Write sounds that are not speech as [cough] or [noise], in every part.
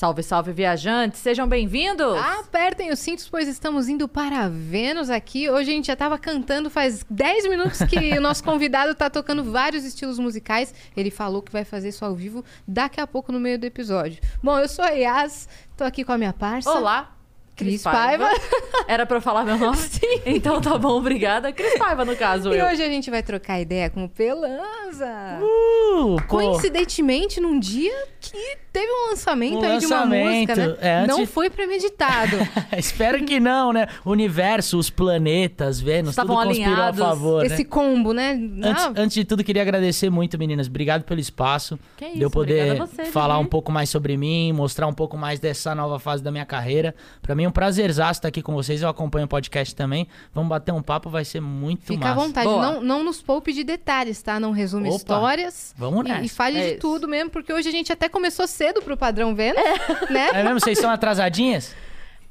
Salve, salve, viajantes! Sejam bem-vindos! Apertem os cintos, pois estamos indo para Vênus aqui. Hoje a gente já estava cantando faz 10 minutos que o nosso convidado está tocando vários estilos musicais. Ele falou que vai fazer isso ao vivo daqui a pouco no meio do episódio. Bom, eu sou a Yas, tô aqui com a minha parça. Olá! Cris Paiva. [laughs] Era pra eu falar meu nome? [laughs] Sim. Então tá bom, obrigada. Cris Paiva, no caso, E eu. hoje a gente vai trocar ideia com o Pelanza. Uh, pô. Coincidentemente, num dia que teve um lançamento Um aí de uma música, né? lançamento, é, antes- Não foi premeditado. [laughs] Espero que não, né? O universo, os planetas, Vênus, Estavam tudo conspirou alinhados. a favor, Esse né? combo, né? Antes, Ah, antes de tudo, queria agradecer muito, meninas. Obrigado pelo espaço. Que de eu isso, poder você, falar Vivi. um pouco mais sobre mim, mostrar um pouco mais dessa nova fase da minha carreira. Pra mim é um prazerzaço estar aqui com vocês. Eu acompanho o podcast também. Vamos bater um papo, vai ser muito Fica à massa. vontade, Boa. não, não nos poupe de detalhes, tá? Não resume Opa, histórias. vamos e, nessa. e fale É de isso. tudo mesmo, porque hoje a gente até começou cedo pro padrão Vênus, [laughs] né? É mesmo? Vocês são atrasadinhas?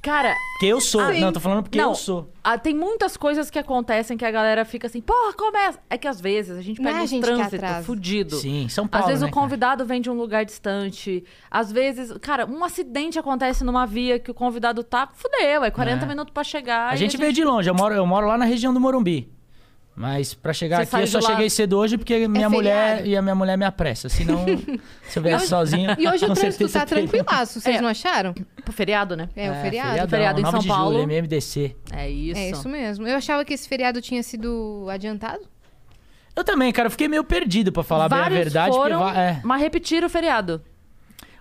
Cara, Porque eu sou. Ah, sim. não, tô falando porque Não. eu sou. ah, tem muitas coisas que acontecem que a galera fica assim, porra, começa. É que às vezes a gente Não pega é a uns gente que trânsito fudido. Sim, São Paulo, Às vezes né, o cara? convidado vem de um lugar distante. Às vezes, cara, um acidente acontece numa via que o convidado tá, fudeu, é 40 É. minutos pra chegar. A e gente veio de longe, eu moro, eu moro lá na região do Morumbi. Mas pra chegar Você aqui eu só cheguei cedo hoje porque minha mulher feriado. e a minha mulher me apressa. Senão, se eu viesse sozinho. E hoje [laughs] o trânsito certeza tá tranquilaço, vocês É. não acharam? Pro feriado, né? É, o feriado. feriadão, Feriado em 9 São de Paulo. Julho, MMDC. É isso. É isso mesmo. Eu achava que esse feriado tinha sido adiantado. Eu também, cara, eu fiquei meio perdido pra falar bem a Vários verdade. porque foram, va- é. mas repetiram o feriado.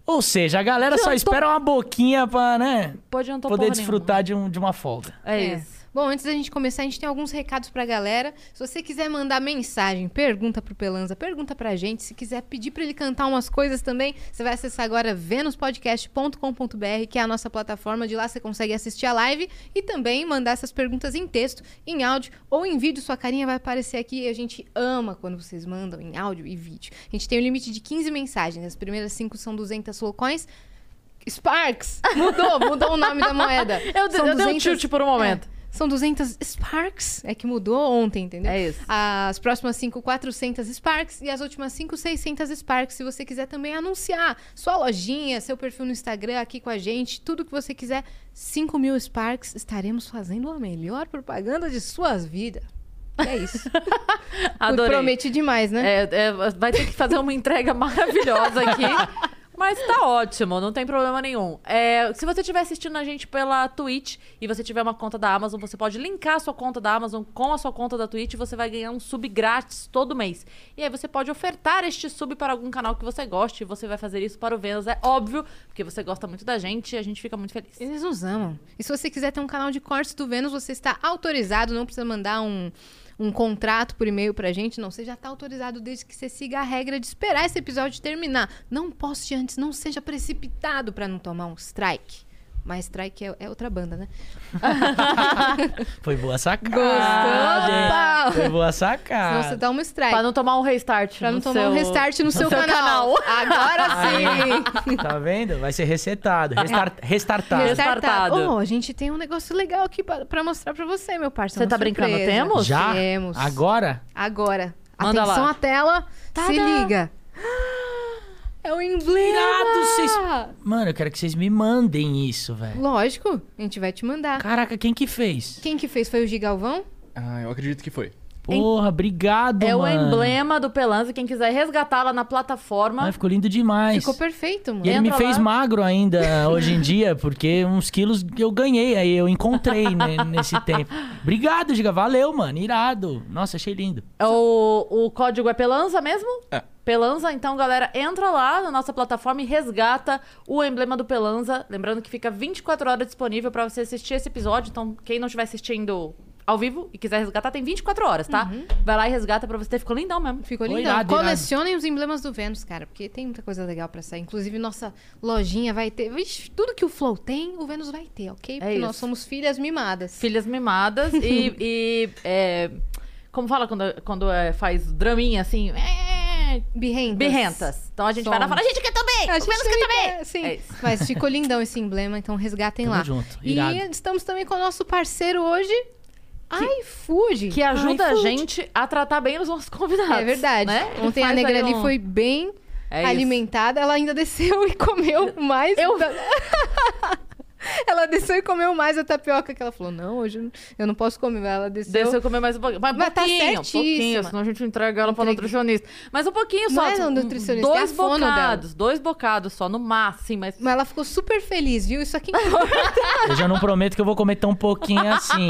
Ou seja, a galera só Adiantou- espera uma boquinha pra, né, Pode poder desfrutar de, um- de uma folga. É, isso. Bom, antes da gente começar, a gente tem alguns recados pra galera. Se você quiser mandar mensagem, pergunta pro Pelanza, pergunta pra gente. Se quiser pedir pra ele cantar umas coisas também, você vai acessar agora venuspodcast.com.br, que é a nossa plataforma. De lá você consegue assistir a live e também mandar essas perguntas em texto, em áudio ou em vídeo. Sua carinha vai aparecer aqui e a gente ama quando vocês mandam em áudio e vídeo. A gente tem um limite de 15 mensagens. As primeiras 5 são 200 flocões. Sparks! Mudou, mudou o nome da moeda. [laughs] Eu, São eu dei um 200 tilt por um momento. é, são 200 Sparks. É que mudou ontem, entendeu? É isso. As próximas 5, 400 Sparks. E as últimas 5, 600 Sparks. Se você quiser também anunciar sua lojinha, seu perfil no Instagram aqui com a gente, tudo que você quiser, 5 mil Sparks, estaremos fazendo a melhor propaganda de suas vidas. É isso. [laughs] Adorei. Prometi demais, né? É, é, vai ter que fazer uma entrega maravilhosa aqui. [laughs] Mas tá ótimo, não tem problema nenhum. É, se você estiver assistindo a gente pela Twitch e você tiver uma conta da Amazon, você pode linkar a sua conta da Amazon com a sua conta da Twitch e você vai ganhar um sub grátis todo mês. E aí você pode ofertar este sub para algum canal que você goste e você vai fazer isso para o Vênus, é óbvio, porque você gosta muito da gente e a gente fica muito feliz. Eles nos amam. E se você quiser ter um canal de cortes do Vênus, você está autorizado, não precisa mandar um, um contrato por e-mail pra gente, não. Você já está autorizado desde que você siga a regra de esperar esse episódio terminar. Não poste antes, não seja precipitado pra não tomar um strike. Mas strike é, é outra banda, né? [laughs] Foi boa sacada. Gostou? Foi boa Senão sacada. você dá uma strike. Para não tomar um restart. Pra não no tomar seu- um restart no, seu, seu canal. Agora [laughs] sim! Tá vendo? Vai ser resetado. Restar- restartado. Restartado. Restartado. Oh, a gente tem um negócio legal aqui pra, pra mostrar pra você, meu parceiro. Você tá brincando? Temos? Já? Temos. Agora? Agora. Manda Atenção lá. à tela. Se Tada! liga. [gasps] [gasps] É o emblema. Irado, vocês... Mano, eu quero que vocês me mandem isso, velho. Lógico, a gente vai te mandar. Caraca, quem que fez? Quem que fez foi o Gigalvão? Ah, eu acredito que foi. Porra, obrigado, É o mano. emblema do Pelanza. Quem quiser resgatar lá na plataforma. Ai, ficou lindo demais. Ficou perfeito, mano. E ele me Entra fez lá. magro ainda [laughs] hoje em dia, porque uns quilos eu ganhei, aí eu encontrei né, nesse tempo. Obrigado, Giga. Valeu, mano. Irado. Nossa, achei lindo. O, o código é Pelanza mesmo? É. Pelanza, então, galera, entra lá na nossa plataforma e resgata o emblema do Pelanza. Lembrando que fica 24 horas disponível pra você assistir esse episódio. Então, quem não estiver assistindo ao vivo e quiser resgatar, tem 24 horas, tá? Vai lá e resgata pra você ter. Ficou lindão mesmo. Ficou irado. Colecionem os emblemas do Vênus, cara, porque tem muita coisa legal pra sair. Inclusive, nossa lojinha vai ter. Vixe, tudo que o Flow tem, o Vênus vai ter, ok? Porque nós isso. somos filhas mimadas. Filhas mimadas e. [laughs] e, é, como fala quando, quando é, faz draminha assim? é Birrentas. birrentas. Então a gente vai lá e fala, a gente quer também! A o gente Vênus quer também sim. É isso. Mas ficou lindão esse emblema, então resgatem Tamo lá. junto, E estamos também com o nosso parceiro hoje, iFood. Que ajuda a gente a tratar bem os nossos convidados. É verdade. né? Ontem a negra aí ali um- foi bem É alimentada. Ela ainda [laughs] desceu e comeu mais. Eu- da- [laughs] [laughs] ela desceu e comeu mais a tapioca que ela falou: Não, hoje eu não- eu não posso comer. Ela desceu. Desceu comer mais um pouquinho. Mas, Mas tá pouquinho, certíssima. pouquinho, senão a gente entrega ela pra Entrega. nutricionista. Mas um pouquinho Não só. é tipo, no nutricionista, dois é a fono dela. bocados, dois bocados só, no máximo. Mas... Mas ela ficou super feliz, viu? Isso aqui importa. [laughs] Eu já não prometo que eu vou comer tão pouquinho [laughs] assim.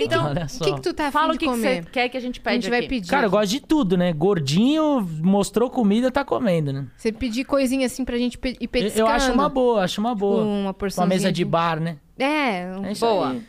Então, Olha O que, que tu tá fala o que, você quer que a gente a pede gente vai aqui. pedir. Cara, eu gosto de tudo, né? Gordinho, mostrou comida, tá comendo, né? Você pedir coisinha assim pra gente ir Eu, petiscando. eu acho uma boa, acho uma boa. Uma Uma mesa de bar, né? É, um- É isso Boa. aí.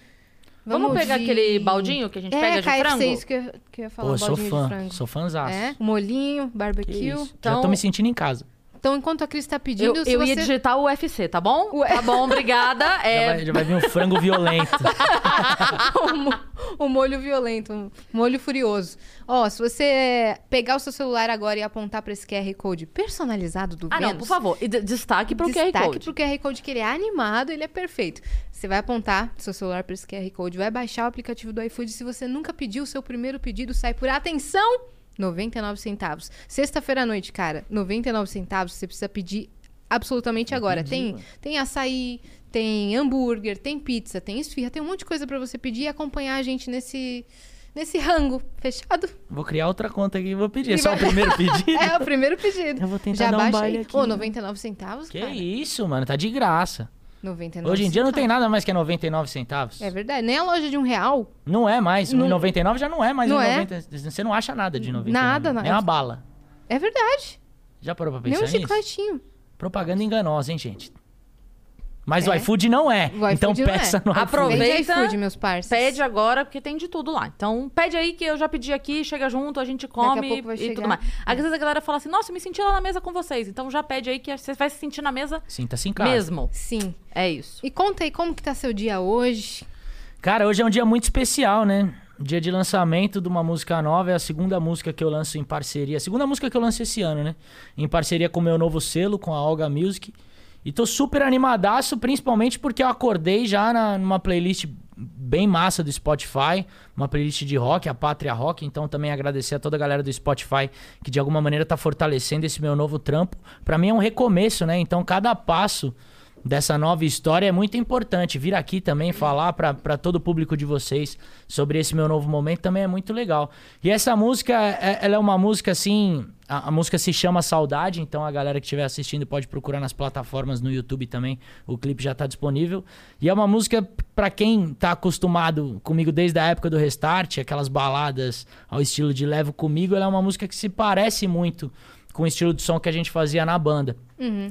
Vamos, pegar de- aquele baldinho que a gente é, pega de KFC, frango? isso que eu, que eu ia falar, Pô, um sou baldinho de fã, frango. sou fãzaço. É, molhinho, barbecue. Então- Já tô me sentindo em casa. Então, enquanto a Cris tá pedindo, Eu, eu você... ia digitar o UFC, tá bom? Ué. Tá bom, obrigada. [laughs] Já, É, vai, já vai vir um frango violento. [laughs] o, mo- o molho violento, um molho furioso. Ó, se você pegar o seu celular agora e apontar pra esse QR Code personalizado do Ah, não, Vênus... por favor. E de- destaque pro QR Destaque Code. pro QR Code que ele é animado, ele é perfeito. Você vai apontar seu celular para esse QR Code, vai baixar o aplicativo do iFood. Se você nunca pediu, o seu primeiro pedido sai por atenção, 99 centavos. Sexta-feira à noite, cara, 99 centavos, você precisa pedir absolutamente agora. tem, mano. tem açaí, tem hambúrguer, tem pizza, tem esfirra, tem um monte de coisa para você pedir e acompanhar a gente nesse nesse rango, fechado? Vou criar outra conta aqui e vou pedir. É só o primeiro [laughs] pedido? É o primeiro pedido. Eu vou tentar Já dar um baile aqui. Ô, 99 centavos, Que cara. isso, mano. Tá de graça. 99 Hoje em dia não tem nada mais que é 99 centavos. É verdade, nem a loja de um real Não é mais. Não- 1,99 já não é mais Não 1,90. Você não acha nada de 99. Nada, Nem nada. uma bala. É verdade. Já parou pra Nem pensar um nisso? chicletinho. Propaganda enganosa, hein, gente? Mas o É. iFood não é. O iFood então não é. peça no iFood. Aproveita. Vende iFood, meus parceiros. Pede agora, porque tem de tudo lá. Então, pede aí que eu já pedi aqui, chega junto, a gente come pouco vai e chegar. tudo mais. Às vezes a galera fala assim, nossa, eu me senti lá na mesa com vocês. Então já pede aí que você vai se sentir na mesa Sinta-se em casa. mesmo. Sim. É isso. E conta aí como que tá seu dia hoje. Cara, hoje é um dia muito especial, né? Dia de lançamento de uma música nova. É a segunda música que eu lanço em parceria. A segunda música que eu lanço esse ano, né? Em parceria com o meu novo selo, com a Olga Music. E tô super animadaço, principalmente porque eu acordei já na, numa playlist bem massa do Spotify. Uma playlist de rock, a Pátria Rock. Então também agradecer a toda a galera do Spotify que de alguma maneira tá fortalecendo esse meu novo trampo. Pra mim é um recomeço, né? Então cada passo dessa nova história é muito importante. Vir aqui também falar pra todo o público de vocês sobre esse meu novo momento também é muito legal. E essa música, é- ela é uma música assim. A, a música se chama Saudade, então a galera que estiver assistindo pode procurar nas plataformas no YouTube também. O clipe já tá disponível. E é uma música pra quem tá acostumado comigo desde a época do Restart, aquelas baladas ao estilo de Levo Comigo, ela é uma música que se parece muito com o estilo de som que a gente fazia na banda.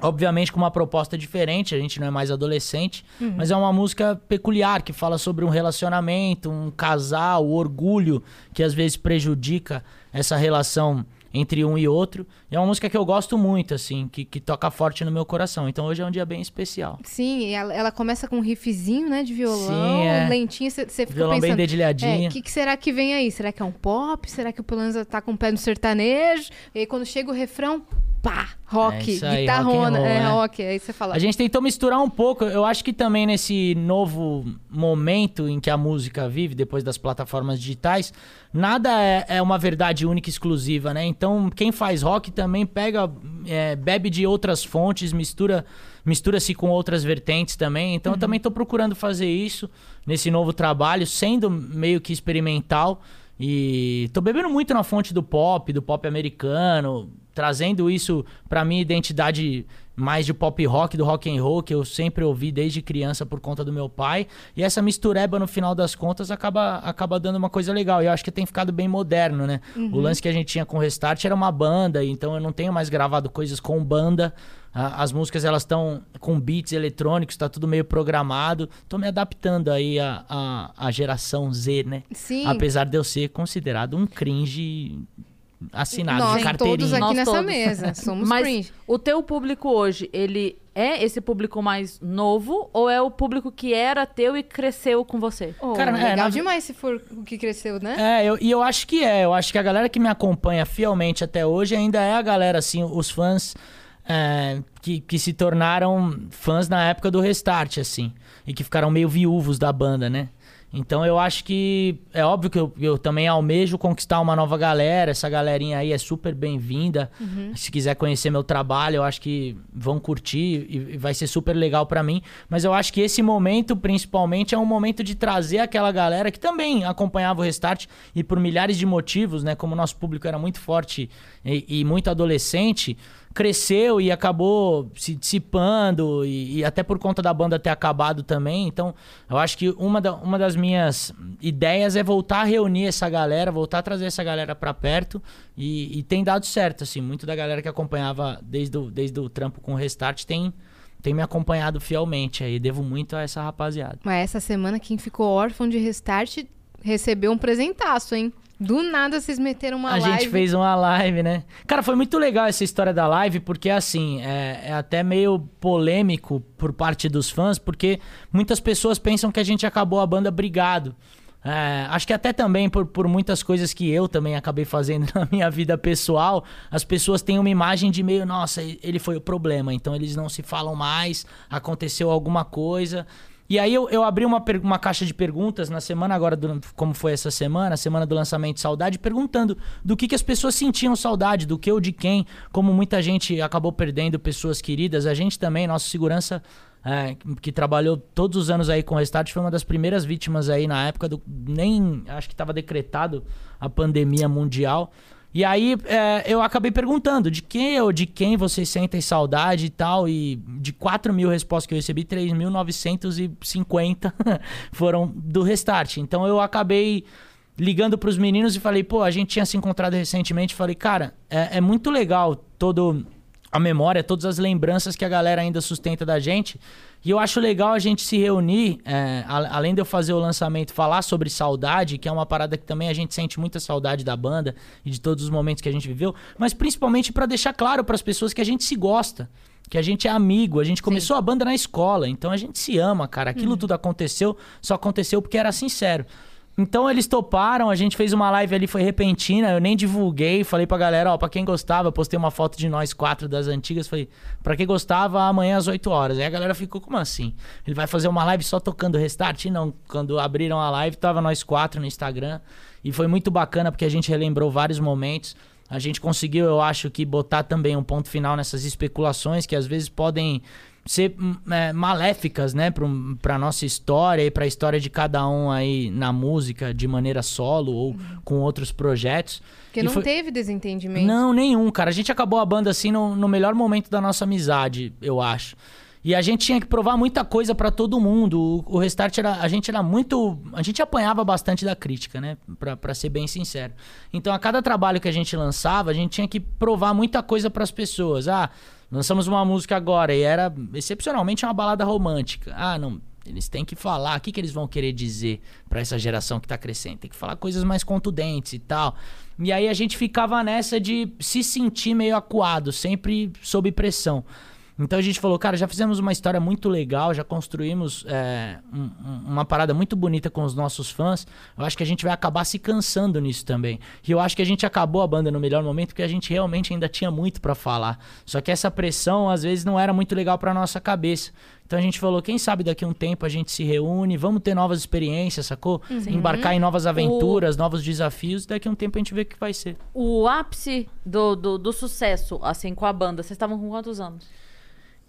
Obviamente com uma proposta diferente, a gente não é mais adolescente, mas é uma música peculiar que fala sobre um relacionamento, um casal, o orgulho que às vezes prejudica essa relação entre um e outro. E é uma música que eu gosto muito, assim, que, que toca forte no meu coração. Então hoje é um dia bem especial. Sim, e ela, ela começa com um riffzinho, né, de violão, Sim, é. lentinho, você fica Violão bem pensando... dedilhadinho. É, o que, que será que vem aí? Será que é um pop? Será que o Pelanza tá com o pé no sertanejo? E aí quando chega o refrão, pá, rock, É aí, guitarrona, rock roll, é né? rock. Aí você fala, A gente tentou misturar um pouco. Eu acho que também nesse novo momento em que a música vive, depois das plataformas digitais, nada é, é uma verdade única e exclusiva, né? Então, quem faz rock também pega, é, bebe de outras fontes, mistura, mistura-se com outras vertentes também. Então, eu também tô procurando fazer isso nesse novo trabalho, sendo meio que experimental. E tô bebendo muito na fonte do pop, do pop americano, trazendo isso pra minha identidade mais de pop rock, do rock and roll, que eu sempre ouvi desde criança por conta do meu pai. E essa mistureba, no final das contas, acaba, acaba dando uma coisa legal. E eu acho que tem ficado bem moderno, né? O lance que a gente tinha com o Restart era uma banda, então eu não tenho mais gravado coisas com banda. A- As músicas elas estão com beats eletrônicos, tá tudo meio programado. Tô me adaptando aí à, à, à geração Z, né? sim, Apesar de eu ser considerado um cringe assinado nós de todos carteirinha. aqui Nós nessa todos. mesa [laughs] somos Mas cringe. o teu público hoje, ele é esse público mais novo ou é o público que era teu e cresceu com você? Oh, Cara, é, legal na- demais se for o que cresceu, né? É, eu- e eu acho que é. Eu acho que a galera que me acompanha fielmente até hoje ainda é a galera, assim, os fãs é, que, que se tornaram fãs na época do Restart, assim. E que ficaram meio viúvos da banda, né? Então eu acho que é óbvio que eu, eu também almejo conquistar uma nova galera. Essa galerinha aí é super bem-vinda. Se quiser conhecer meu trabalho, eu acho que vão curtir e, e vai ser super legal pra mim. Mas eu acho que esse momento, principalmente, é um momento de trazer aquela galera que também acompanhava o Restart e por milhares de motivos, né? Como o nosso público era muito forte e, e muito adolescente, cresceu e acabou se dissipando e, e até por conta da banda ter acabado também. Então, eu acho que uma, da- uma das minhas ideias é voltar a reunir essa galera, voltar a trazer essa galera pra perto e, e tem dado certo, assim. Muito da galera que acompanhava desde o, desde o trampo com o Restart tem, tem me acompanhado fielmente aí. Devo muito a essa rapaziada. Mas essa semana, quem ficou órfão de restart recebeu um presentaço, hein? Do nada vocês meteram uma a live. gente fez uma live, né? Cara, foi muito legal essa história da live, porque assim, é, é até meio polêmico por parte dos fãs, porque muitas pessoas pensam que a gente acabou a banda brigado. É, acho que até também por, por muitas coisas que eu também acabei fazendo [laughs] na minha vida pessoal, as pessoas têm uma imagem de meio, nossa, ele foi o problema, então eles não se falam mais, aconteceu alguma coisa. E aí eu, eu abri uma, uma caixa de perguntas na semana agora, do- como foi essa semana, a semana do lançamento de Saudade, perguntando do que, que as pessoas sentiam saudade, do que ou de quem, como muita gente acabou perdendo pessoas queridas, a gente também, nosso segurança é, que trabalhou todos os anos aí com o Restart, foi uma das primeiras vítimas aí na época do. Nem. Acho que estava decretado a pandemia mundial. E aí é, eu acabei perguntando de quem ou de quem vocês sentem saudade e tal. E de 4 mil respostas que eu recebi, 3.950 [laughs] foram do Restart. Então eu acabei ligando pros meninos e falei, pô, a gente tinha se encontrado recentemente. Falei, cara, é, é muito legal todo a memória, todas as lembranças que a galera ainda sustenta da gente. E eu acho legal a gente se reunir, é, a- além de eu fazer o lançamento, falar sobre saudade, que é uma parada que também a gente sente muita saudade da banda e de todos os momentos que a gente viveu, mas principalmente pra deixar claro pras pessoas que a gente se gosta, que a gente é amigo, a gente começou a banda na escola, então a gente se ama, cara. Aquilo tudo aconteceu, só aconteceu porque era sincero. Então eles toparam, a gente fez uma live ali, foi repentina, eu nem divulguei, falei pra galera, ó, pra quem gostava, postei uma foto de nós quatro das antigas, falei, pra quem gostava, amanhã às 8 horas. Aí a galera ficou, como assim? Ele vai fazer uma live só tocando restart? Não, quando abriram a live, tava nós quatro no Instagram, e foi muito bacana, porque a gente relembrou vários momentos. A gente conseguiu, eu acho que, botar também um ponto final nessas especulações que às vezes podem ser hum, é, maléficas, né, pra, um- pra nossa história e pra história de cada um aí na música, de maneira solo ou com outros projetos. Porque E não foi- teve desentendimento. Não, nenhum, cara. A gente acabou a banda assim no, no melhor momento da nossa amizade, eu acho. E a gente tinha que provar muita coisa pra todo mundo. O, o Restart era. A gente era muito. A gente apanhava bastante da crítica, né? Pra, pra ser bem sincero. Então, a cada trabalho que a gente lançava, a gente tinha que provar muita coisa pras pessoas. Ah, lançamos uma música agora e era excepcionalmente uma balada romântica. Ah, não. Eles têm que falar, o que, que eles vão querer dizer pra essa geração que tá crescendo? Tem que falar coisas mais contundentes e tal. E aí a gente ficava nessa de se sentir meio acuado, sempre sob pressão. Então a gente falou, cara, já fizemos uma história muito legal, já construímos é, um- um- uma parada muito bonita com os nossos fãs. Eu acho que a gente vai acabar se cansando nisso também. E eu acho que a gente acabou a banda no melhor momento porque a gente realmente ainda tinha muito pra falar. Só que essa pressão às vezes não era muito legal pra nossa cabeça. Então a gente falou, quem sabe daqui a um tempo a gente se reúne, vamos ter novas experiências, sacou? Embarcar em novas aventuras, novos desafios, e daqui a um tempo a gente vê o que vai ser. O ápice do, do, do sucesso, assim, com a banda, vocês estavam com quantos anos?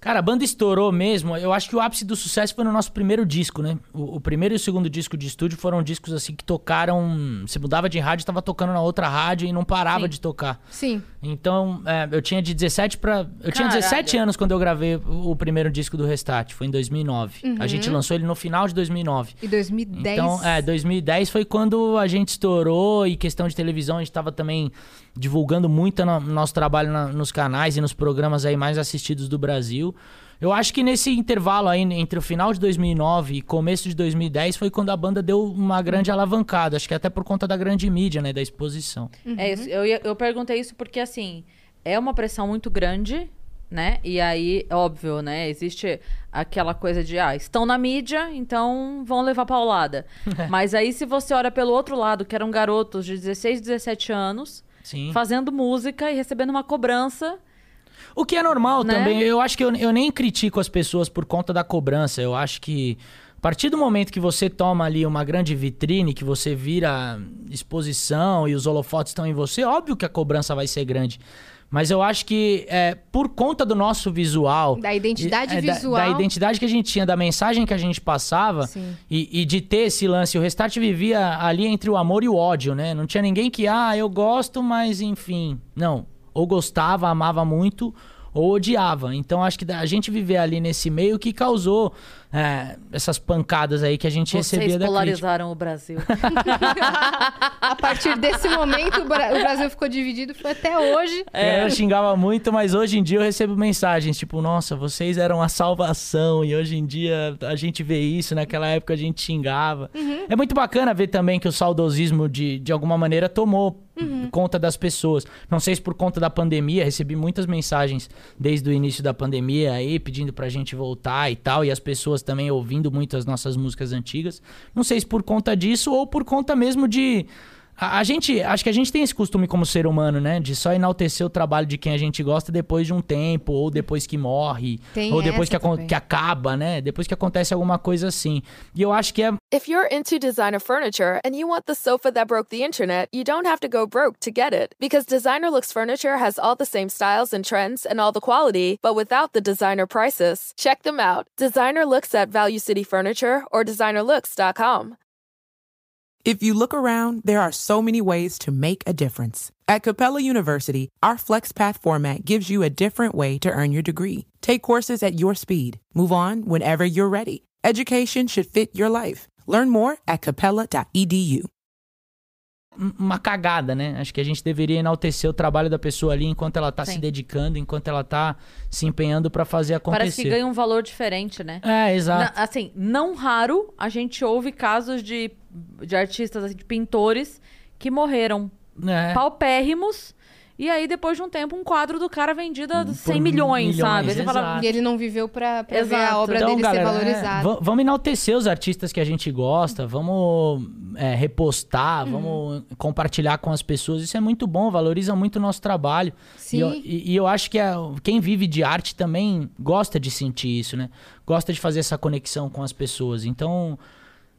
Cara, a banda estourou mesmo. Eu acho que o ápice do sucesso foi no nosso primeiro disco, né? O, o primeiro e o segundo disco de estúdio foram discos assim que tocaram. Você mudava de rádio, tava tocando na outra rádio e não parava Sim. de tocar. Sim. Então, é, eu tinha de 17 pra. Eu tinha Caralho. 17 anos quando eu gravei o, o primeiro disco do Restart. Foi em 2009. A gente lançou ele no final de 2009. E 2010. Então, é, 2010 foi quando a gente estourou e questão de televisão, a gente tava também divulgando muito no, nosso trabalho na- nos canais e nos programas aí mais assistidos do Brasil. Eu acho que nesse intervalo aí, entre o final de 2009 e começo de 2010, foi quando a banda deu uma grande alavancada. Acho que até por conta da grande mídia, né, da exposição. É isso, eu, eu perguntei isso porque, assim, é uma pressão muito grande, né? E aí, óbvio, né? Existe aquela coisa de, ah, estão na mídia, então vão levar paulada. [laughs] Mas aí, se você olha pelo outro lado, que eram garotos de 16, 17 anos, Sim. fazendo música e recebendo uma cobrança. O que é normal Né? também. Eu acho que eu, eu nem critico as pessoas por conta da cobrança. Eu acho que a partir do momento que você toma ali uma grande vitrine, que você vira exposição e os holofotes estão em você, óbvio que a cobrança vai ser grande. Mas eu acho que é, por conta do nosso visual. Da identidade é, da- visual. Da, identidade que a gente tinha, da mensagem que a gente passava. E, e de ter esse lance. O Restart vivia ali entre o amor e o ódio, né? Não tinha ninguém que, ah, eu gosto, mas enfim. Não. Ou gostava, amava muito, ou odiava. Então acho que a gente viver ali nesse meio que causou é, essas pancadas aí que a gente recebia Vocês da crítica. polarizaram o Brasil. [laughs] A partir desse momento, o Bra- o Brasil ficou dividido, foi até hoje. É. Eu xingava muito, mas hoje em dia eu recebo mensagens tipo, nossa, vocês eram a salvação e hoje em dia a gente vê isso, naquela época a gente xingava. É muito bacana ver também que o saudosismo de, de alguma maneira tomou conta das pessoas. Não sei se por conta da pandemia, recebi muitas mensagens desde o início da pandemia aí pedindo pra gente voltar e tal, e as pessoas também ouvindo muito as nossas músicas antigas. Não sei se por conta disso ou por conta mesmo de a, a gente, acho que a gente tem esse costume como ser humano, né? De só enaltecer o trabalho de quem a gente gosta depois de um tempo, ou depois que morre, Tem ou depois que, também. que acaba, né? Depois que acontece alguma coisa assim. E eu acho que é If you're into designer furniture and you want the sofa that broke the internet, you don't have to go broke to get it. Because Designer Looks Furniture has all the same styles and trends and all the quality, but without the designer prices. Check them out. Designer Looks at Value City Furniture or designerlooks.com. If you look around, there are so many ways to make a difference. At Capella University, our FlexPath format gives you a different way to earn your degree. Take courses at your speed. Move on whenever you're ready. Education should fit your life. Learn more at capella.edu. um- uma cagada, né? Acho que a gente deveria enaltecer o trabalho da pessoa ali enquanto ela tá Sim. se dedicando, enquanto ela tá se empenhando pra fazer acontecer. Parece que ganha um valor diferente, né? É, exato. Na- assim, não raro a gente ouve casos de, de artistas, assim, de pintores que morreram É. paupérrimos. E aí, depois de um tempo, um quadro do cara vendido a 100 Por milhões, milhões, sabe? Você fala. E ele não viveu pra, pra ver a obra Então, dele galera, ser é, valorizada. va- vamos enaltecer os artistas que a gente gosta, vamos é, repostar, vamos compartilhar com as pessoas. Isso é muito bom, valoriza muito o nosso trabalho. Sim. E eu, e- e eu acho que a- quem vive de arte também gosta de sentir isso, né? Gosta de fazer essa conexão com as pessoas. Então,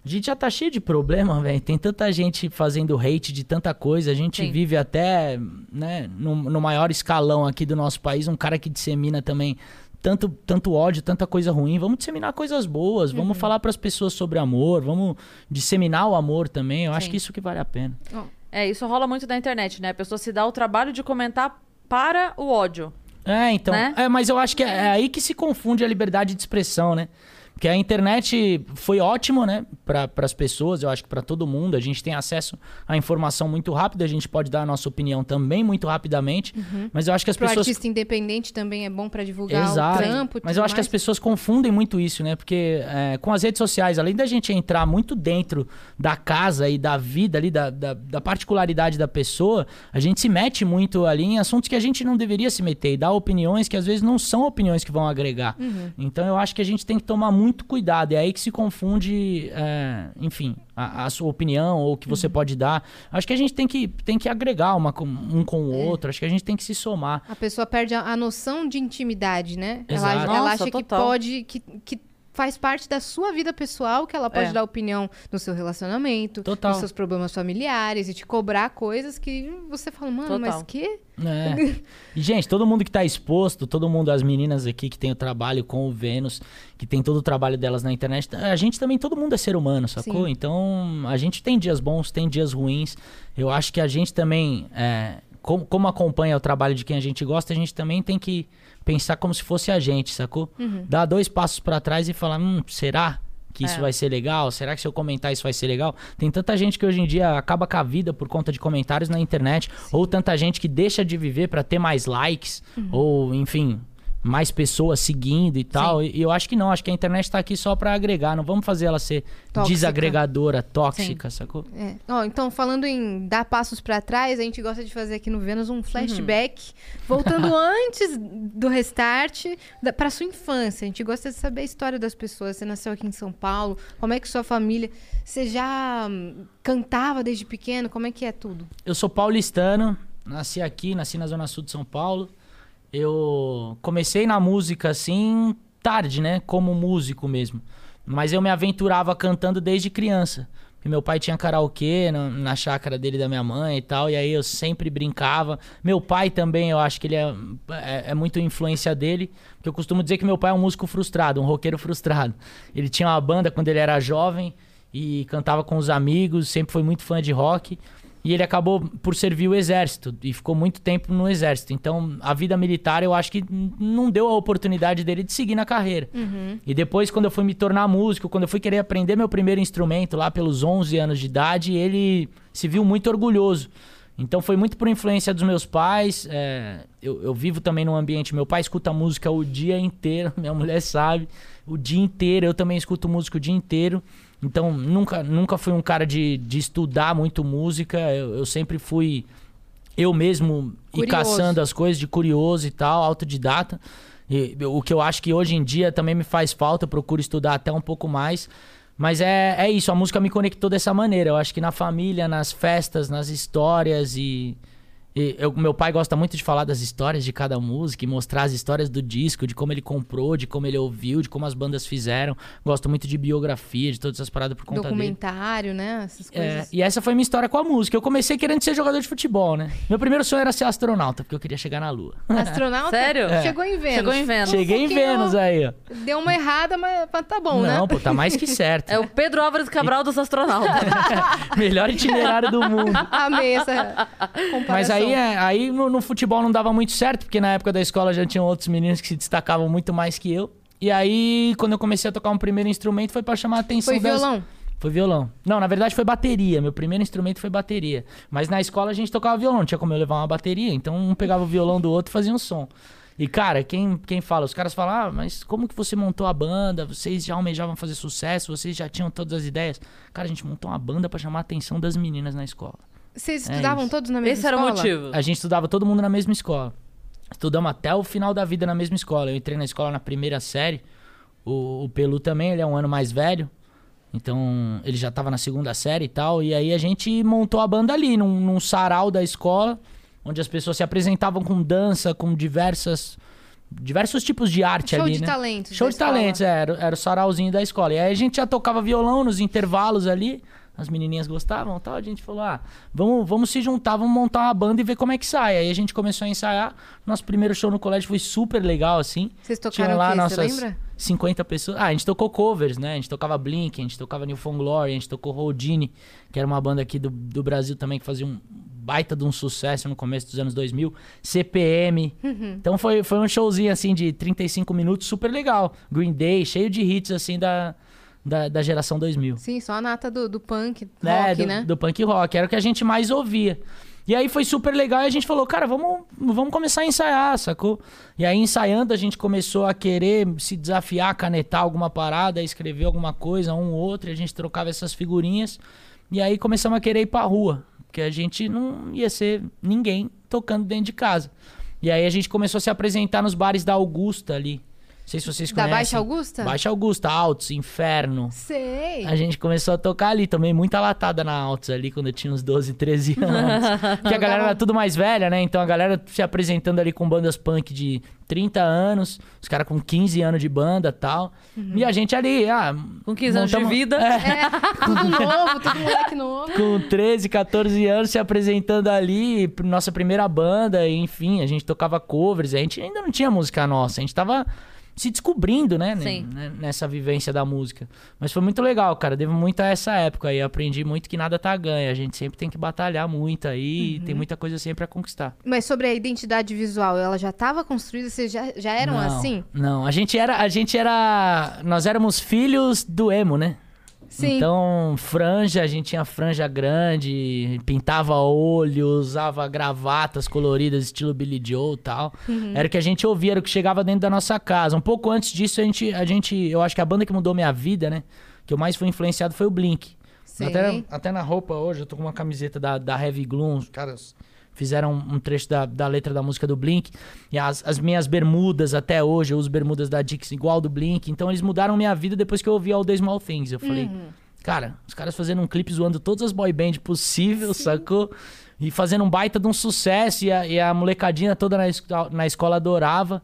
a gente já tá cheio de problema, velho. Tem tanta gente fazendo hate de tanta coisa. A gente Sim. vive até, né, no, no maior escalão aqui do nosso país, um cara que dissemina também tanto, tanto ódio, tanta coisa ruim. Vamos disseminar coisas boas, Uhum. vamos falar pras pessoas sobre amor, vamos disseminar o amor também. Eu acho Sim. que isso que vale a pena. É, isso rola muito na internet, né? A pessoa se dá o trabalho de comentar para o ódio. É, então. Né? É, mas eu acho que é, é aí que se confunde a liberdade de expressão, né? Porque a internet foi ótimo, né, para as pessoas, eu acho que para todo mundo. A gente tem acesso à informação muito rápido, a gente pode dar a nossa opinião também muito rapidamente. Mas eu acho que as Pro pessoas artista independente também é bom pra divulgar Exato. o trampo. Mas eu acho que as mais. pessoas confundem muito isso, né? Porque é, com as redes sociais, além da gente entrar muito dentro da casa e da vida ali, da, da, da particularidade da pessoa, a gente se mete muito ali em assuntos que a gente não deveria se meter e dá opiniões que às vezes não são opiniões que vão agregar. Uhum. Então eu acho que a gente tem que tomar muito cuidado. É aí que se confunde, é, enfim, a, a sua opinião ou o que Uhum. você pode dar. Acho que a gente tem que, tem que agregar uma, com- um com o É. outro. Acho que a gente tem que se somar. A pessoa perde a, a noção de intimidade, né? Ela, Exato. ela Nossa, acha que total. pode, que, que faz parte da sua vida pessoal, que ela pode É. dar opinião no seu relacionamento, Total. nos seus problemas familiares e te cobrar coisas que você fala, mano, mas Total. que? É. [laughs] E, gente, todo mundo que tá exposto, todo mundo, as meninas aqui que tem o trabalho com o Vênus, que tem todo o trabalho delas na internet, a gente também, todo mundo é ser humano, sacou? Sim. Então, a gente tem dias bons, tem dias ruins. Eu acho que a gente também, é, como, como acompanha o trabalho de quem a gente gosta, a gente também tem que pensar como se fosse a gente, sacou? Dar dois passos pra trás e falar, hum, será? Que isso É. vai ser legal? Será que se eu comentar isso vai ser legal? Tem tanta gente que hoje em dia acaba com a vida por conta de comentários na internet, ou tanta gente que deixa de viver pra ter mais likes, ou enfim, mais pessoas seguindo e tal. E, e eu acho que não, acho que a internet tá aqui só pra agregar. Não vamos fazer ela ser Tóxica. desagregadora, tóxica, sacou? É. Ó, então, falando em dar passos pra trás, a gente gosta de fazer aqui no Vênus um flashback, voltando [laughs] antes do restart da, pra sua infância. A gente gosta de saber a história das pessoas. Você nasceu aqui em São Paulo, como é que sua família. Você já hum, cantava desde pequeno? Como é que é tudo? Eu sou paulistano, nasci aqui, nasci na Zona Sul de São Paulo. Eu comecei na música assim, tarde, né? Como músico mesmo. Mas eu me aventurava cantando desde criança. Meu pai tinha karaokê na, na chácara dele da minha mãe e tal, e aí eu sempre brincava. Meu pai também, eu acho que ele é, é, é muito influência dele, porque eu costumo dizer que meu pai é um músico frustrado, um roqueiro frustrado. Ele tinha uma banda quando ele era jovem e cantava com os amigos, sempre foi muito fã de rock. E ele acabou por servir o exército e ficou muito tempo no exército. Então, a vida militar eu acho que não deu a oportunidade dele de seguir na carreira. E depois, quando eu fui me tornar músico, quando eu fui querer aprender meu primeiro instrumento lá pelos 11 anos de idade, ele se viu muito orgulhoso. Então foi muito por influência dos meus pais. é, eu, eu vivo também num ambiente. Meu pai escuta música o dia inteiro, [laughs] minha mulher sabe, o dia inteiro. Eu também escuto música o dia inteiro. Então nunca, nunca fui um cara de, de estudar muito música. Eu, eu sempre fui eu mesmo ir Curioso. caçando as coisas de curioso e tal, autodidata. E, o que eu acho que hoje em dia também me faz falta, eu procuro estudar até um pouco mais. Mas é, é isso, a música me conectou dessa maneira. Eu acho que na família, nas festas, nas histórias e. e eu- meu pai gosta muito de falar das histórias de cada música e mostrar as histórias do disco, de como ele comprou, de como ele ouviu, de como as bandas fizeram. Gosto muito de biografia, de todas essas paradas por conta dele. Documentário, né? Essas É, coisas. e essa foi minha história com a música. Eu comecei querendo ser jogador de futebol, né? Meu primeiro sonho era ser astronauta, porque eu queria chegar na Lua. [laughs] Astronauta? Sério? É. Chegou em Vênus. Chegou em Vênus. Cheguei em pouquinho- Vênus aí, ó. Deu uma errada, mas mas tá bom, né? Não, pô, tá mais que certo. É o Pedro Álvares Cabral dos astronautas. [laughs] Melhor itinerário do mundo. Amei essa comparação. Mas aí, é, aí no, no futebol não dava muito certo, porque na época da escola já tinham outros meninos que se destacavam muito mais que eu. E aí, quando eu comecei a tocar um primeiro instrumento, foi pra chamar a atenção Foi das- violão? Foi violão. Não, na verdade foi bateria. Meu primeiro instrumento foi bateria. Mas na escola a gente tocava violão, não tinha como eu levar uma bateria. Então um pegava o violão do outro e fazia um som. E cara, quem, quem fala? Os caras falam, ah, mas como que você montou a banda? Vocês já almejavam fazer sucesso? Vocês já tinham todas as ideias? Cara, a gente montou uma banda pra chamar a atenção das meninas na escola. Vocês É estudavam isso. todos na mesma Esse era o escola? motivo. A gente estudava todo mundo na mesma escola. Estudamos até o final da vida na mesma escola. Eu entrei na escola na primeira série. O, o Pelu também, ele é um ano mais velho. Então, ele já tava na segunda série e tal. E aí a gente montou a banda ali, num, num sarau da escola, onde as pessoas se apresentavam com dança, com diversas. Diversos tipos de arte Show ali, de né? talentos. Show de talentos, escola. é, era, era o sarauzinho da escola. E aí a gente já tocava violão nos intervalos ali. As menininhas gostavam e tal. A gente falou: ah, vamos, vamos se juntar, vamos montar uma banda e ver como é que sai. Aí a gente começou a ensaiar. Nosso primeiro show no colégio foi super legal, assim. Vocês tocaram lá o quê? nossas Você lembra? 50 pessoas. Ah, a gente tocou covers, né? A gente tocava Blink, a gente tocava New Found Glory, a gente tocou Houdini, que era uma banda aqui do, do Brasil também que fazia um baita de um sucesso no começo dos anos 2000. CPM. Uhum. Então foi, foi um showzinho assim de 35 minutos, super legal. Green Day, cheio de hits assim da, da, da geração 2000. Sim, só a nata do, do punk, É, rock, do, né? do punk rock, era o que a gente mais ouvia. E aí foi super legal e a gente falou, cara, vamos, vamos começar a ensaiar, sacou? E aí ensaiando a gente começou a querer se desafiar, canetar alguma parada, escrever alguma coisa, um ou outro, e a gente trocava essas figurinhas. E aí começamos a querer ir pra rua, porque a gente não ia ser ninguém tocando dentro de casa. E aí a gente começou a se apresentar nos bares da Augusta ali. Não sei se vocês Da conhecem. Baixa Augusta? Baixa Augusta, Altos, Inferno. Sei. A gente começou a tocar ali também, muita latada na Altos ali, quando eu tinha uns 12, 13 [laughs] anos. Porque a galera era tudo mais velha, né? Então a galera se apresentando ali com bandas punk de 30 anos, os caras com 15 anos de banda e tal. E a gente ali, ah. Com 15 anos de vida. É, Tudo [laughs] novo, tudo moleque novo. com 13, 14 anos se apresentando ali, nossa primeira banda, enfim, a gente tocava covers, a gente ainda não tinha música nossa, a gente tava se descobrindo, né, Sim. né, nessa vivência da música. Mas foi muito legal, cara, devo muito a essa época aí, aprendi muito que nada tá ganho, a gente sempre tem que batalhar muito aí, Uhum. tem muita coisa sempre a conquistar. Mas sobre a identidade visual, ela já estava construída? Vocês já, já eram não, assim? Não, a gente era, a gente era, nós éramos filhos do emo, né? Sim. Então, franja, a gente tinha franja grande, pintava olho, usava gravatas coloridas, estilo Billy Joe e tal. Uhum. Era o que a gente ouvia, era o que chegava dentro da nossa casa. Um pouco antes disso, a gente, a gente. Eu acho que a banda que mudou minha vida, né? Que eu mais fui influenciado foi o Blink. Sei. Até, até na roupa hoje, eu tô com uma camiseta da, da Heavy Gloom. Os caras fizeram um trecho da, da letra da música do Blink. E as, as minhas bermudas, até hoje, eu uso bermudas da Dix igual do Blink. Então eles mudaram minha vida depois que eu ouvi All The Small Things. Eu falei, cara, os caras fazendo um clipe zoando todas as boy band possível, sacou? E fazendo um baita de um sucesso. E a, e a molecadinha toda na, na escola adorava.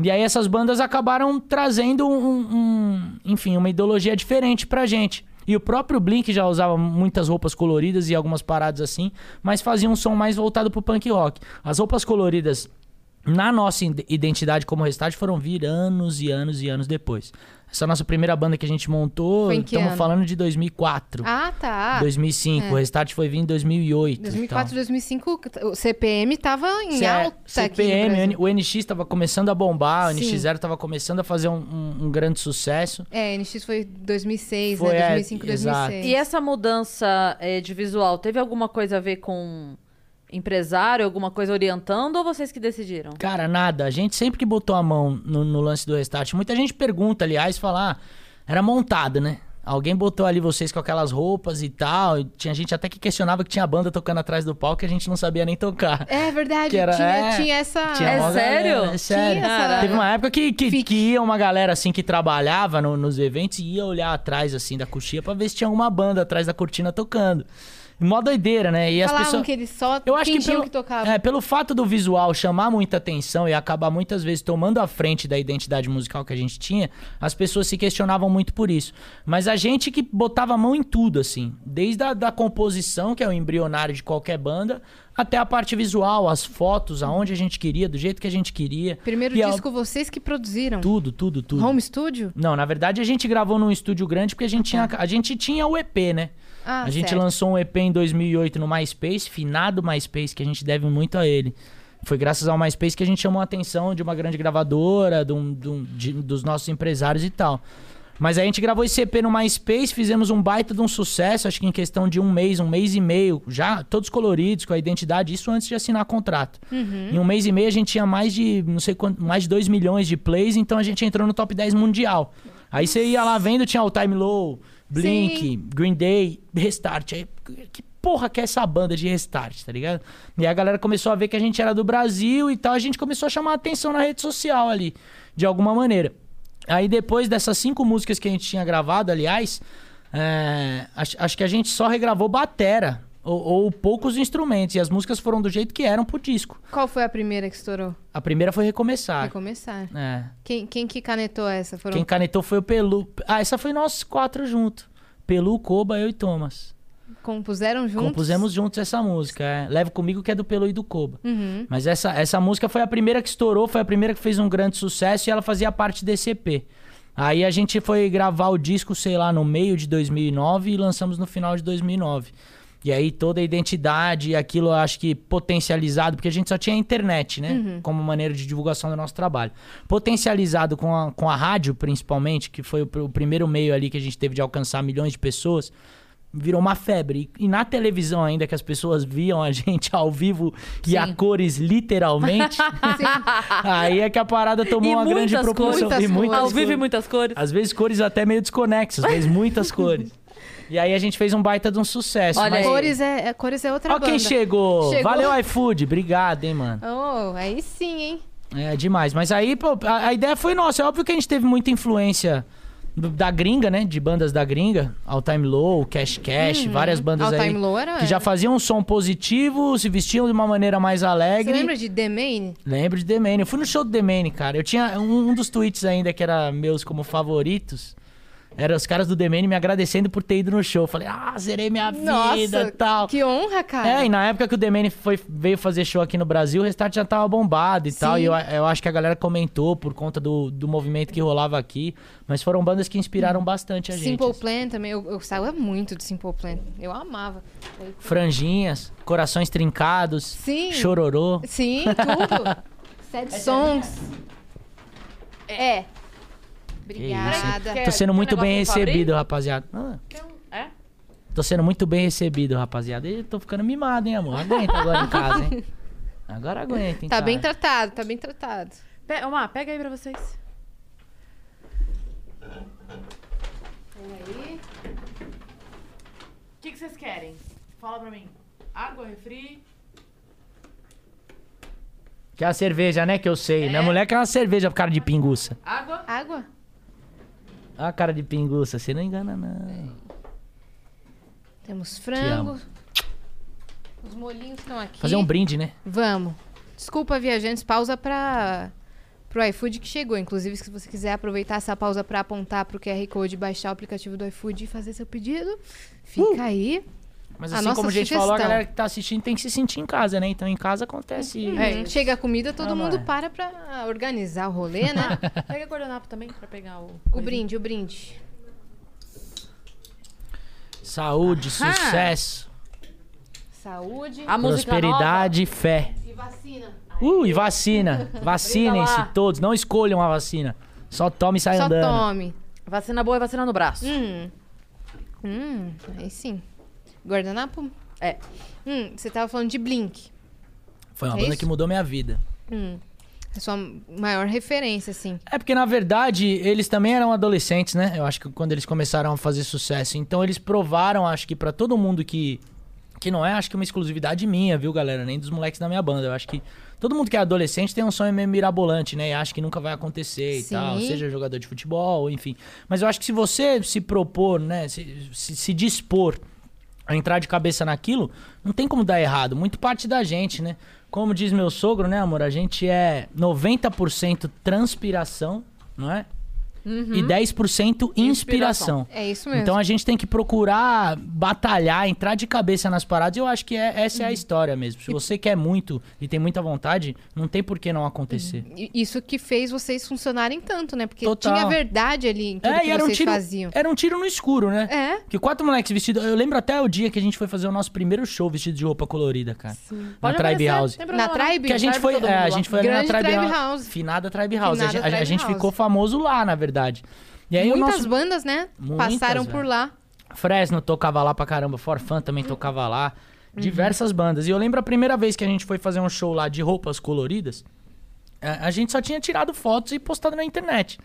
E aí essas bandas acabaram trazendo um, um- enfim, uma ideologia diferente pra gente. E o próprio Blink já usava muitas roupas coloridas e algumas paradas assim, mas fazia um som mais voltado pro punk rock. As roupas coloridas na nossa ide- identidade como Restart foram vir anos e anos e anos depois. Essa nossa primeira banda que a gente montou, estamos ano? falando de 2004. Ah, tá. 2005, é. o Restart foi vir em 2008. 2004, então. 2005, o CPM tava em Cê- alta aqui no CPM, o NX estava começando a bombar, o Sim. NX0 estava começando a fazer um, um- um grande sucesso. É, NX foi 2006, Foi, né? é, 2005, exato. 2006. E essa mudança eh, de visual teve alguma coisa a ver com empresário, alguma coisa orientando ou vocês que decidiram? Cara, nada. A gente sempre que botou a mão no, no lance do restart, muita gente pergunta, aliás, fala, ah, era montado, né? Alguém botou ali vocês com aquelas roupas e tal. e tinha gente até que questionava que tinha banda tocando atrás do palco que a gente não sabia nem tocar. É verdade, era- tinha, é, tinha essa... Tinha É sério? galera, é sério. Essa- Teve uma época que, que, Fique. que ia uma galera assim que trabalhava no- nos eventos e ia olhar atrás assim da coxinha pra ver se tinha alguma banda atrás da cortina tocando. Mó doideira, né? E as Falavam pessoas. que eles só Eu acho que pelo, que tocavam. é, pelo fato do visual chamar muita atenção e acabar muitas vezes tomando a frente da identidade musical que a gente tinha, as pessoas se questionavam muito por isso. Mas a gente que botava a mão em tudo, assim. Desde a da composição, que é o embrionário de qualquer banda, até a parte visual, as fotos, aonde a gente queria, do jeito que a gente queria. Primeiro E a- disco vocês que produziram. Tudo, tudo, tudo. Home Studio? Não, na verdade a gente gravou num estúdio grande porque a gente, tinha, a gente tinha o EP, né? Ah, a gente certo. lançou um EP em 2008 no MySpace, finado MySpace, que a gente deve muito a ele. Foi graças ao MySpace que a gente chamou a atenção de uma grande gravadora, de um- de um- de- dos nossos empresários e tal. Mas aí a gente gravou esse EP no MySpace, fizemos um baita de um sucesso, acho que em questão de um mês, um mês e meio, já todos coloridos, com a identidade, isso antes de assinar contrato. Uhum. Em um mês e meio a gente tinha mais de, não sei quanto, mais de 2 milhões de plays, então a gente entrou no top 10 mundial. Aí você ia lá vendo, tinha o Time Low, Blink, Sim. Green Day, Restart. Aí, que porra que é essa banda de Restart, tá ligado? E aí a galera começou a ver que a gente era do Brasil e tal, a gente começou a chamar a atenção na rede social ali, de alguma maneira. Aí depois dessas cinco músicas que a gente tinha gravado, aliás, é, acho, acho que a gente só regravou batera. Ou, ou poucos instrumentos. E as músicas foram do jeito que eram pro disco. Qual foi a primeira que estourou? A primeira foi Recomeçar. Vai começar. É. Quem, quem que canetou essa? Foram... Quem canetou foi o Pelu. Ah, essa foi nós quatro juntos. Pelu, Koba, eu e Thomas. Compuseram juntos? Compusemos juntos essa música. É. Leve comigo que é do Pelu e do Koba. Uhum. Mas essa, essa música foi a primeira que estourou, foi a primeira que fez um grande sucesso e ela fazia parte desse EP. Aí a gente foi gravar o disco, sei lá, no meio de 2009 e lançamos no final de 2009. E aí toda a identidade, aquilo eu acho que potencializado, porque a gente só tinha a internet, né? Como maneira de divulgação do nosso trabalho. Potencializado com a, com a rádio, principalmente, que foi o, o primeiro meio ali que a gente teve de alcançar milhões de pessoas virou uma febre. E, na televisão ainda, que as pessoas viam a [laughs] gente ao vivo e a Sim. cores, literalmente, [laughs] aí é que a parada tomou E uma grande proporção. cores. E muitas Ao vivo e cores. muitas cores. Às vezes cores até meio desconexas, mas muitas cores. E aí a gente fez um baita de um sucesso. Olha mas... Cores é, é- Cores é outra Ó quem chegou. Chegou. Valeu, iFood. Obrigado, hein, mano. Oh, aí sim, hein? É demais. Mas aí, pô, a, a ideia foi nossa. É óbvio que a gente teve muita influência da gringa, né? De bandas da gringa. All Time Low, Cash Cash, várias bandas All aí. Time Low era- Que já faziam um som positivo, se vestiam de uma maneira mais Você alegre. lembra de The Main? Lembro de The Mane. Eu fui no show do The Mane, cara. Eu tinha um, um dos tweets ainda que era meus como favoritos. Era os caras do The Mane me agradecendo por ter ido no show. Falei, ah, zerei minha vida Nossa, e tal. que honra, cara. É, e na época que o The Mane foi, veio fazer show aqui no Brasil, o Restart já tava bombado e Sim. tal. E eu, eu acho que a galera comentou por conta do, do movimento que rolava aqui. Mas foram bandas que inspiraram bastante a gente. Simple assim. Plan também. Eu, eu gostava muito de Simple Plan. Eu amava. Franjinhas, corações trincados, Sim. chororô. Sim, tudo. [laughs] Sad Songs. É. Obrigada. Tô sendo muito bem recebido, rapaziada. Ah, um Tô sendo muito bem recebido, rapaziada. E tô ficando mimado, hein, amor? Aguenta agora em casa, hein? [laughs] Agora aguenta, hein, Tá bem cara. tratado, tá bem tratado. Pe Omar, pega aí pra vocês. Aí. O que, que vocês querem? Fala pra mim. Água, refri? Quer a cerveja, né? Que eu sei. Minha mulher quer uma cerveja pro cara de pinguça. Água? Água? Olha a cara de pinguça, você não engana, não. Temos frango. Os molhinhos estão aqui. Fazer um brinde, né? Vamos. Desculpa, viajantes, pausa para pro iFood que chegou. Inclusive, se você quiser aproveitar essa pausa para apontar pro QR Code, baixar o aplicativo do iFood e fazer seu pedido, fica aí. Mas A assim como a gente falou, a galera que tá assistindo tem que se sentir em casa, né? Então em casa acontece. Hum, Chega a comida, todo Ah, mundo vai. para pra organizar o rolê, né? [laughs] Pega guardanapo também pra pegar o. o brinde, o brinde. Saúde, Aham. sucesso, Saúde prosperidade e fé. e vacina. Uh, e vacina. [laughs] Vacinem-se todos. Não escolham a vacina. Só tome e sai Só andando. tome. nova. Vacina boa é vacina no braço. Hum. Hum, aí sim. Guardanapo? É. Hum, você tava falando de Blink. Foi uma É banda isso? que mudou minha vida. Hum. É sua maior referência, assim. É porque, na verdade, eles também eram adolescentes, né? Eu acho que quando eles começaram a fazer sucesso. Então eles provaram, acho que pra todo mundo que. Que não é, acho que uma exclusividade minha, viu, galera? Nem dos moleques da minha banda. Eu acho que todo mundo que é adolescente tem um sonho meio mirabolante, né? E acha que nunca vai acontecer e Sim. tal. Seja jogador de futebol, enfim. Mas eu acho que se você se propor, né? Se, se, se dispor a entrar de cabeça naquilo, não tem como dar errado. Muito parte da gente, né? Como diz meu sogro, né, amor? A gente é 90% transpiração, não é? E 10% inspiração. É isso mesmo. Então a gente tem que procurar batalhar, entrar de cabeça nas paradas. E eu acho que é- essa é Uhum. a história mesmo. Se você quer muito e tem muita vontade, não tem por que não acontecer. Isso que fez vocês funcionarem tanto, né? Porque Total. tinha verdade ali em tudo É, que era um, vocês tiro, faziam. era um tiro no escuro, né? É. Que quatro moleques vestidos. Eu lembro até o dia que a gente foi fazer o nosso primeiro show vestido de roupa colorida, cara. Na Pode Tribe aparecer, House. problema Na. Tribe? Que a gente Tribe foi, é, a gente foi ali na Tribe, Tribe House. House. Finada Tribe House. Finada a, gente- a Tribe gente House. ficou famoso lá, na verdade. E aí Muitas nosso bandas, né? Muitas, passaram por velho. lá. Fresno tocava lá pra caramba, Forfan também Uhum. tocava lá. Diversas bandas. E eu lembro a primeira vez que a gente foi fazer um show lá de roupas coloridas, a, gente só tinha tirado fotos e postado na internet.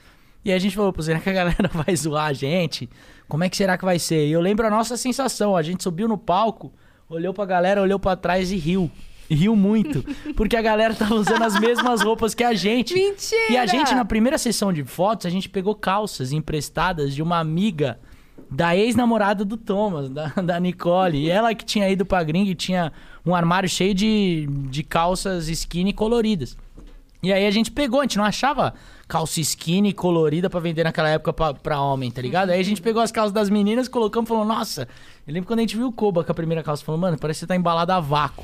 E aí a gente falou, pô, será que a [laughs] galera vai zoar a gente? Como é que será que vai ser? E eu lembro a nossa sensação, a gente subiu no palco, olhou pra galera, olhou pra trás e riu. Riu muito, porque a galera tava usando as mesmas roupas que a gente. Mentira! E a gente, na primeira sessão de fotos, a gente pegou calças emprestadas de uma amiga da ex-namorada do Thomas, da, da Nicole. E ela que tinha ido pra gringa e tinha um armário cheio de, de calças skinny coloridas. E aí a gente pegou, a gente não achava calça skinny colorida pra vender naquela época pra, pra homem, tá ligado? Aí a gente pegou as calças das meninas, colocamos e falou, nossa, eu lembro quando a gente viu o Koba com a primeira calça, falou, mano, parece que você tá embalado a vácuo,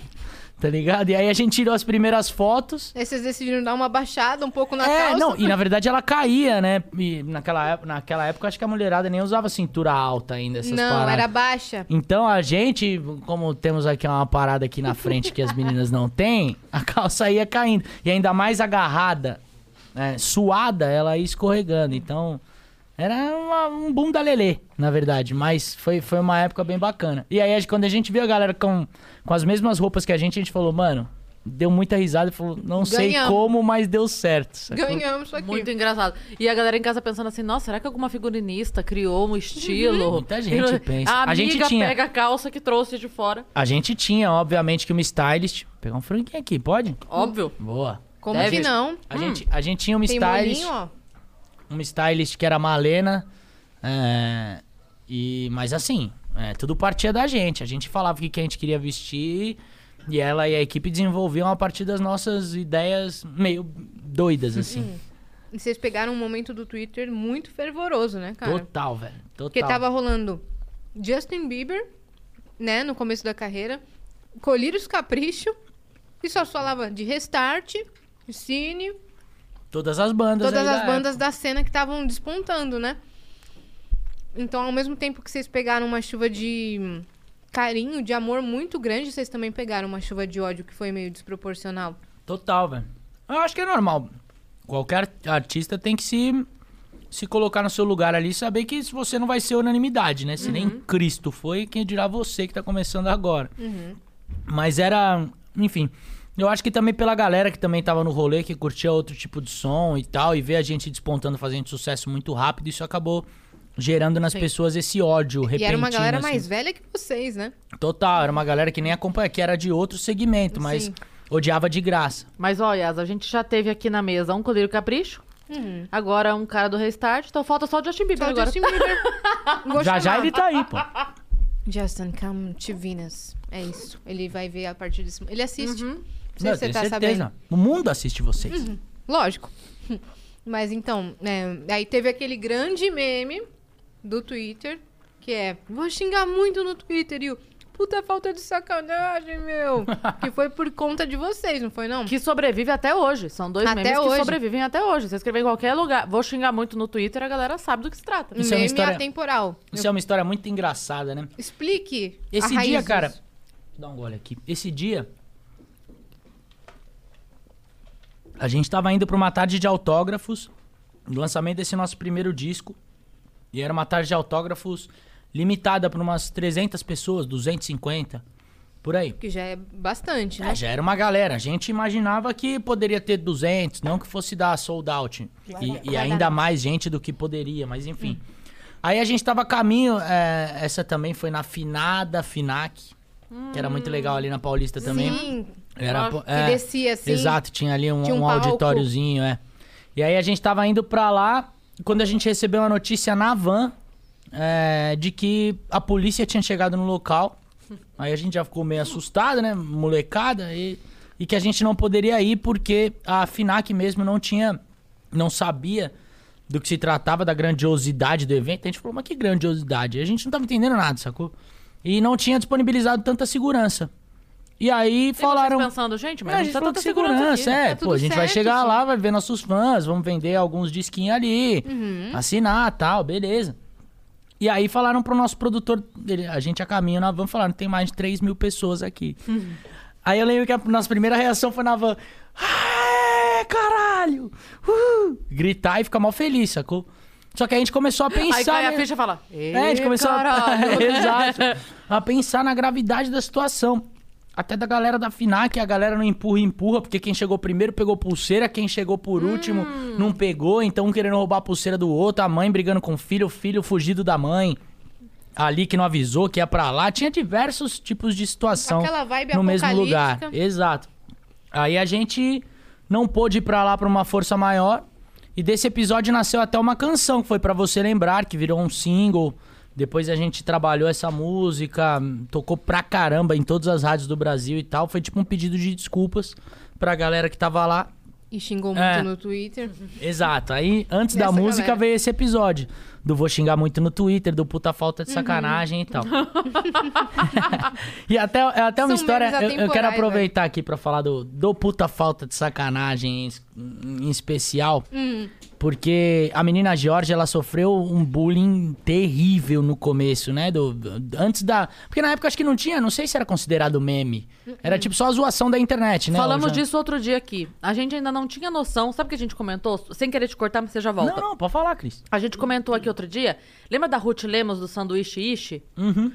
tá ligado? E aí a gente tirou as primeiras fotos, Aí vocês decidiram dar uma baixada um pouco na é, calça. não, e na verdade ela caía, né? E naquela, ép- naquela época acho que a mulherada nem usava cintura alta ainda, essas Não, paradas. era baixa. Então a gente, como temos aqui uma parada aqui na frente que as meninas não têm, a calça ia caindo. E ainda mais agarrada, né, suada, ela ia escorregando. Então era uma- um bunda lelê, na verdade. Mas foi, foi uma época bem bacana. E aí quando a gente viu a galera com, com as mesmas roupas que a gente, a gente falou, mano, deu muita risada e falou, não sei Ganhamos. como, mas deu certo. sacou? Ganhamos isso aqui. Muito engraçado. E a galera em casa pensando assim, nossa, será que alguma figurinista criou um estilo? Muita gente pensa. A A amiga gente tinha- pega a calça que trouxe de fora. A gente tinha, obviamente, que uma stylist. Vou pegar um franguinho aqui, pode? Óbvio. Boa. Como Deve. que não? A, gente, a gente tinha uma Tem stylist. molinho, ó. Uma stylist que era a Malena. é, e, mas assim, é, tudo partia da gente. A gente falava o que, que a gente queria vestir. E ela e a equipe desenvolviam a partir das nossas ideias meio doidas, assim. E vocês pegaram um momento do Twitter muito fervoroso, né, cara? Total, velho. Total. Porque tava rolando Justin Bieber, né, no começo da carreira, Colírios Capricho, e só falava de Restart, Cine, Todas as bandas. todas as da bandas da cena que estavam despontando, né? Então, ao mesmo tempo que vocês pegaram uma chuva de hum, carinho, de amor muito grande, vocês também pegaram uma chuva de ódio que foi meio desproporcional. Total, velho. Eu acho que é normal. Qualquer artista tem que se se colocar no seu lugar ali e saber que você não vai ser unanimidade, né? Se nem Uhum. Cristo foi, quem dirá você que tá começando agora. Mas era, enfim. Eu acho que também pela galera que também tava no rolê, que curtia outro tipo de som e tal, e ver a gente despontando, fazendo sucesso muito rápido, isso acabou gerando nas Sim. pessoas esse ódio E repentino. era uma galera assim. mais velha que vocês, né? Total, era uma galera que nem acompanha, que era de outro segmento, mas Sim. odiava de graça. Mas, Yas, a gente já teve aqui na mesa um Colírio Capricho. Agora um cara do Restart. Então falta só o Justin Bieber Só agora. Justin Bieber. [laughs] Já já chamar. ele tá aí, pô. Justin, come to Venus. É isso. Ele vai ver a partir desse... Ele assiste. Sei Não, se você tá certeza. sabendo. O mundo assiste vocês. Lógico. [laughs] Mas então, é, aí teve aquele grande meme do Twitter, que é, vou xingar muito no Twitter, e o puta falta de sacanagem, meu. [laughs] que foi por conta de vocês, não foi não? Que sobrevive até hoje. São dois Até memes hoje. que sobrevivem até hoje. Você escrever em qualquer lugar. Vou xingar muito no Twitter, a galera sabe do que se trata. Isso é uma meme história- atemporal. Isso é uma história muito engraçada, né? Explique Esse dia, cara. disso. Dá um gole aqui. Esse dia. A gente tava indo pra uma tarde de autógrafos. do lançamento desse nosso primeiro disco. E era uma tarde de autógrafos limitada pra umas 300 pessoas, 250. Por aí. Que já é bastante, né? É, já era uma galera. A gente imaginava que poderia ter 200, não que fosse dar sold out. E, e ainda mais gente do que poderia, mas enfim. Aí a gente tava a caminho, é, essa também foi na finada Finac, que era muito legal ali na Paulista também. Sim, Era, é, descia assim. Exato, tinha ali um, Tinha um um auditóriozinho, é. E aí a gente tava indo pra lá, quando a gente recebeu a notícia na van é, de que a polícia tinha chegado no local. [laughs] Aí a gente já ficou meio assustado, né? Molecada. E, e que a gente não poderia ir porque a FINAC mesmo não tinha. Não sabia do que se tratava, da grandiosidade do evento. A gente falou, mas que grandiosidade? A gente não tava entendendo nada, sacou? E não tinha disponibilizado tanta segurança. E aí E falaram. pensando, gente, mas É, a gente tá que segurança, segurança, aqui. é. Tá pô, a gente vai certo, chegar gente. lá, vai ver nossos fãs, vamos vender alguns disquinhos ali, Uhum. assinar tal, beleza. E aí falaram pro nosso produtor, ele- a gente a caminho na van, falaram, tem mais de 3 mil pessoas aqui. Uhum. Aí eu lembro que a nossa primeira reação foi na van, "Aê, caralho! Uh!" Gritar e ficar mal feliz, sacou? Só que a gente começou a pensar... Aí cai a ficha fala. É, a gente começou a. [laughs] Exato. a pensar na gravidade da situação. Até da galera da FINAC, a galera não empurra, empurra, porque quem chegou primeiro pegou pulseira, quem chegou por último não pegou, então um querendo roubar a pulseira do outro, a mãe brigando com o filho, o filho fugido da mãe. Ali que não avisou que ia pra lá. Tinha diversos tipos de situação Aquela vibe no mesmo lugar. Exato. Aí a gente não pôde ir pra lá pra uma força maior. E desse episódio nasceu até uma canção que foi pra você lembrar, que virou um single. Depois a gente trabalhou essa música, tocou pra caramba em todas as rádios do Brasil e tal. Foi tipo um pedido de desculpas pra galera que tava lá. E xingou muito É. no Twitter. Exato. Aí, antes da música, galera. veio esse episódio. Do vou xingar muito no Twitter, do puta falta Uhum. de sacanagem e tal. [laughs] [laughs] e até, é até uma São história. Eu, eu quero aproveitar aqui pra falar do, do puta falta de sacanagem em, em especial. Hum. Porque a menina Jorge, ela sofreu um bullying terrível no começo, né? Do, antes da. Porque na época acho que não tinha, não sei se era considerado meme. Era tipo só a zoação da internet, né? Falamos já- disso outro dia aqui. A gente ainda não tinha noção. Sabe o que a gente comentou? Sem querer te cortar, mas você já volta. Não, não, pode falar, Cris. A gente comentou aqui outro dia. Lembra da Ruth Lemos do sanduíche Ishi? Uhum.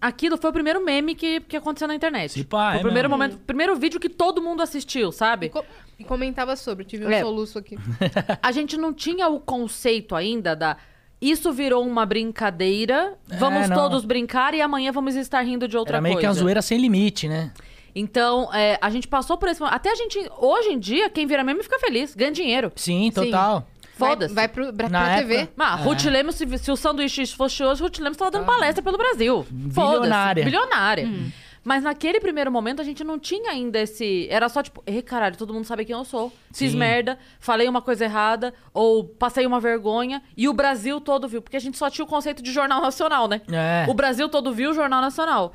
Aquilo foi o primeiro meme que, que aconteceu na internet. Se pá, foi é o primeiro mesmo. momento, primeiro vídeo que todo mundo assistiu, sabe? E, co- e comentava sobre, tive um É. soluço aqui. [laughs] [laughs] A gente não tinha o conceito ainda da isso virou uma brincadeira, vamos É, não. todos brincar e amanhã vamos estar rindo de outra Era meio coisa. que uma zoeira sem limite, né? Então, é, a gente passou por esse momento. Até a gente, hoje em dia, quem vira meme fica feliz, ganha dinheiro. Sim, total. Foda-se. Vai, vai pro, pra, Na pra época- TV. Ah, É. Ruth Lemos, se, se o sanduíche fosse hoje, Ruth Lemos tava dando palestra pelo Brasil. Foda-se. Bilionária. Bilionária. Mas naquele primeiro momento a gente não tinha ainda esse. Era só tipo, ei, caralho, todo mundo sabe quem eu sou. Fiz Sim. merda, falei uma coisa errada, ou passei uma vergonha. E o Brasil todo viu. Porque a gente só tinha o conceito de jornal nacional, né? É. O Brasil todo viu o jornal nacional.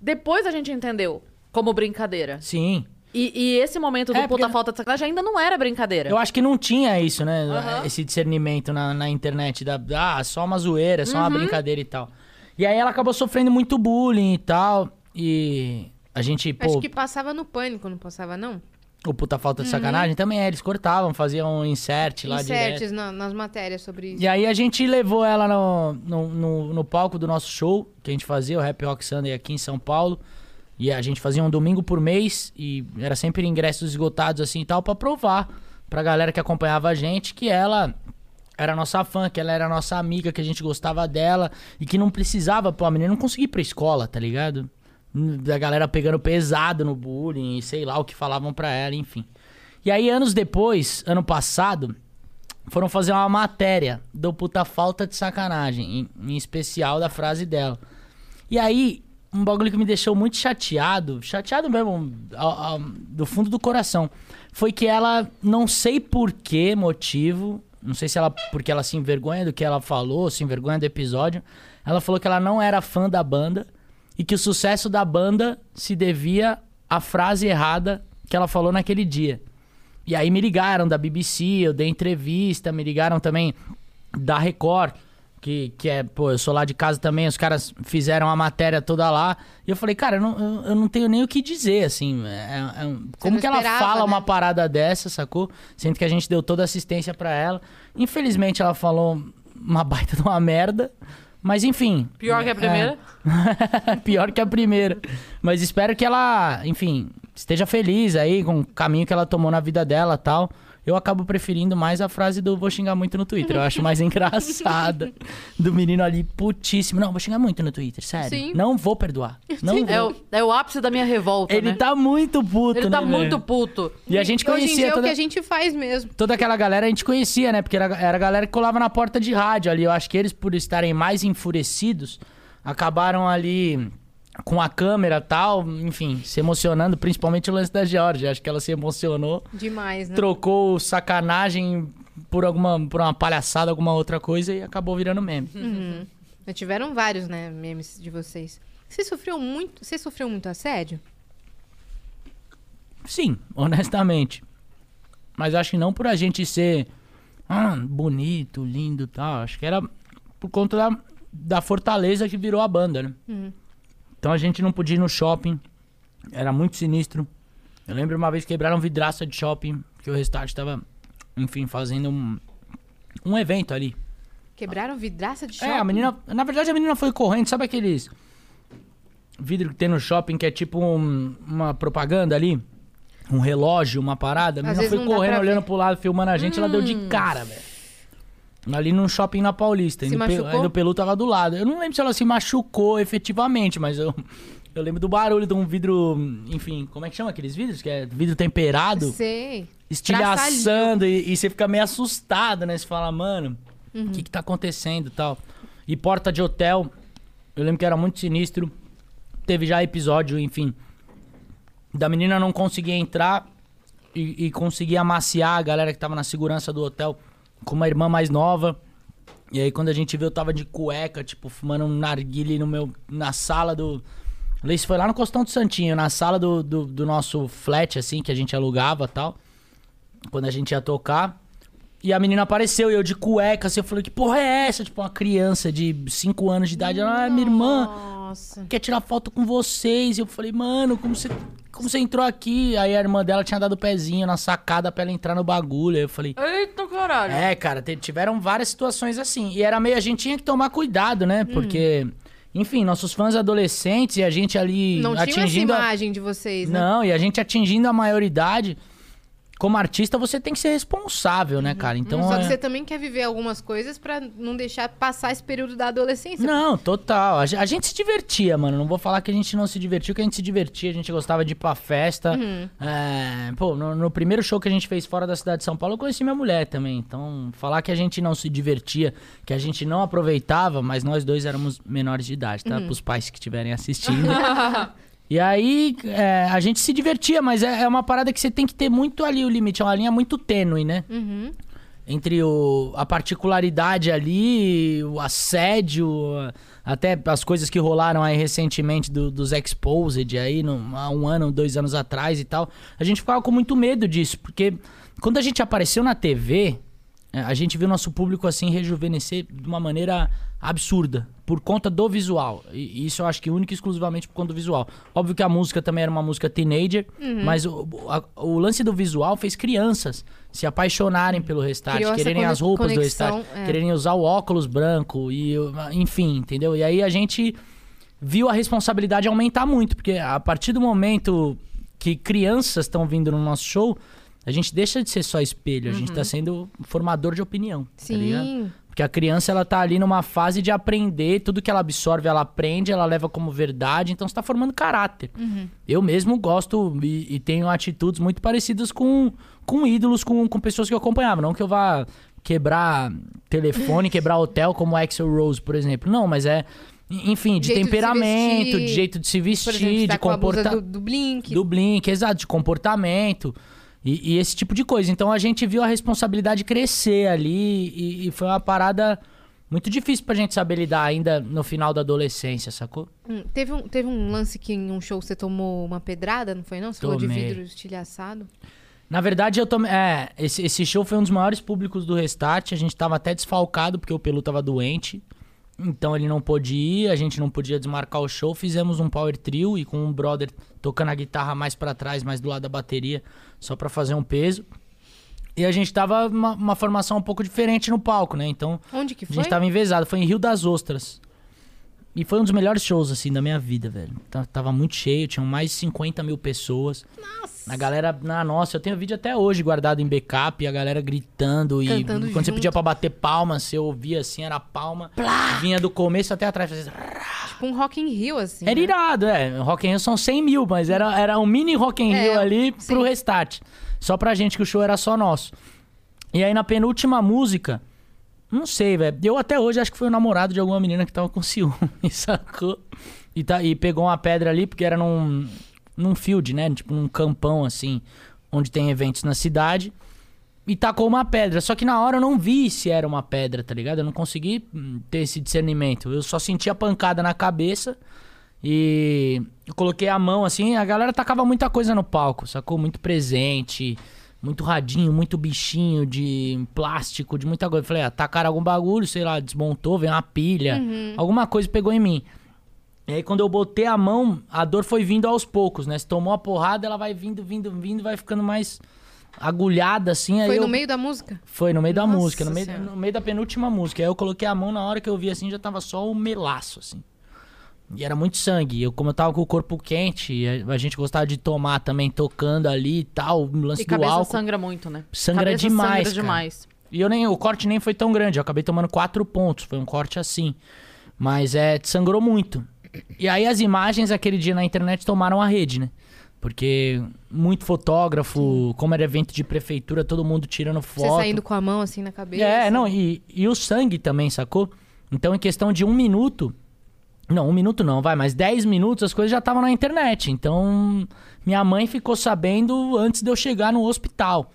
Depois a gente entendeu como brincadeira. Sim. E, e esse momento do É, puta falta de sacanagem ainda não era brincadeira. Eu acho que não tinha isso, né? Aham. Esse discernimento na, na internet. Da, ah, só uma zoeira, só uma Uhum. brincadeira e tal. E aí ela acabou sofrendo muito bullying e tal. E a gente, pô. Acho que passava no pânico, não passava, não? o Puta Falta de Sacanagem, também é, eles cortavam, faziam um insert lá direto. Inserts na- nas matérias sobre isso. E aí a gente levou ela no, no, no, no palco do nosso show, que a gente fazia, o Rap Rock Sunday aqui em São Paulo. E a gente fazia um domingo por mês e era sempre ingressos esgotados assim e tal, pra provar pra galera que acompanhava a gente que ela era nossa fã, que ela era nossa amiga, que a gente gostava dela e que não precisava, pô, a menina não conseguia ir pra escola, tá ligado? Da galera pegando pesado no bullying sei lá o que falavam pra ela, enfim. E aí, anos depois, ano passado, foram fazer uma matéria do puta falta de sacanagem, em, em especial da frase dela. E aí, um bagulho que me deixou muito chateado, chateado mesmo, do fundo do coração, foi que ela, não sei por que motivo, não sei se ela, porque ela se envergonha do que ela falou, se envergonha do episódio, ela falou que ela não era fã da banda e que o sucesso da banda se devia à frase errada que ela falou naquele dia. E aí me ligaram da BBC, eu dei entrevista, me ligaram também da Record, que, que é, pô, eu sou lá de casa também, os caras fizeram a matéria toda lá. E eu falei, cara, eu não, eu, eu não tenho nem o que dizer, assim. é- é como que ela esperava, fala né? uma parada dessa, sacou? Sendo que a gente deu toda a assistência pra ela. Infelizmente ela falou uma [laughs] baita de uma merda. Mas enfim. Pior que a primeira. [laughs] Pior que a primeira. Mas espero que ela, enfim, esteja feliz aí com o caminho que ela tomou na vida dela tal. Eu acabo preferindo mais a frase do vou xingar muito no Twitter. Eu acho mais [laughs] engraçada. Do menino ali putíssimo. Não, vou xingar muito no Twitter, sério. Sim. Não vou perdoar. [laughs] Não É vou. o, é o ápice da minha revolta, Ele né? tá muito puto, Ele tá né, muito velho? puto. E a gente Hoje em dia conhecia é o toda... que a gente faz mesmo. toda aquela galera a gente conhecia, né? Porque era, era a galera que colava na porta de rádio ali. Eu acho que eles, por estarem mais enfurecidos, acabaram ali com a câmera e tal, enfim, se emocionando, principalmente o lance da Georgia. Acho que ela se emocionou, Demais, né? trocou sacanagem por alguma por uma palhaçada, alguma outra coisa e acabou virando meme. Uhum. Já tiveram vários, né, memes de vocês. Você sofreu muito, você sofreu muito assédio? Sim, honestamente. Mas acho que não por a gente ser ah, bonito, lindo e tal. Acho que era por conta da, da fortaleza que virou a banda, né? Uhum. Então a gente não podia ir no shopping. Era muito sinistro. Eu lembro uma vez que quebraram vidraça de shopping, que o Restart tava, enfim, fazendo um, um evento ali. Quebraram vidraça de shopping? É, a menina. Na verdade, a menina foi correndo, sabe aqueles vidro que tem no shopping que é tipo um- uma propaganda ali? Um relógio, uma parada. A menina foi correndo, olhando ver. pro lado, filmando a gente, ela deu de cara, velho. Ali num shopping na Paulista. Se Ainda o Pe- machucou? ainda o Pelu tava do lado. Eu não lembro se ela se machucou efetivamente, mas eu, eu lembro do barulho de um vidro. Enfim, como é que chama aqueles vidros? Que é vidro temperado Sei. estilhaçando e, e você fica meio assustado, né? Você fala, mano, o Uhum. que que tá acontecendo e tal. E porta de hotel, eu lembro que era muito sinistro. Teve já episódio, enfim, da menina não conseguir entrar e, e conseguir amaciar a galera que tava na segurança do hotel com uma irmã mais nova. E aí quando a gente viu, eu tava de cueca, tipo, fumando um narguile no meu, na sala do... Isso foi lá no Costão do Santinho, na sala do, do, do nosso flat, assim, que a gente alugava e tal. Quando a gente ia tocar. E a menina apareceu e eu de cueca, assim, eu falei, que porra é essa? Tipo, uma criança de 5 anos de idade. Ela, ah, minha irmã Nossa. quer tirar foto com vocês. E eu falei, mano, como você, como você entrou aqui? Aí a irmã dela tinha dado o pezinho na sacada pra ela entrar no bagulho. Aí eu falei, Eita, caralho. é, cara, te- tiveram várias situações assim. E era meio, a gente tinha que tomar cuidado, né? Porque, enfim, nossos fãs adolescentes e a gente ali Não tinha essa atingindo. a- imagem de vocês, né? Não, e a gente atingindo a maioridade. Como artista, você tem que ser responsável, né, cara? Então. Só que é- você também quer viver algumas coisas pra não deixar passar esse período da adolescência. Não, total. A, ge- a gente se divertia, mano. Não vou falar que a gente não se divertiu, que a gente se divertia. A gente gostava de ir pra festa. Uhum. É, pô, no, no primeiro show que a gente fez fora da cidade de São Paulo, eu conheci minha mulher também. Então, falar que a gente não se divertia, que a gente não aproveitava, mas nós dois éramos menores de idade, tá? Pros pais que estiverem assistindo. [laughs] E aí, é, a gente se divertia, mas é, é uma parada que você tem que ter muito ali o limite. É uma linha muito tênue, né? Uhum. entre o, a particularidade ali, o assédio, até as coisas que rolaram aí recentemente do- dos Exposed aí, no- há um ano, dois anos atrás e tal. A gente ficava com muito medo disso, porque quando a gente apareceu na TV, a gente viu nosso público assim rejuvenescer de uma maneira absurda por conta do visual. E isso eu acho que único e exclusivamente por conta do visual. Óbvio que a música também era uma música teenager, Uhum. mas o, a- o lance do visual fez crianças se apaixonarem pelo Restart, Criou quererem as roupas do conexão, Restart, é. quererem usar o óculos branco e enfim, entendeu? E aí a gente viu a responsabilidade aumentar muito, porque a partir do momento que crianças estão vindo no nosso show, a gente deixa de ser só espelho, a gente tá sendo formador de opinião, tá? Sim. Porque a criança, ela tá ali numa fase de aprender, tudo que ela absorve, ela aprende, ela leva como verdade, então você tá formando caráter. Eu mesmo gosto e, e tenho atitudes muito parecidas com, com ídolos, com, com pessoas que eu acompanhava. Não que eu vá quebrar telefone, [laughs] quebrar hotel como Axel Rose, por exemplo. Não, mas é, enfim, de Jeito de temperamento, de, vestir. jeito de se vestir, exemplo, tá de comportamento. do, do Blink. Do Blink, exato, de comportamento e, e esse tipo de coisa. Então a gente viu a responsabilidade crescer ali e, e foi uma parada muito difícil pra gente saber lidar ainda no final da adolescência, sacou? Hum, teve, um, teve um lance que em um show você tomou uma pedrada, não foi não? Você falou de Tomei. vidro estilhaçado. Na verdade, eu tomei. É, esse, esse show foi um dos maiores públicos do Restart. A gente tava até desfalcado porque o Pelu tava doente. Então ele não pôde ir, a gente não podia desmarcar o show. Fizemos um power trio e com um brother tocando a guitarra mais pra trás, mais do lado da bateria, só pra fazer um peso. E a gente tava uma, uma formação um pouco diferente no palco, né? Então Onde que a foi? gente tava envezado. Foi em Rio das Ostras. E foi um dos melhores shows, assim, da minha vida, velho. Tá- Tava muito cheio, tinham mais de 50 mil pessoas. Nossa. A galera, na nossa, eu tenho vídeo até hoje guardado em backup, e a galera gritando e Cantando quando você pedia pra bater palma, você ouvia assim, era palma, vinha do começo até atrás. Fazia... Tipo um Rock in Rio, assim. Era né? irado, é. Rock in Rio são 100 mil, mas era, era um mini Rock in É, Rio ali pro sim. restart. Só pra gente que o show era só nosso. E aí na penúltima música, não sei, velho. Eu até hoje acho que foi o namorado de alguma menina que tava com ciúme, [laughs] sacou? E, tá, e pegou uma pedra ali, porque era num, num field, né? Tipo num campão assim, onde tem eventos na cidade. E tacou uma pedra. Só que na hora eu não vi se era uma pedra, tá ligado? Eu não consegui hum, ter esse discernimento. Eu só senti a pancada na cabeça. E eu coloquei a mão assim, a galera tacava muita coisa no palco, sacou? Muito presente, muito radinho, muito bichinho de plástico, de muita coisa. Eu falei, ah, tacaram algum bagulho, sei lá, desmontou, veio uma pilha, alguma coisa pegou em mim. E aí quando eu botei a mão, a dor foi vindo aos poucos, né? Se tomou a porrada, ela vai vindo, vindo, vindo, vai ficando mais agulhada assim. aí Foi eu... no meio da música? Foi no meio da Nossa música, no meio, no meio da penúltima música. Aí eu coloquei a mão na hora que eu vi assim, já tava só o melaço, assim. E era muito sangue. Eu, como eu tava com o corpo quente, a, gente gostava de tomar também, tocando ali e tal, o lance E do álcool. sangra muito, né? Sangra cabeça demais, Sangra cara. demais. E eu nem, o corte nem foi tão grande, eu acabei tomando quatro pontos, foi um corte assim. Mas é, sangrou muito. E aí as imagens aquele dia na internet tomaram a rede, né? Porque muito fotógrafo, como era evento de prefeitura, todo mundo tirando foto. Você saindo com a mão assim na cabeça? É, não, e, e o sangue também, sacou? Então, em questão de um minuto. Não, um minuto não, vai, mas dez minutos as coisas já estavam na internet. Então, minha mãe ficou sabendo antes de eu chegar no hospital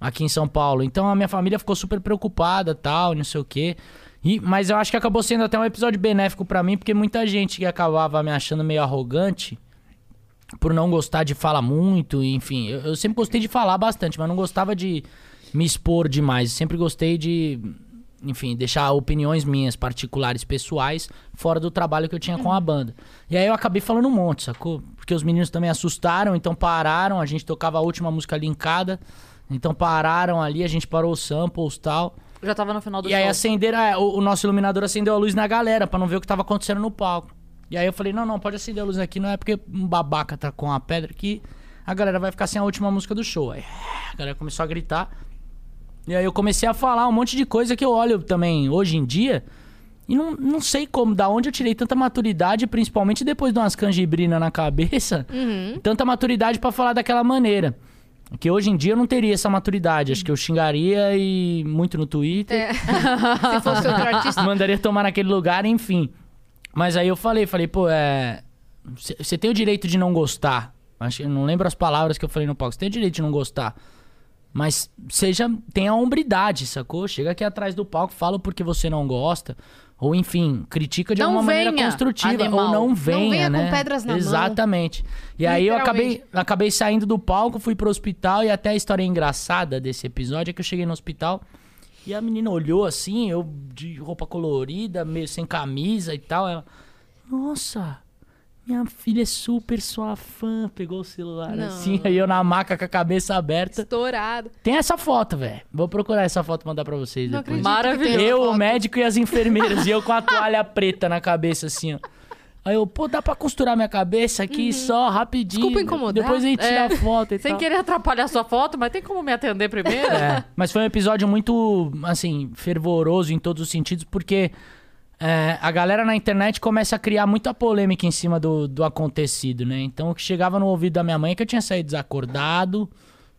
aqui em São Paulo. Então, a minha família ficou super preocupada tal, não sei o quê. E, mas eu acho que acabou sendo até um episódio benéfico pra mim, porque muita gente que acabava me achando meio arrogante por não gostar de falar muito, enfim. Eu, eu sempre gostei de falar bastante, mas não gostava de me expor demais. Sempre gostei de, enfim, deixar opiniões minhas particulares, pessoais, fora do trabalho que eu tinha com a banda. E aí eu acabei falando um monte, sacou? Porque os meninos também assustaram, então pararam. A gente tocava a última música linkada, então pararam ali, a gente parou os samples e tal. Já tava no final do E aí show. acenderam, é, o, o nosso iluminador acendeu a luz na galera pra não ver o que tava acontecendo no palco. E aí eu falei, não, não, pode acender a luz aqui, não é porque um babaca tá com a pedra que a galera vai ficar sem a última música do show. Aí a galera começou a gritar. E aí eu comecei a falar um monte de coisa que eu olho também hoje em dia. E não, não sei como, da onde eu tirei tanta maturidade, principalmente depois de umas canjibrinas na cabeça, tanta maturidade pra falar daquela maneira. Que hoje em dia eu não teria essa maturidade. Acho que eu xingaria e muito no Twitter. É. [laughs] Se fosse outro artista. mandaria tomar naquele lugar, enfim. Mas aí eu falei, falei, pô, é. Você tem o direito de não gostar. Acho não lembro as palavras que eu falei no palco. Você tem o direito de não gostar. Mas seja. Tenha a hombridade, sacou? Chega aqui atrás do palco, fala porque você não gosta. Ou enfim, critica de Não alguma maneira venha, construtiva. animal. Ou não venha, venha com né? pedras na mão. Exatamente. E aí eu acabei, acabei saindo do palco, fui pro hospital. E até a história engraçada desse episódio é que eu cheguei no hospital. E a menina olhou assim, eu de roupa colorida, meio sem camisa e tal. Ela, nossa, minha filha é super sua fã. Pegou o celular Não. assim, aí eu na maca com a cabeça aberta. Estourado. Tem essa foto, velho. Vou procurar essa foto e mandar pra vocês Não depois. Maravilhoso. Eu, o médico e as enfermeiras. e eu com a toalha preta na cabeça, assim, ó. Aí eu, pô, dá pra costurar minha cabeça aqui só, rapidinho. Desculpa incomodar. Depois a gente tira É, a foto e Sem tal. querer atrapalhar sua foto, mas tem como me atender primeiro? É, mas foi um episódio muito, assim, fervoroso em todos os sentidos, porque é, a galera na internet começa a criar muita polêmica em cima do, do acontecido, né? Então o que chegava no ouvido da minha mãe é que eu tinha saído desacordado,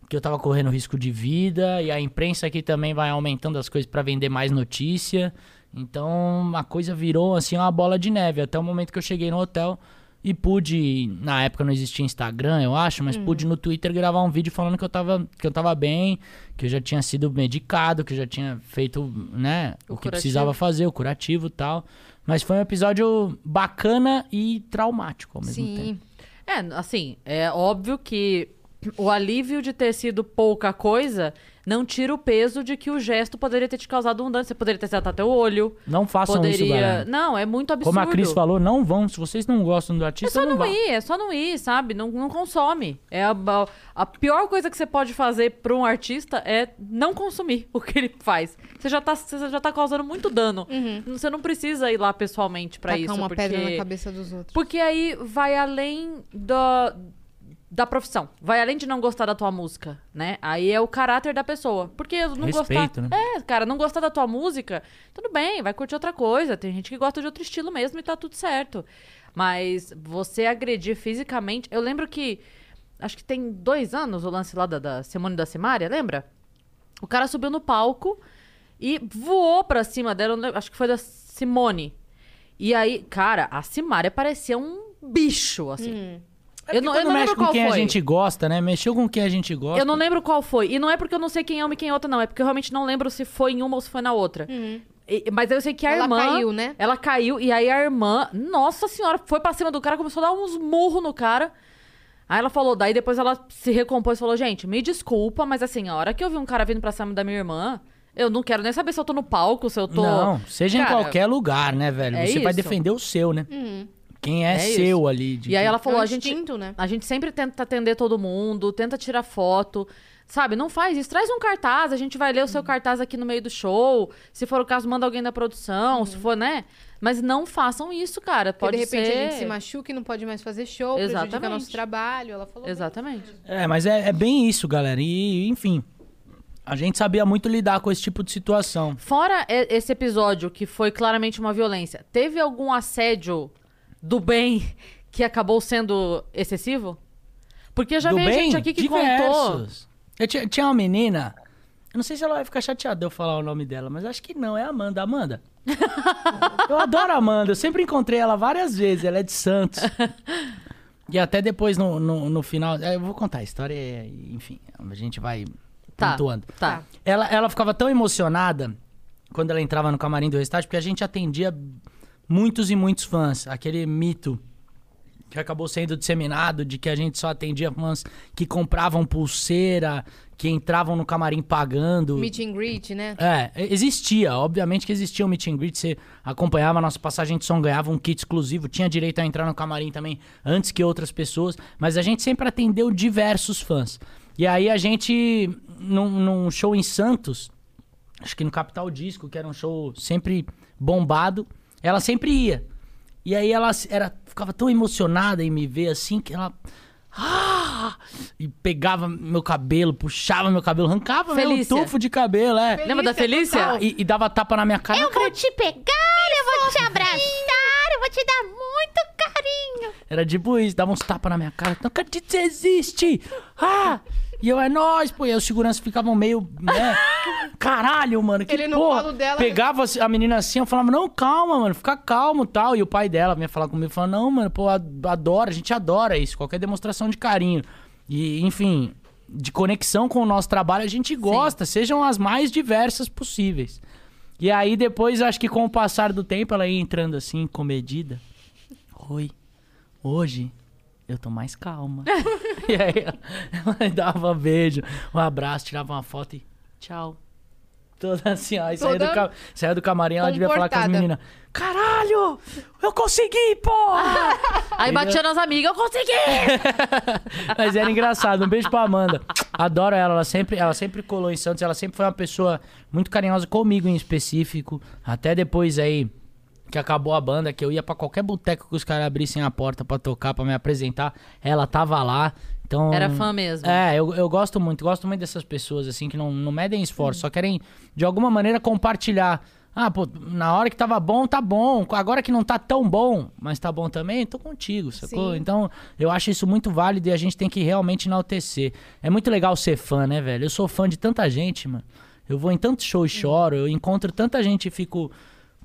que eu tava correndo risco de vida, e a imprensa aqui também vai aumentando as coisas pra vender mais notícia. Então a coisa virou, assim, uma bola de neve, até o momento que eu cheguei no hotel. E pude, na época não existia Instagram, eu acho, mas pude no Twitter gravar um vídeo falando que eu tava, que eu tava bem, que eu já tinha sido medicado, que eu já tinha feito, né, O o, que curativo. precisava fazer, o curativo e tal. Mas foi um episódio bacana e traumático ao mesmo tempo. Sim. É, assim, é óbvio que o alívio de ter sido pouca coisa não tira o peso de que o gesto poderia ter te causado um dano. Você poderia ter acertado até o olho. Não façam poderia. isso, galera. Não, é muito absurdo. Como a Cris falou, não vão. Se vocês não gostam do É artista, só não, não ir, é só não ir, sabe? Não, não consome. É a, a- a pior coisa que você pode fazer pra um artista é não consumir [laughs] o que ele faz. Você já tá, você já tá causando muito dano. Você não precisa ir lá pessoalmente pra Tacar isso. uma porque... pedra na cabeça dos outros. Porque aí vai além do, da profissão. Vai além de não gostar da tua música, né? Aí é o caráter da pessoa. Porque não Respeito, gostar. né? É, cara, não gostar da tua música, tudo bem, vai curtir outra coisa. Tem gente que gosta de outro estilo mesmo e tá tudo certo. Mas você agredir fisicamente. Eu lembro que. Acho que tem dois anos o lance lá da, da Simone da Simária, lembra? O cara subiu no palco e voou pra cima dela. Acho que foi da Simone. E aí, cara, a Simária parecia um bicho, assim. É Eu não, eu não mexe lembro com quem foi. a gente gosta, né? Mexeu com quem a gente gosta. Eu não lembro qual foi. E não é porque eu não sei quem é uma e quem é outra, não. É porque eu realmente não lembro se foi em uma ou se foi na outra. E- mas eu sei que a Ela irmã. caiu, né? Ela caiu. E aí a irmã, nossa senhora, foi pra cima do cara, começou a dar uns murros no cara. Aí ela falou, daí depois ela se recompôs e falou: gente, me desculpa, mas assim, a hora que eu vi um cara vindo pra cima da minha irmã, eu não quero nem saber se eu tô no palco, se eu tô. Não, seja em Cara, qualquer lugar, né, velho? é Você vai isso. defender o seu, né? Quem é, É isso. seu ali. de E aí ela falou: É um a gente. né? A gente sempre tenta atender todo mundo, tenta tirar foto. Sabe, não faz isso. Traz um cartaz, a gente vai ler o seu cartaz aqui no meio do show. Se for o caso, manda alguém da produção, se for, né? Mas não façam isso, cara. Porque Pode de repente ser. a gente se machuca e não pode mais fazer show, prejudica Exatamente. nosso trabalho. Ela falou. Exatamente. É, mas é, é bem isso, galera. E, enfim, a gente sabia muito lidar com esse tipo de situação. Fora esse episódio, que foi claramente uma violência, teve algum assédio do bem que acabou sendo excessivo? Porque já Do veio gente aqui que contou. diversos. Eu tinha, tinha uma menina, eu não sei se ela vai ficar chateada de eu falar o nome dela, mas acho que não, é a Amanda. Amanda. [laughs] eu adoro a Amanda, eu sempre encontrei ela várias vezes, ela é de Santos. E até depois no, no, no final, é, eu vou contar a história, enfim, a gente vai Tá. pontuando. Tá. Ela, ela ficava tão emocionada quando ela entrava no camarim do Restart, porque a gente atendia muitos e muitos fãs. Aquele mito que acabou sendo disseminado de que a gente só atendia fãs que compravam pulseira, que entravam no camarim pagando. Meet and greet, né? É, existia, obviamente que existia o meet and greet, você acompanhava a nossa passagem de som, ganhava um kit exclusivo, tinha direito a entrar no camarim também antes que outras pessoas, mas a gente sempre atendeu diversos fãs. E aí a gente, num, num show em Santos, acho que no Capital Disco, que era um show sempre bombado, ela sempre ia. E aí ela era, ficava tão emocionada em me ver assim, que ela... Ah! E pegava meu cabelo, puxava meu cabelo, arrancava meu Felícia. tufo de cabelo, é. Lembra da Felícia? E, e dava tapa na minha cara. Eu vou te pegar, eu vou te abraçar, eu vou te dar muito carinho. Era tipo isso, dava uns tapas na minha cara. Não acredito que você existe! Ah! E eu, é nóis, pô. E aí os seguranças ficavam meio, né? [laughs] Caralho, mano, que Ele no porra. colo dela- Pegava a menina assim, eu falava, não, calma, mano, fica calmo e tal. E o pai dela vinha falar comigo, falava, não, mano, pô, ad- adora, a gente adora isso, qualquer demonstração de carinho. E, enfim, de conexão com o nosso trabalho, a gente gosta, sejam as mais diversas possíveis. E aí depois, acho que com o passar do tempo, ela ia entrando assim, comedida. Oi, hoje eu tô mais calma. [laughs] e aí ela, dava um beijo, um abraço, tirava uma foto e tchau. Toda assim, ó. Aí saiu do, Toda ca... saiu do camarim, ela devia falar com as meninas. Caralho! Eu consegui, porra! [laughs] Aí batia nas amigas, eu consegui! [laughs] Mas era engraçado. Um beijo pra Amanda. Adoro ela. Ela sempre, ela sempre colou em Santos. Ela sempre foi uma pessoa muito carinhosa comigo em específico. Até depois aí que acabou a banda, que eu ia pra qualquer boteco que os caras abrissem a porta pra tocar, pra me apresentar. Ela tava lá. Então, Era fã mesmo. É, eu, eu gosto muito. Gosto muito dessas pessoas, assim, que não, não medem esforço. Só querem, de alguma maneira, compartilhar. Ah, pô, na hora que tava bom, tá bom. Agora que não tá tão bom, mas tá bom também, tô contigo, sacou? Sim. Então, eu acho isso muito válido e a gente tem que realmente enaltecer. É muito legal ser fã, né, velho? Eu sou fã de tanta gente, mano. Eu vou em tanto show e choro, eu encontro tanta gente e fico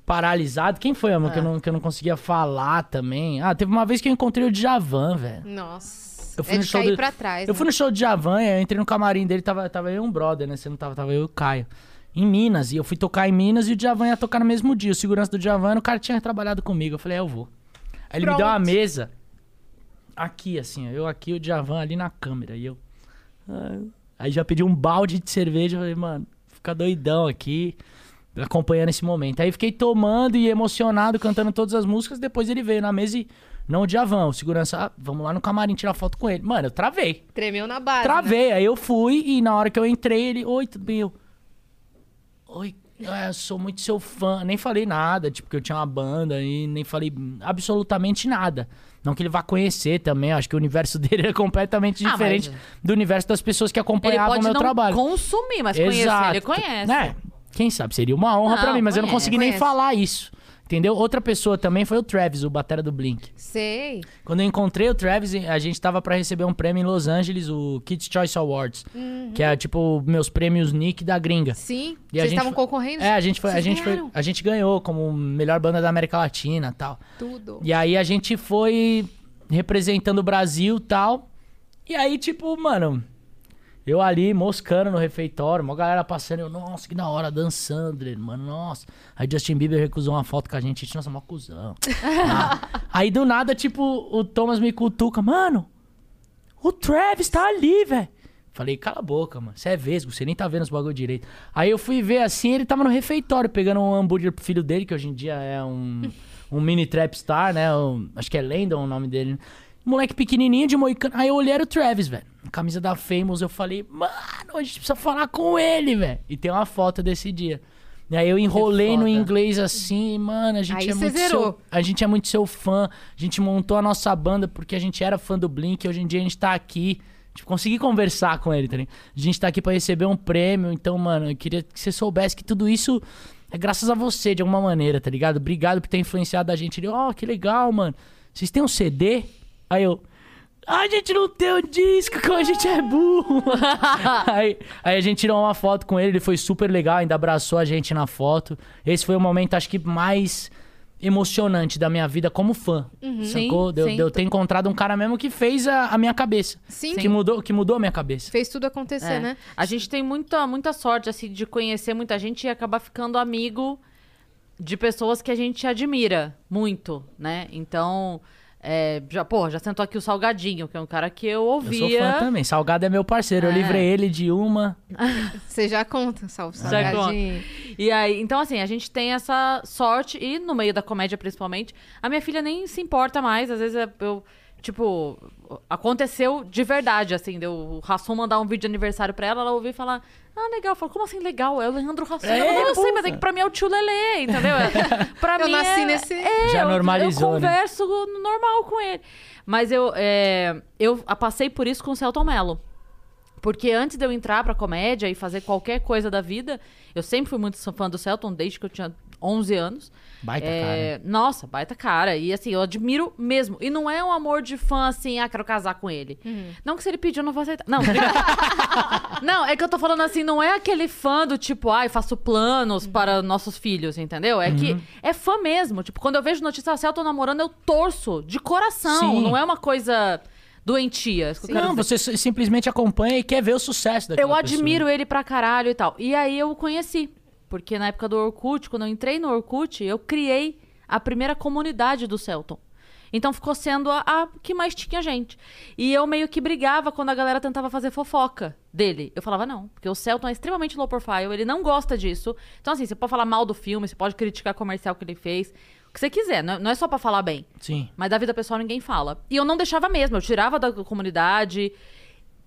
paralisado. Quem foi, amor, que, eu não, que eu não conseguia falar também? Ah, teve uma vez que eu encontrei o Djavan, velho. Nossa. Eu fui é no de show cair do- pra trás. Eu fui né? no show de Javan, eu entrei no camarim dele, tava, tava eu e um brother, né? Você não tava, tava eu e o Caio. Em Minas, e eu fui tocar em Minas e o Djavan ia tocar no mesmo dia. O segurança do Djavan, o cara tinha trabalhado comigo. Eu falei, é, eu vou. Aí ele me deu uma Pronto. mesa, aqui assim, ó, eu aqui, o Djavan ali na câmera, e eu... ah, Aí já pedi um balde de cerveja, eu falei, mano, fica doidão aqui, acompanhando esse momento. Aí fiquei tomando e emocionado, cantando todas as músicas, depois ele veio na mesa e... Não o Djavan, o segurança, ah, vamos lá no camarim tirar foto com ele. Mano, eu travei. Tremeu na base. né? Travei, aí eu fui e na hora que eu entrei, ele, oi, tudo bem? Eu, oi, é, eu sou muito seu fã. Nem falei nada, tipo, que eu tinha uma banda e nem falei absolutamente nada. Não que ele vá conhecer também, acho que o universo [laughs] dele é completamente Ah, diferente mas- do universo das pessoas que acompanhavam o pode meu não trabalho. consumir, mas conhecer ele conhece. É, quem sabe, seria uma honra pra mim, mas eu não consegui nem falar isso. Entendeu? Outra pessoa também foi o Travis, o batera do Blink. Sei. Quando eu encontrei o Travis, a gente tava pra receber um prêmio em Los Angeles, o Kids Choice Awards, que é tipo meus prêmios Nick da gringa. Sim. E a Vocês estavam concorrendo? É, a gente foi, a Vocês gente foi, a gente ganhou como melhor banda da América Latina, tal. Tudo. E aí a gente foi representando o Brasil, tal. E aí tipo, mano, eu ali moscando no refeitório, uma galera passando, eu, nossa, que da hora, dançando, mano, nossa. Aí Justin Bieber recusou uma foto com a gente, nossa, mó cuzão. [laughs] Ah. Aí do nada, tipo, o Thomas me cutuca, mano, o Travis tá ali, velho. Falei, cala a boca, mano. Você é vesgo, você nem tá vendo os bagulho direito. Aí eu fui ver assim, ele tava no refeitório pegando um hambúrguer pro filho dele, que hoje em dia é um, um mini trap star, né? Um- acho que é Landon o nome dele. Moleque pequenininho de moicano. Aí eu olhei era o Travis, velho. Camisa da Famous. Eu falei, mano, a gente precisa falar com ele, velho. E tem uma foto desse dia. E aí eu enrolei no inglês assim, mano, a gente Aí é muito zerou. seu, a gente é muito seu fã. A gente montou a nossa banda porque a gente era fã do Blink. Hoje em dia a gente tá aqui. Tipo, consegui conversar com ele, tá ligado? A gente tá aqui pra receber um prêmio. Então, mano, eu queria que você soubesse que tudo isso é graças a você, de alguma maneira, tá ligado? Obrigado por ter influenciado a gente. Ele, ó, que legal, mano. Vocês têm um CD? Aí eu. "Ah, A gente não tem um disco, como a gente é burro. [laughs] aí, aí a gente tirou uma foto com ele, ele foi super legal, ainda abraçou a gente na foto. Esse foi o momento, acho que, mais emocionante da minha vida como fã. Sacou? Sim, De, eu- sim. de eu ter encontrado um cara mesmo que fez a, a minha cabeça. Sim. Que mudou, que mudou a minha cabeça. Fez tudo acontecer, É. né? A gente tem muita, muita sorte, assim, de conhecer muita gente e acabar ficando amigo de pessoas que a gente admira muito, né? Então, é, já, pô, já sentou aqui o Salgadinho, que é um cara que eu Eu ouvia. sou fã também. Salgado é meu parceiro. Eu É. livrei ele de uma. [laughs] Você já conta, salve, Já salgadinho. E aí, então assim, a gente tem essa sorte, e no meio da comédia principalmente, a minha filha nem se importa mais, às vezes é- eu, tipo, aconteceu de verdade, assim, deu o Rassum mandar um vídeo de aniversário pra ela, ela ouvir e falar, ah, legal, eu falo, como assim legal? É o Leandro Rassum. É, Ela, não, eu sei, mas é que pra mim é o tio Lelê, entendeu? pra Eu mim nasci é, nesse- é, Já eu- normalizou, Eu né? converso normal com ele. Mas eu, é, eu passei por isso com o Celton Mello. Porque antes de eu entrar pra comédia e fazer qualquer coisa da vida, eu sempre fui muito fã do Celton, desde que eu tinha 11 anos. Baita É, Nossa, baita cara. E assim, eu admiro mesmo. E não é um amor de fã assim, ah, quero casar com ele. Não que se ele pedir, eu não vou aceitar. Não, [laughs] não, é que eu tô falando assim, não é aquele fã do tipo, ai, faço planos para nossos filhos, entendeu? É que é fã mesmo. Tipo, quando eu vejo notícia, ah, Celton namorando, eu torço de coração. Sim. Não é uma coisa doentia. eu quero Não, dizer. você simplesmente acompanha e quer ver o sucesso daquela Eu pessoa. admiro ele pra caralho e tal. E aí eu o conheci. Porque na época do Orkut, quando eu entrei no Orkut, eu criei a primeira comunidade do Celton. Então ficou sendo a, a que mais tinha gente. E eu meio que brigava quando a galera tentava fazer fofoca dele. Eu falava, não, porque o Celton é extremamente low profile, ele não gosta disso. Então, assim, você pode falar mal do filme, você pode criticar o comercial que ele fez, o que você quiser, não é- não é só pra falar bem. Sim. Mas da vida pessoal ninguém fala. E eu não deixava mesmo, eu tirava da comunidade.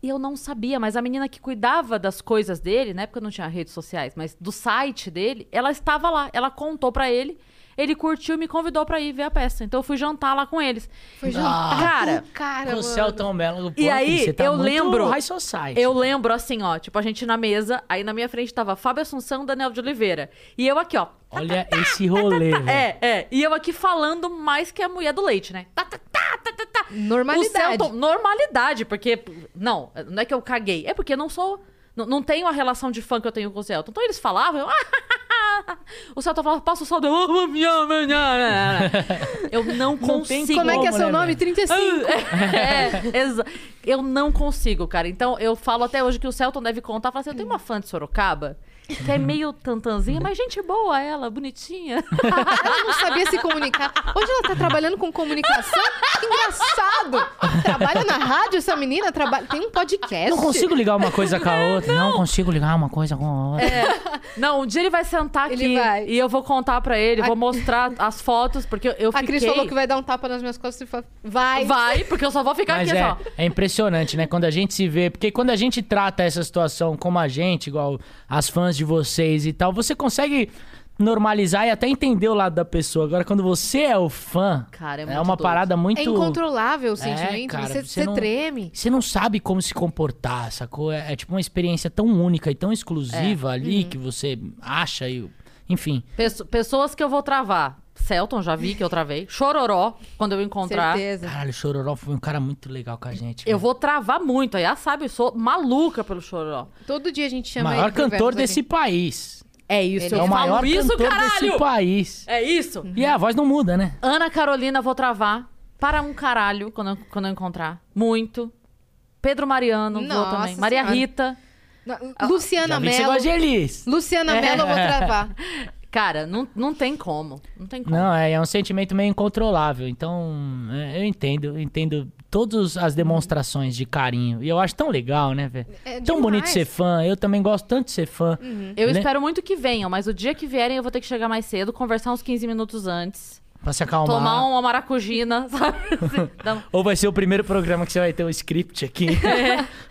E eu não sabia, mas a menina que cuidava das coisas dele, na época não tinha redes sociais, mas do site dele, ela estava lá. Ela contou pra ele, ele curtiu e me convidou pra ir ver a peça. Então eu fui jantar lá com eles. Foi jantar Cara, com o cara, O mano. Celton Mello. E aí, você tá eu muito lembro- High Society. Eu lembro assim, ó, tipo, a gente na mesa, aí na minha frente tava Fábio Assunção e Daniel de Oliveira. E eu aqui, ó. Olha esse rolê, [laughs] velho. É, é. E eu aqui falando mais que a mulher do leite, né? Tá, tá, tá, tá, tá. Normalidade. O Celton, normalidade, porque. Não, não é que eu caguei. É porque eu não sou. Não, não tenho a relação de fã que eu tenho com o Celton. Então eles falavam, eu. [laughs] o Celton falava, passa o saldo. eu, Eu não Não tem consigo. Como é que é seu né, nome? velho? 35. [laughs] É, exa- eu não consigo, cara. Então eu falo até hoje que o Celton deve contar. Fala assim: eu tenho uma fã de Sorocaba que é meio tantanzinha, mas gente boa ela, bonitinha. Ela não sabia se comunicar. Hoje ela tá trabalhando com comunicação? Que engraçado! Trabalha na rádio essa menina? Trabalha... Tem um podcast. Não consigo ligar uma coisa com a outra. Não, consigo ligar uma coisa com a outra. Não, um dia ele vai sentar aqui Ele vai. e eu vou contar pra ele, A- vou mostrar as fotos, porque eu, eu A fiquei... Cris falou que vai dar um tapa nas minhas costas e falou: vai. Vai, porque eu só vou ficar Mas aqui é, só. é impressionante, né? Quando a gente se vê. Porque quando a gente trata essa situação como a gente, igual as fãs de vocês e tal, você consegue normalizar e até entender o lado da pessoa. Agora, quando você é o fã, Cara, é é, uma doido. parada muito. É incontrolável o sentimento. cara, você você você não- treme. Você não sabe como se comportar, sacou? É, é tipo uma experiência tão única e tão exclusiva É. ali Uhum. que você acha e. Enfim. Pesso- pessoas que eu vou travar. Celton, já vi que eu travei. Chororó, quando eu encontrar. Certeza. Caralho, o Chororó foi um cara muito legal com a gente. Eu velho. vou travar muito. Aí, sabe, eu sou maluca pelo Chororó. Todo dia a gente chama maior ele pro cantor desse aqui. país. É isso, Ele eu é o maior isso, cantor caralho! desse país. É isso. E a voz não muda, né? Ana Carolina, vou travar. Para um caralho, quando eu, quando eu encontrar. Muito. Pedro Mariano, vou Nossa também. Maria Senhora. Já Luciana Mello. Luciana Mello eu vou [laughs] travar. Cara, não, não tem como. Não tem como. Não, é, é um sentimento meio incontrolável. Então, é, eu entendo, eu entendo todas as demonstrações de carinho. E eu acho tão legal, né, velho? É tão demais. bonito ser fã. Eu também gosto tanto de ser fã. Eu Né? espero muito que venham, mas o dia que vierem eu vou ter que chegar mais cedo, conversar uns 15 minutos antes. Pra se acalmar. Tomar uma maracujina, [laughs] sabe? Um- Ou vai ser o primeiro programa que você vai ter um script aqui.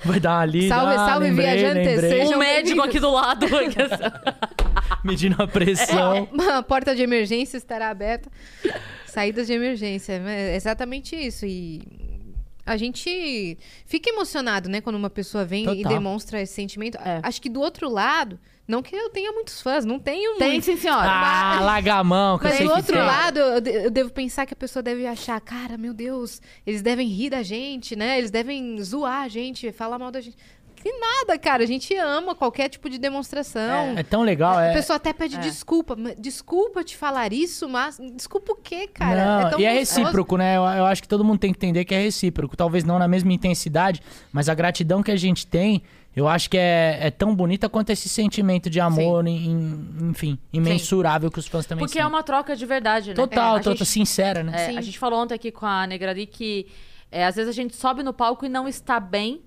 Vai dar uma lida. Salve, ah, salve, lembrei, viajantes, lembrei. sejam um médico aqui do lado. [laughs] Medindo a pressão. A porta de emergência estará aberta. Saídas de emergência. É exatamente isso. E a gente fica emocionado, né? Quando uma pessoa vem e Total. demonstra esse sentimento. É. Acho que do outro lado, não que eu tenha muitos fãs, não tenho Tem muitos. sim, senhora. Ah, larga a mão, que eu Mas sei do que outro tem. lado, eu de- eu devo pensar que a pessoa deve achar, cara, meu Deus, eles devem rir da gente, né? Eles devem zoar a gente, falar mal da gente. Que nada, cara. A gente ama qualquer tipo de demonstração. É tão legal, A é. pessoa até pede É. desculpa. mas Desculpa te falar isso, mas. Desculpa o quê, cara? Não, tão e é gostoso. recíproco, né? Eu, eu acho que todo mundo tem que entender que é recíproco. Talvez não na mesma intensidade, mas a gratidão que a gente tem, eu acho que é, é tão bonita quanto esse sentimento de amor, em- em- enfim, imensurável que os fãs também Porque é sentem. uma troca de verdade, né? Total, É, total, gente- sincera, né? É, Sim. a gente falou ontem aqui com a Negrari que é, às vezes a gente sobe no palco e não está bem.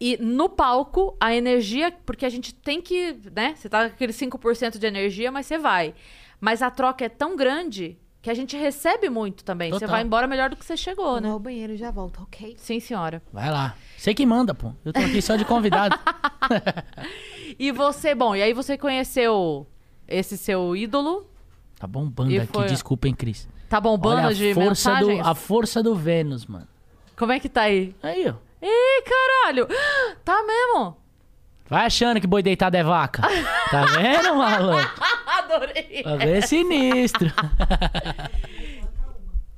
E no palco, a energia, porque a gente tem que, né? Você tá com aquele 5% de energia, mas você vai. Mas a troca é tão grande que a gente recebe muito também. Você Total. vai embora melhor do que você chegou, Vou né? ao banheiro e já volto, ok? Sim, senhora. Vai lá. Você que manda, pô. Eu tô aqui só de convidado. [laughs] [laughs] E você, bom, e aí você conheceu esse seu ídolo? Tá bombando aqui, foi- hein, Cris. Tá bombando Olha a de força do? A força do Vênus, mano. Como é que tá aí? Aí, ó. Ih, caralho! [gasps] Tá mesmo? Vai achando que boi deitado é vaca. Tá vendo, maluco? [laughs] Adorei! Vai ver sinistro.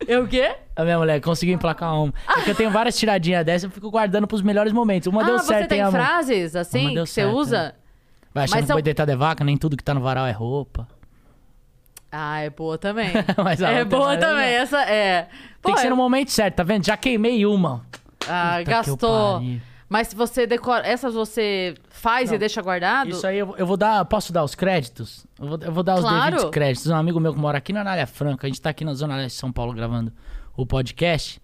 Eu o quê? A minha mulher conseguiu emplacar uma. É que eu tenho várias tiradinhas dessas, eu fico guardando pros melhores momentos. Uma ah, deu você certo, tem hein, frases assim que você certo, usa? Vai achando Mas que são- boi deitado é vaca, nem tudo que tá no varal é roupa. Ah, é boa também. [laughs] É boa também, essa é. Tem Pô, que ser é- no momento certo, tá vendo? Já queimei uma. Ah, Puta gastou. Mas se você decora. Essas você faz Não. e deixa guardado? Isso aí eu, eu vou dar. Posso dar os créditos? Eu vou, eu vou dar os Claro. devidos créditos. Um amigo meu que mora aqui na Anália Franca, a gente tá aqui na Zona Leste de São Paulo gravando o podcast,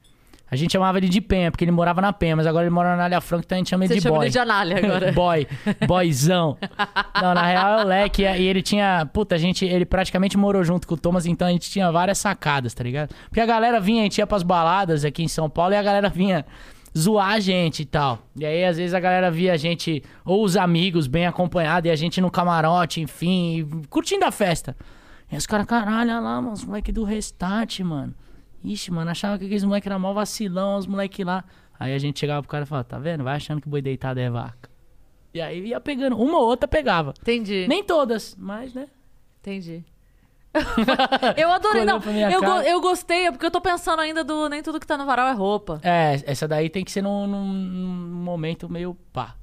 a gente chamava ele de Penha, porque ele morava na Penha, mas agora ele mora na Anália Franca, então a gente chama ele Você de chama boy. ele de Anália agora. [laughs] boy, boyzão. Não, na real é o Leque, e ele tinha, puta, a gente, ele praticamente morou junto com o Thomas, então a gente tinha várias sacadas, tá ligado? Porque a galera vinha, a gente ia pras baladas aqui em São Paulo e a galera vinha zoar a gente e tal. E aí, às vezes, a galera via a gente, ou os amigos bem acompanhados, e a gente no camarote, enfim, curtindo a festa. E os caras, caralho, olha lá, mano, os moleque do Restart, mano. Ixi, mano, achava que aqueles moleque era mó vacilão, os moleque lá. Aí a gente chegava pro cara e falava, tá vendo? Vai achando que boi deitado é vaca. E aí ia pegando, uma ou outra pegava. Entendi. Nem todas, mas, né? Entendi. [laughs] eu adorei, não. pra Eu, go- eu gostei, é porque eu tô pensando ainda do nem tudo que tá no varal é roupa. É, essa daí tem que ser num, num- momento meio pá.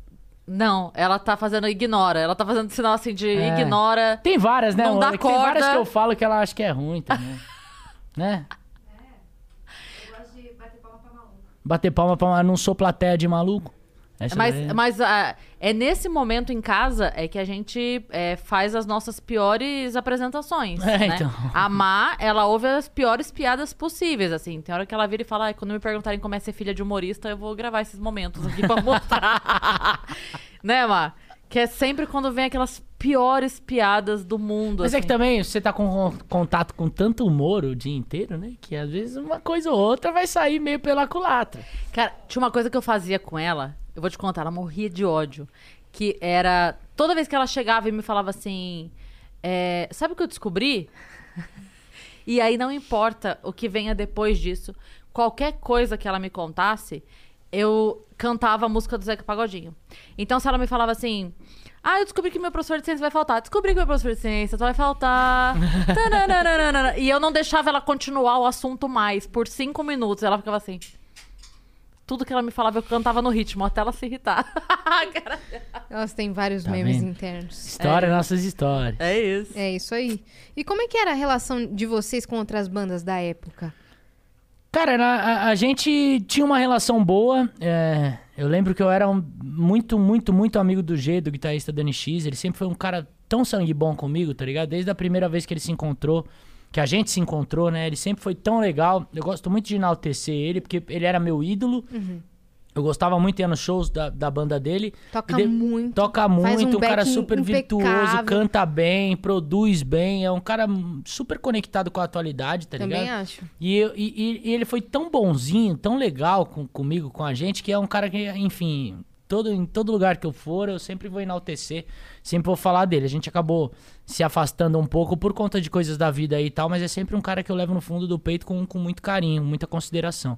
Não, ela tá fazendo ignora. Ela tá fazendo sinal assim de É. ignora. Tem várias, né? Não dá amor? Tem várias corda. que eu falo que ela acha que é ruim também. [laughs] né? Bater palma pra uma... Não sou plateia de maluco. Essa Mas, daí- mas ah, é nesse momento em casa é que a gente é, faz as nossas piores apresentações. [laughs] É, né? então. A Má, ela ouve as piores piadas possíveis, assim. Tem hora que ela vira e fala, "Ai, quando me perguntarem como é ser filha de humorista, eu vou gravar esses momentos aqui pra mostrar. [laughs] né, Má? Que é sempre quando vem aquelas piores piadas do mundo. Mas é assim. que também você tá com con- contato com tanto humor o dia inteiro, né? Que às vezes uma coisa ou outra vai sair meio pela culatra. Cara, tinha uma coisa que eu fazia com ela, eu vou te contar, ela morria de ódio. Que era. Toda vez que ela chegava e me falava assim. é, Sabe o que eu descobri? [laughs] e aí não importa o que venha depois disso, qualquer coisa que ela me contasse, eu cantava a música do Zeca Pagodinho. Então, se ela me falava assim. Ah, eu descobri que meu professor de ciência vai faltar. Descobri que meu professor de ciência vai faltar. [laughs] E eu não deixava ela continuar o assunto mais por cinco minutos. Ela ficava assim. Tudo que ela me falava, eu cantava no ritmo, até ela se irritar. [laughs] Elas têm vários Tá memes vendo? internos. História, nossas histórias. é isso. É isso aí. E como é que era a relação de vocês com outras bandas da época? Cara, a, a gente tinha uma relação boa. é, eu lembro que eu era um- muito, muito, muito amigo do G, do guitarrista Dani X. Ele sempre foi um cara tão sangue bom comigo, tá ligado? Desde a primeira vez que ele se encontrou, que a gente se encontrou, né? Ele sempre foi tão legal. Eu gosto muito de enaltecer ele, porque ele era meu ídolo. Eu gostava muito de ir nos shows da, da banda dele. Toca de- muito. Toca muito, um, cara backing super virtuoso, impecável. canta bem, produz bem. É um cara super conectado com a atualidade, tá Também ligado? acho. E, eu- e- e ele foi tão bonzinho, tão legal com- comigo, com a gente, que é um cara que, enfim, todo, em todo lugar que eu for, eu sempre vou enaltecer, sempre vou falar dele. A gente acabou se afastando um pouco por conta de coisas da vida aí e tal, mas é sempre um cara que eu levo no fundo do peito com, com muito carinho, muita consideração.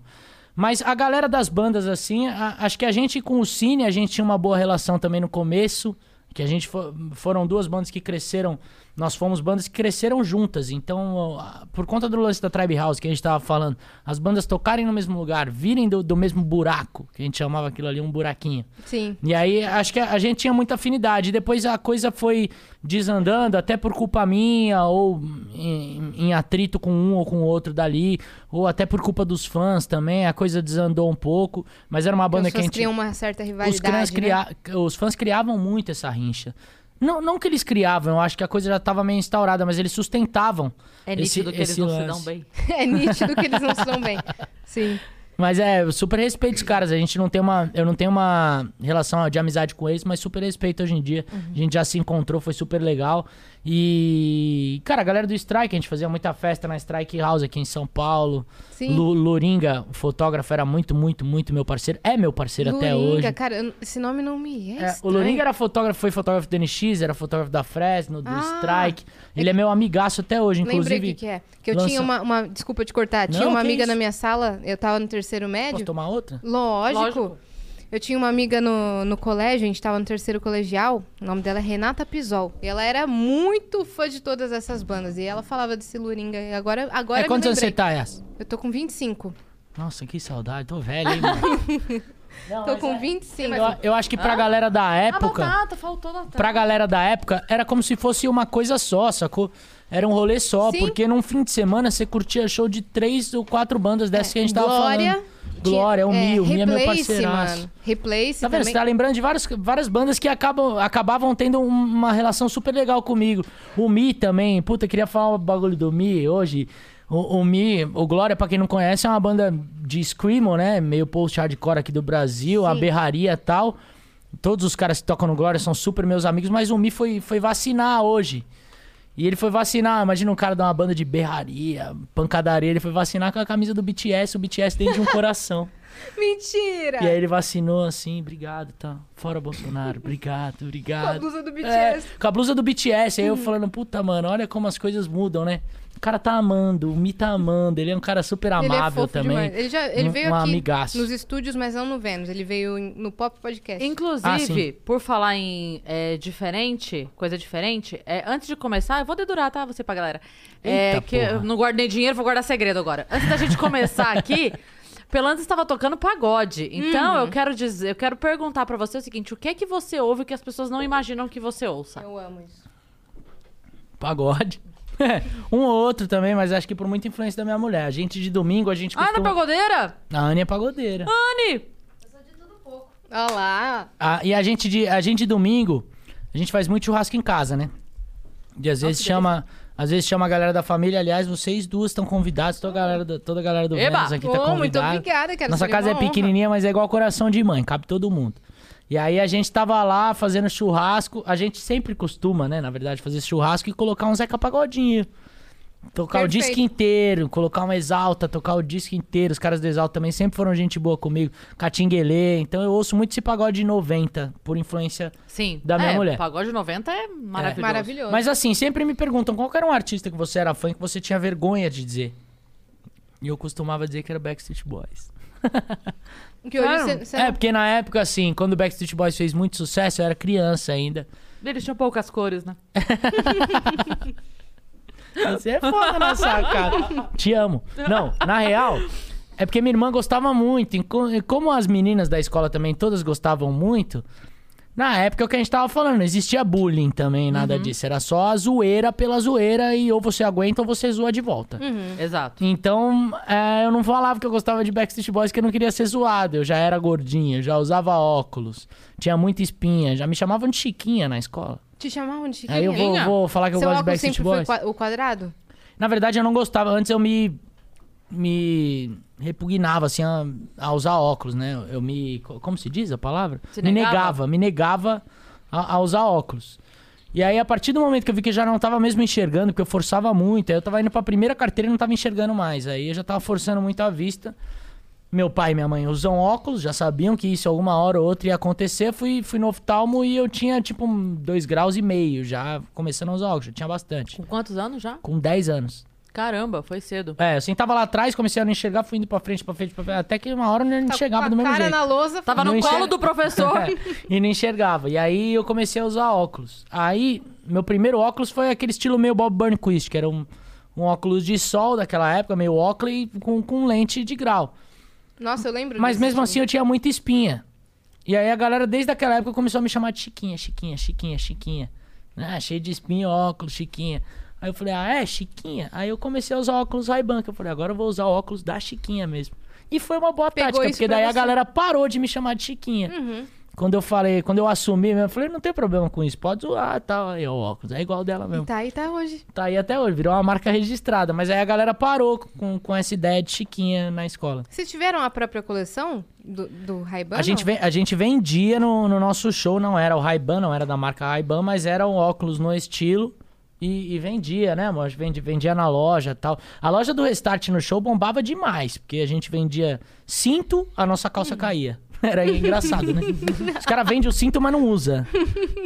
Mas a galera das bandas, assim, a- acho que a gente com o Cine, a gente tinha uma boa relação também no começo. Que a gente fo- foram duas bandas que cresceram. Nós fomos bandas que cresceram juntas. Então, por conta do lance da Tribe House que a gente tava falando, as bandas tocarem no mesmo lugar, virem do, do mesmo buraco, que a gente chamava aquilo ali um buraquinho. Sim. E aí, acho que a, a gente tinha muita afinidade. Depois a coisa foi desandando, até por culpa minha, ou em, em atrito com um ou com o outro dali, ou até por culpa dos fãs também. A coisa desandou um pouco. Mas era uma banda que a gente. criam uma certa Os, rivalidade, fãs né? cria- os fãs criavam muito essa rincha. Não, não que eles criavam, eu acho que a coisa já estava meio instaurada, mas eles sustentavam. É esse- nítido que eles esse não se dão bem. [laughs] É nítido que eles não se dão bem. Sim. Mas é, eu super respeito os caras. A gente não tem uma. Eu não tenho uma relação de amizade com eles, mas super respeito hoje em dia. Uhum. A gente já se encontrou, foi super legal. E. Cara, a galera do Strike, a gente fazia muita festa na Strike House aqui em São Paulo. Sim. Lu- Loringa, o fotógrafo, era muito, muito, muito meu parceiro. É meu parceiro até Luringa, hoje. cara, esse nome não me é, É, o. Loringa era fotógrafo, foi fotógrafo do NX, era fotógrafo da Fresno, do Ah, Strike. Ele é meu amigaço até hoje, Lembrei o inclusive. que, que é. Que eu lança- tinha uma, uma- Desculpa te cortar. Tinha Não, uma amiga isso. na minha sala, eu tava no terceiro médio. Posso tomar outra? Lógico. Lógico. Eu tinha uma amiga no, no colégio, a gente tava no terceiro colegial. O nome dela é Renata Pisol. E ela era muito fã de todas essas bandas. E ela falava desse Luringa. E agora, agora é, quantos anos você tá, Yas? Eu tô com 25. Nossa, que saudade, tô velho, hein, mano? Não, [laughs] Tô com é- 25. Eu, eu acho que pra galera da A época. batata, faltou na Pra galera da época, era como se fosse uma coisa só, sacou? Era um rolê só, Sim. porque num fim de semana você curtia show de três ou quatro bandas dessas que a gente tava Glória. falando. Glória, o Mil, o Mil é meu parceiraço. mano. Replace Tá vendo? também. Você tá lembrando de várias, várias bandas que acabam, acabavam tendo um- uma relação super legal comigo. O Mi também. Puta, queria falar o bagulho do Mi hoje. O, o Mi, o Glória, pra quem não conhece, é uma banda de Screamo, né? Meio post-hardcore aqui do Brasil, a Sim. Berraria e tal. Todos os caras que tocam no Glória são super meus amigos, mas o Mi foi, foi vacinar hoje. E ele foi vacinar, imagina um cara de uma banda de berraria, pancadaria, ele foi vacinar com a camisa do BTS, o BTS dentro de um coração. [laughs] Mentira! E aí ele vacinou assim, obrigado, tá? Fora Bolsonaro, obrigado, obrigado. Com a blusa do É, BTS. com a blusa do BTS. Aí eu falando, puta, mano, olha como as coisas mudam, né? O cara tá amando, o Mi tá amando, ele é um cara super Ele é amável também. demais. Ele, já, ele Um- veio um aqui amigaço. nos estúdios, mas não no Vênus. Ele veio em- no Pop Podcast. Inclusive, Ah, por falar em é, diferente, coisa diferente, é, antes de começar, eu vou dedurar, tá? Você pra galera. É, Eita, que porra. eu não guardei dinheiro, vou guardar segredo agora. Antes da gente começar aqui, [laughs] Pelanza estava tocando pagode. Então, Uhum. eu quero dizer, eu quero perguntar pra você o seguinte: o que é que você ouve que as pessoas não imaginam que você ouça? Eu amo isso. Pagode. [laughs] um ou outro também, mas acho que por muita influência da minha mulher. A gente de domingo, a gente Ah, na costuma... pagodeira? A Anne é pagodeira. Anne! Olha lá. Ah, e a gente, de, a gente de domingo, a gente faz muito churrasco em casa, né? E às vezes que chama... Às vezes chama a galera da família, aliás, vocês duas estão convidados, toda a galera do, toda a galera do Eba! Vênus aqui tá Oh, muito convidada. obrigada, cara. Nossa casa é honra. pequenininha, mas é igual coração de mãe, cabe todo mundo. E aí a gente tava lá fazendo churrasco, a gente sempre costuma, né, na verdade, fazer churrasco e colocar um Zeca Pagodinho. Tocar o Perfeito. disco inteiro, colocar uma exalta, tocar o disco inteiro. Os caras do Exalta também sempre foram gente boa comigo. Catinguelê. Então eu ouço muito esse pagode de 90, por influência. Sim. Da minha é, mulher. Pagode 90 é maravilhoso. Maravilhoso. Mas assim, sempre me perguntam qual era um artista que você era fã que você tinha vergonha de dizer. E eu costumava dizer que era Backstreet Boys. [laughs] Que hoje Claro. você, você É, não- porque na época, assim, quando o Backstreet Boys fez muito sucesso, eu era criança ainda. Eles tinham poucas cores, né? [laughs] Você é foda nessa cara. Te amo. Não, na real, é porque minha irmã gostava muito. E co- e como as meninas da escola também todas gostavam muito, na época é o que a gente tava falando, não existia bullying também, nada disso. Era só a zoeira pela zoeira e ou você aguenta ou você zoa de volta. Exato. Então, é, eu não falava que eu gostava de Backstreet Boys porque eu não queria ser zoado. Eu já era gordinho, já usava óculos, tinha muita espinha, já me chamavam de Chiquinha na escola. te chamavam de Chiquinha. Aí eu vou, vou falar que eu Seu gosto de óculos Backstreet sempre foi Boys. o quadrado? Na verdade, eu não gostava. Antes eu me. Me repugnava, assim, a, a usar óculos, né? Eu me. co- Como se diz a palavra? Se me negava? negava, me negava a, a usar óculos. E aí, a partir do momento que eu vi que eu já não tava mesmo enxergando, porque eu forçava muito, aí eu tava indo pra primeira carteira e não tava enxergando mais. Aí eu já tava forçando muito a vista. Meu pai e minha mãe usam óculos, já sabiam que isso alguma hora ou outra ia acontecer. Fui, fui no oftalmo e eu tinha tipo dois graus e meio, já começando a usar óculos, já tinha bastante. Com quantos anos já? Com 10 anos. Caramba, foi cedo. É, eu sentava lá atrás, comecei a não enxergar, fui indo pra frente, pra frente, pra frente, até que uma hora eu não Tá enxergava do mesmo cara jeito. na lousa. Tava no colo enxerga- do professor. [laughs] É, e não enxergava. E aí eu comecei a usar óculos. Aí, meu primeiro óculos foi aquele estilo meio Bob Burnquist, que era um, um óculos de sol daquela época, meio óculos e com, com lente de grau. Nossa, eu lembro Mas disso, mesmo tipo, assim eu tinha muita espinha. E aí a galera, desde aquela época, começou a me chamar de Chiquinha, Chiquinha, Chiquinha, Chiquinha. Ah, cheio de espinha, óculos, Chiquinha. Aí eu falei, ah, é, Chiquinha? Aí eu comecei a usar óculos Ray-Ban, que eu falei, agora eu vou usar óculos da Chiquinha mesmo. E foi uma boa Pegou tática, porque daí a você. Uhum. galera parou de me chamar de Chiquinha. Quando eu falei, quando eu assumi, eu falei, não tem problema com isso, pode zoar, tal, aí o óculos, é igual dela mesmo. E tá aí, tá hoje. Tá aí até hoje, virou uma marca registrada, mas aí a galera parou com, com essa ideia de Chiquinha na escola. Vocês tiveram a própria coleção do, do Ray-Ban? A gente, a gente vendia no, no nosso show, não era o Ray-Ban, não era da marca Ray-Ban, mas era um óculos no estilo e, e vendia, né, amor? Vendia, vendia na loja e tal. A loja do Restart no show bombava demais, porque a gente vendia cinto, a nossa calça caía. [laughs] Era engraçado, né? [laughs] Os caras vendem o cinto, mas não usa.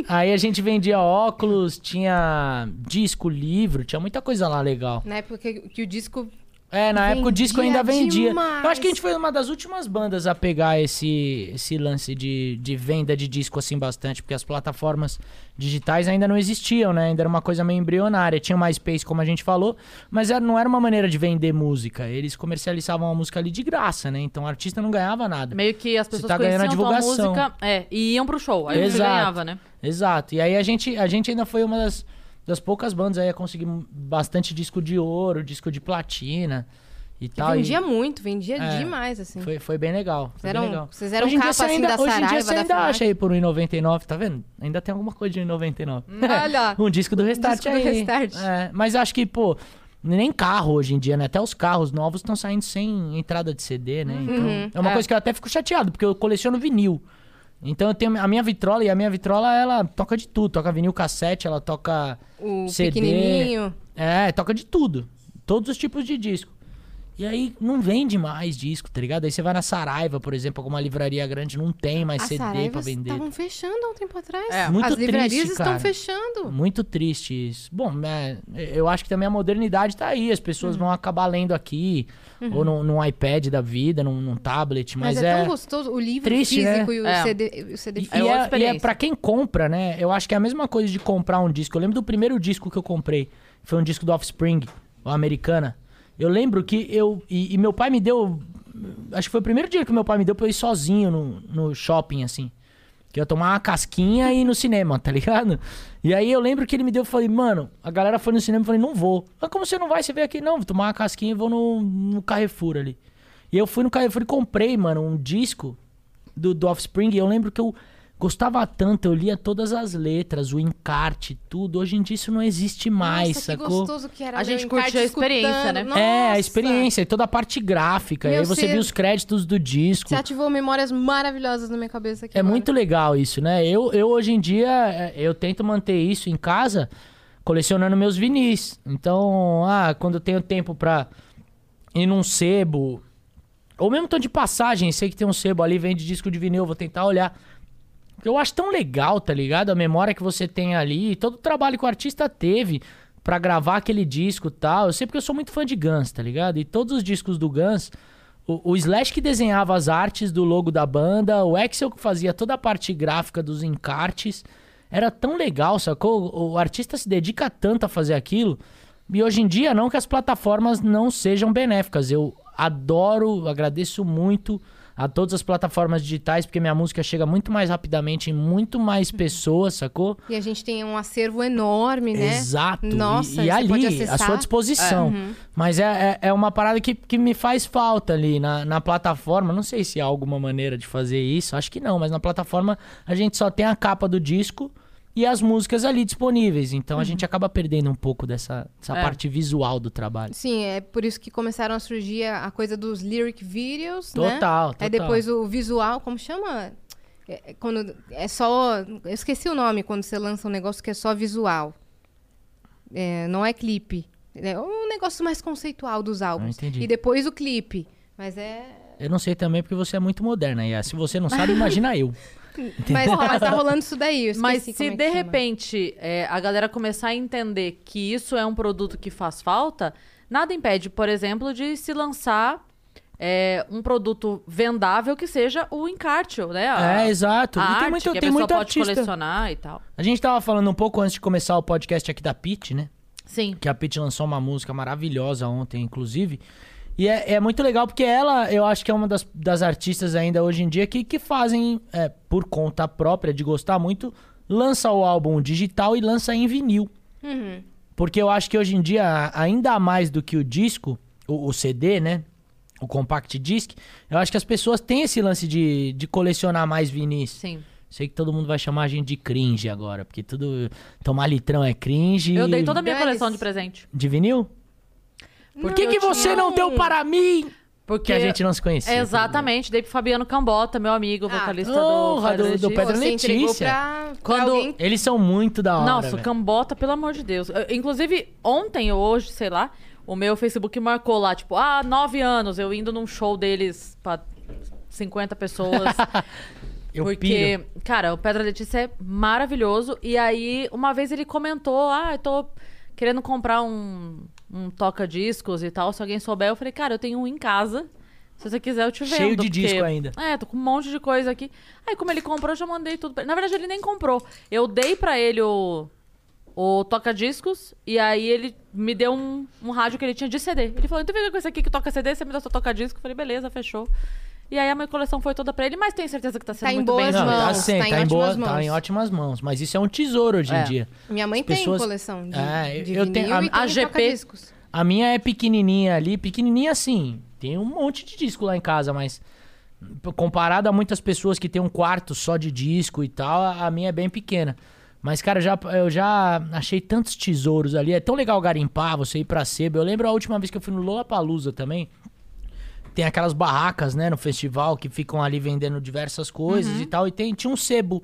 Aí a gente vendia óculos, tinha disco, livro, tinha muita coisa lá legal. Na época que o disco... É, na época o disco Vendia ainda vendia. demais. Eu acho que a gente foi uma das últimas bandas a pegar esse, esse lance de, de venda de disco assim bastante, porque as plataformas digitais ainda não existiam, né? Ainda era uma coisa meio embrionária. Tinha o MySpace, como a gente falou, mas era, não era uma maneira de vender música. Eles comercializavam a música ali de graça, né? Então o artista não ganhava nada. Meio que as Você pessoas tá ganhando a conheciam tua divulgação. música é, e iam pro show. Aí você Exato. ganhava, né? Exato. E aí a gente, a gente ainda foi uma das, das poucas bandas aí a conseguir bastante disco de ouro, disco de platina e Que tal. e- vendia muito, vendia É. demais, assim. Foi, foi bem legal. Foi Vocês bem eram- legal. vocês eram hoje em dia capa, assim, ainda, da Hoje em dia Saraiva, você da ainda acha aí por 1,99, tá vendo? Ainda tem alguma coisa de 1,99. Olha. [laughs] um disco do Restart disco do aí. Restart. É, mas acho que, pô, Nem carro hoje em dia, né? Até os carros novos estão saindo sem entrada de CD, né? Então, é uma É. coisa que eu até fico chateado, porque eu coleciono vinil. Então eu tenho a minha vitrola e a minha vitrola ela toca de tudo, toca vinil cassete, ela toca O CD. pequenininho. É, toca de tudo. Todos os tipos de disco. E aí não vende mais disco, tá ligado? Aí você vai na Saraiva, por exemplo, alguma livraria grande, não tem mais As CD pra Saraivas vender. estavam fechando há um tempo atrás. É. Muito As livrarias triste, estão cara. fechando. Muito triste isso. Bom, é, eu acho que também a modernidade tá aí. As pessoas vão acabar lendo aqui, ou num, num iPad da vida, num, num tablet, Mas, mas, é, é. tão gostoso. O livro triste, né? físico e o É. CD, o CD E, físico. É e é, e é pra quem compra, né? Eu acho que é a mesma coisa de comprar um disco. Eu lembro do primeiro disco que eu comprei. Foi um disco do Offspring, o Americana. Eu lembro que eu. E, e meu pai me deu. Acho que foi o primeiro dia que meu pai me deu pra eu ir sozinho no, no shopping, assim. Que eu ia tomar uma casquinha e ir no cinema, tá ligado? E aí eu lembro que ele me deu, eu falei, mano, a galera foi no cinema, eu falei, não vou. Mas como você não vai? Você veio aqui? Não, vou tomar uma casquinha e vou no, no Carrefour ali. E eu fui no Carrefour e comprei, mano, um disco do, do Offspring. E eu lembro que eu gostava tanto, eu lia todas as letras, o encarte, tudo. Hoje em dia isso não existe mais, Nossa, que sacou? gostoso que era. A gente encarte a experiência, escutando. né? É, a Nossa! experiência e toda a parte gráfica. E aí você viu os créditos do disco. Você ativou memórias maravilhosas na minha cabeça aqui. É agora. muito legal isso, né? Eu, eu hoje em dia, é, eu tento manter isso em casa, colecionando meus vinis. Então, ah, quando eu tenho tempo pra ir num sebo, ou mesmo tô de passagem, sei que tem um sebo ali, vende disco de vinil, eu vou tentar olhar. Eu acho tão legal, tá ligado? A memória que você tem ali, todo o trabalho que o artista teve pra gravar aquele disco e tal. Eu sei porque eu sou muito fã de Guns, tá ligado? E todos os discos do Guns, o, o Slash que desenhava as artes do logo da banda, o Axel que fazia toda a parte gráfica dos encartes. Era tão legal, sacou? O, o artista se dedica tanto a fazer aquilo. E hoje em dia, não que as plataformas não sejam benéficas. Eu adoro, agradeço muito a todas as plataformas digitais, porque minha música chega muito mais rapidamente em muito mais pessoas, sacou? E a gente tem um acervo enorme, né? Exato. E- Nossa, e, você ali, à sua disposição. Mas é, é, é uma parada que, que me faz falta ali na, na plataforma. Não sei se há alguma maneira de fazer isso. Acho que não, mas na plataforma a gente só tem a capa do disco e as músicas ali disponíveis. Então a gente acaba perdendo um pouco dessa, dessa É. parte visual do trabalho. Sim, é por isso que começaram a surgir a a coisa dos lyric videos, né? Total, total. Aí depois o visual, como chama? É, é quando é só. Eu esqueci o nome quando você lança um negócio que é só visual. É, não é clipe. É um negócio mais conceitual dos álbuns. entendi. E depois o clipe. Mas é. Eu não sei também porque você é muito moderna. E se você não sabe, [laughs] imagina eu. Mas, mas tá rolando isso daí. Mas como se é de chama. repente é, a galera começar a entender que isso é um produto que faz falta, nada impede, por exemplo, de se lançar é, um produto vendável que seja o encarte, né? A, É, exato. a e tem muito, que a tem muito pode artista. colecionar e tal. A gente tava falando um pouco antes de começar o podcast aqui da Pit, né? Sim. que a Pete lançou uma música maravilhosa ontem, inclusive. E é, é muito legal porque ela, eu acho que é uma das, das artistas ainda hoje em dia que, que fazem, é, por conta própria de gostar muito, lança o álbum digital e lança em vinil. Uhum. Porque eu acho que hoje em dia, ainda mais do que o disco, o, o CD, né? O compact disc, eu acho que as pessoas têm esse lance de, de colecionar mais vinis. Sim. Sei que todo mundo vai chamar a gente de cringe agora, porque tudo. Tomar litrão é cringe. Eu dei toda a minha coleção de presente. De vinil? Por que, que você não um. deu para mim? Porque Que a gente não se conhecia. Exatamente, dei pro Fabiano Cambota, meu amigo, Ah, vocalista honra do, do- Pedro do Letícia. Pedro Você entregou Letícia. pra, pra Quando- alguém. Eles são muito da hora. Nossa, o velho. Cambota, pelo amor de Deus. Eu- inclusive, ontem ou hoje, sei lá, o meu Facebook marcou lá, tipo, ah, nove anos, eu indo num show deles pra 50 pessoas. [laughs] Eu porque, piro. cara, o Pedro Letícia é maravilhoso. E aí, uma vez ele comentou, ah, eu tô querendo comprar um, um toca-discos e tal. Se alguém souber, eu falei, cara, eu tenho um em casa. Se você quiser, eu te vendo. Cheio de porque- disco ainda. É, tô com um monte de coisa aqui. Aí, como ele comprou, eu já mandei tudo pra ele. Na verdade, ele nem comprou. Eu dei pra ele o, o toca-discos e aí ele me deu um, um rádio que ele tinha de CD. Ele falou, então fica com esse aqui que toca CD, você me dá seu toca-disco. Eu falei, beleza, fechou. E aí a minha coleção foi toda pra ele, mas tenho certeza que tá sendo Tá em muito bem boas Não, usado. tá, mãos, sim, tá em tá, em boa, ótimas tá mãos. em ótimas mãos. Mas isso é um tesouro hoje É. em dia. Minha mãe As tem pessoas- coleção de, É, de eu vinil tenho- a- e tem a GP. A minha é pequenininha ali, pequenininha assim. Tem um monte de disco lá em casa, mas comparado a muitas pessoas que tem um quarto só de disco e tal, a a minha é bem pequena. Mas, cara, eu já, eu já achei tantos tesouros ali. É tão legal garimpar, você ir pra sebo. Eu lembro a última vez que eu fui no Lollapalooza também. Tem aquelas barracas, né, no festival, que ficam ali vendendo diversas coisas e tal. E tem, tinha um sebo.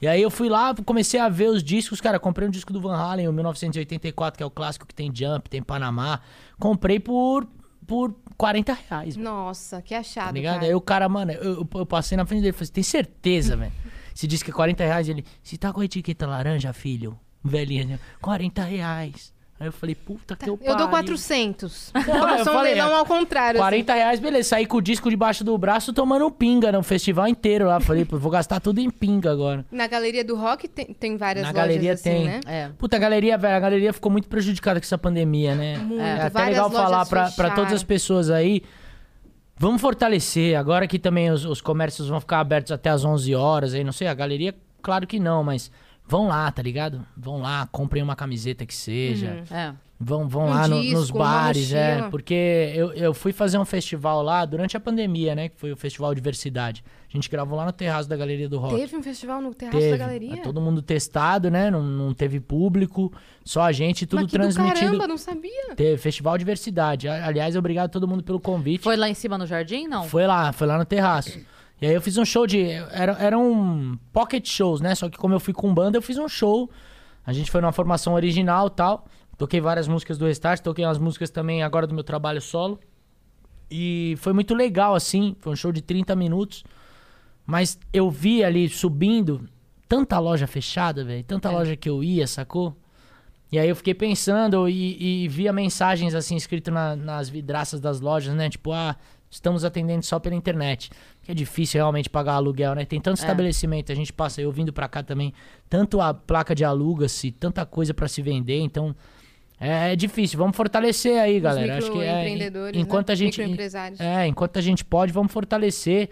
E aí eu fui lá, comecei a ver os discos. Cara, comprei um disco do Van Halen, o 1984, que é o clássico que tem Jump, tem Panamá. Comprei por, por 40 reais. Nossa, que achado, Tá ligado? cara. Aí o cara, mano, eu, eu- passei na frente dele e falei, tem certeza, velho? [laughs] Se diz que é 40 reais, ele, se tá com a etiqueta laranja, filho, velhinho, assim, 40 reais. Aí eu falei, puta que eu Eu dou pariu. 400. [laughs] eu Começou um falei, leilão é, ao contrário. assim. 40 reais, beleza. Saí com o disco debaixo do braço tomando pinga no festival inteiro lá. Falei, pô, vou gastar tudo em pinga agora. Na galeria do rock tem, tem várias Na lojas galeria assim, tem. né? É. Puta, a galeria, velho, a galeria ficou muito prejudicada com essa pandemia, né? Muito, É até várias legal falar pra, pra todas as pessoas aí. Vamos fortalecer. Agora que também os, os comércios vão ficar abertos até as 11 horas aí, não sei, a galeria, claro que não, mas vão lá, tá ligado? Vão lá, comprem uma camiseta que seja. É. Vão, vão Um lá no- disco, nos uma bares, é. Porque eu, eu fui fazer um festival lá durante a pandemia, né? Que foi o Festival Diversidade. A gente gravou lá no terraço da Galeria do Rock. Teve um festival no terraço Teve. da galeria? Todo mundo testado, né? Não, não teve público, só a gente, tudo Mas que do transmitido. caramba, não sabia. Teve Festival Diversidade. Aliás, obrigado a todo mundo pelo convite. Foi lá em cima no jardim? Não. Foi lá, foi lá no terraço. E aí eu fiz um show de. Era, era um pocket shows, né? Só que como eu fui com banda, eu fiz um show. A gente foi numa formação original e tal. Toquei várias músicas do Restart, toquei umas músicas também agora do meu trabalho solo. E foi muito legal, assim. Foi um show de 30 minutos. Mas eu vi ali subindo tanta loja fechada, velho. Tanta loja que eu ia, sacou? E aí eu fiquei pensando e, e via mensagens assim escritas na- nas vidraças das lojas, né? Tipo, ah, estamos atendendo só pela internet. Que é difícil realmente pagar aluguel, né? Tem tanto estabelecimento, a gente passa, eu vindo pra cá também, tanto a placa de aluga-se, tanta coisa pra se vender, então é, é difícil. Vamos fortalecer aí, galera. Acho que é microempreendedores, enquanto né? a gente é, enquanto a gente pode, vamos fortalecer.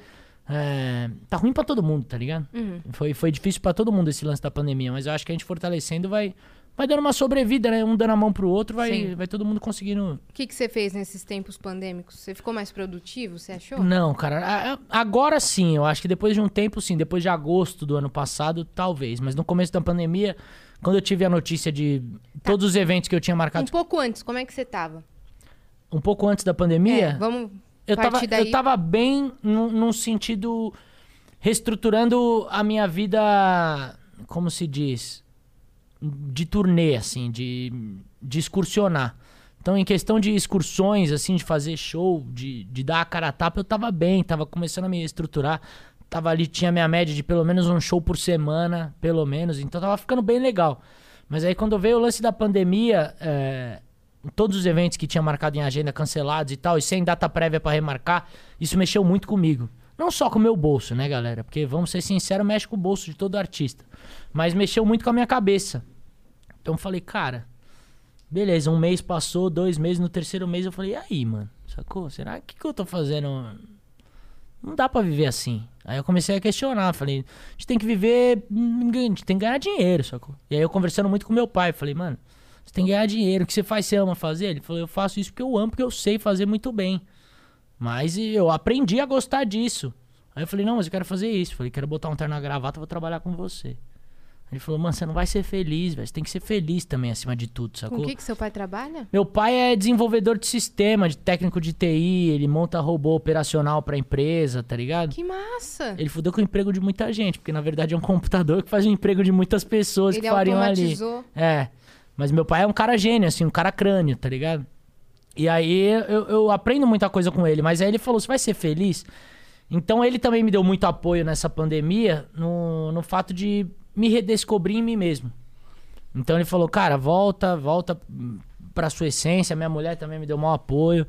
É, tá ruim pra todo mundo, tá ligado? Uhum. Foi, foi difícil pra todo mundo esse lance da pandemia, mas eu acho que a gente fortalecendo vai, vai dando uma sobrevida, né? Um dando a mão pro outro, vai, Sim. vai todo mundo conseguindo. O que, que você fez nesses tempos pandêmicos? Você ficou mais produtivo, você achou? Não, cara, agora sim, eu acho que depois de um tempo, sim, depois de agosto do ano passado, talvez, mas no começo da pandemia, quando eu tive a notícia de todos os eventos que eu tinha Um marcado pouco antes, como é que você tava? um pouco antes da pandemia, É, vamos eu tava, daí. eu tava bem num, num sentido reestruturando a minha vida, como se diz, de turnê, assim, de, de excursionar. Então, em questão de excursões, assim, de fazer show, de, de dar a cara a tapa, eu tava bem, tava começando a me estruturar. Tava ali, tinha minha média de pelo menos um show por semana, pelo menos, então tava ficando bem legal. Mas aí quando veio o lance da pandemia, é, todos os eventos que tinha marcado em agenda cancelados e tal, e sem data prévia pra remarcar, isso mexeu muito comigo. Não só com o meu bolso, né, galera? Porque, vamos ser sinceros, mexe com o bolso de todo artista. Mas mexeu muito com a minha cabeça. Então eu falei, cara, beleza, um mês passou, dois meses, no terceiro mês eu falei, e aí, mano? Sacou? Será que que eu tô fazendo? Não dá pra viver assim. Aí eu comecei a questionar, falei, a gente tem que viver, a gente tem que ganhar dinheiro, sacou? E aí eu conversando muito com meu pai, falei, mano, você tem que ganhar dinheiro, o que você faz, você ama fazer? Ele falou, eu faço isso porque eu amo, porque eu sei fazer muito bem. Mas eu aprendi a gostar disso. Aí eu falei, não, mas eu quero fazer isso. Falei, quero botar um terno na gravata, vou trabalhar com você. Ele falou, mano, você não vai ser feliz, velho. Você tem que ser feliz também, acima de tudo, Com sacou? o que, que seu pai trabalha? Meu pai é desenvolvedor de sistema, de técnico de TI, ele monta robô operacional pra empresa, tá ligado? Que massa! Ele fudeu com o emprego de muita gente, porque na verdade é um computador [laughs] que faz o emprego de muitas pessoas Ele que fariam ali. É. Mas meu pai é um cara gênio, assim, um cara crânio, tá ligado? E aí eu, eu aprendo muita coisa com ele. Mas aí ele falou: você vai ser feliz? Então ele também me deu muito apoio nessa pandemia no, no fato de me redescobrir em mim mesmo. Então ele falou: cara, volta, volta pra sua essência. Minha mulher também me deu maior apoio.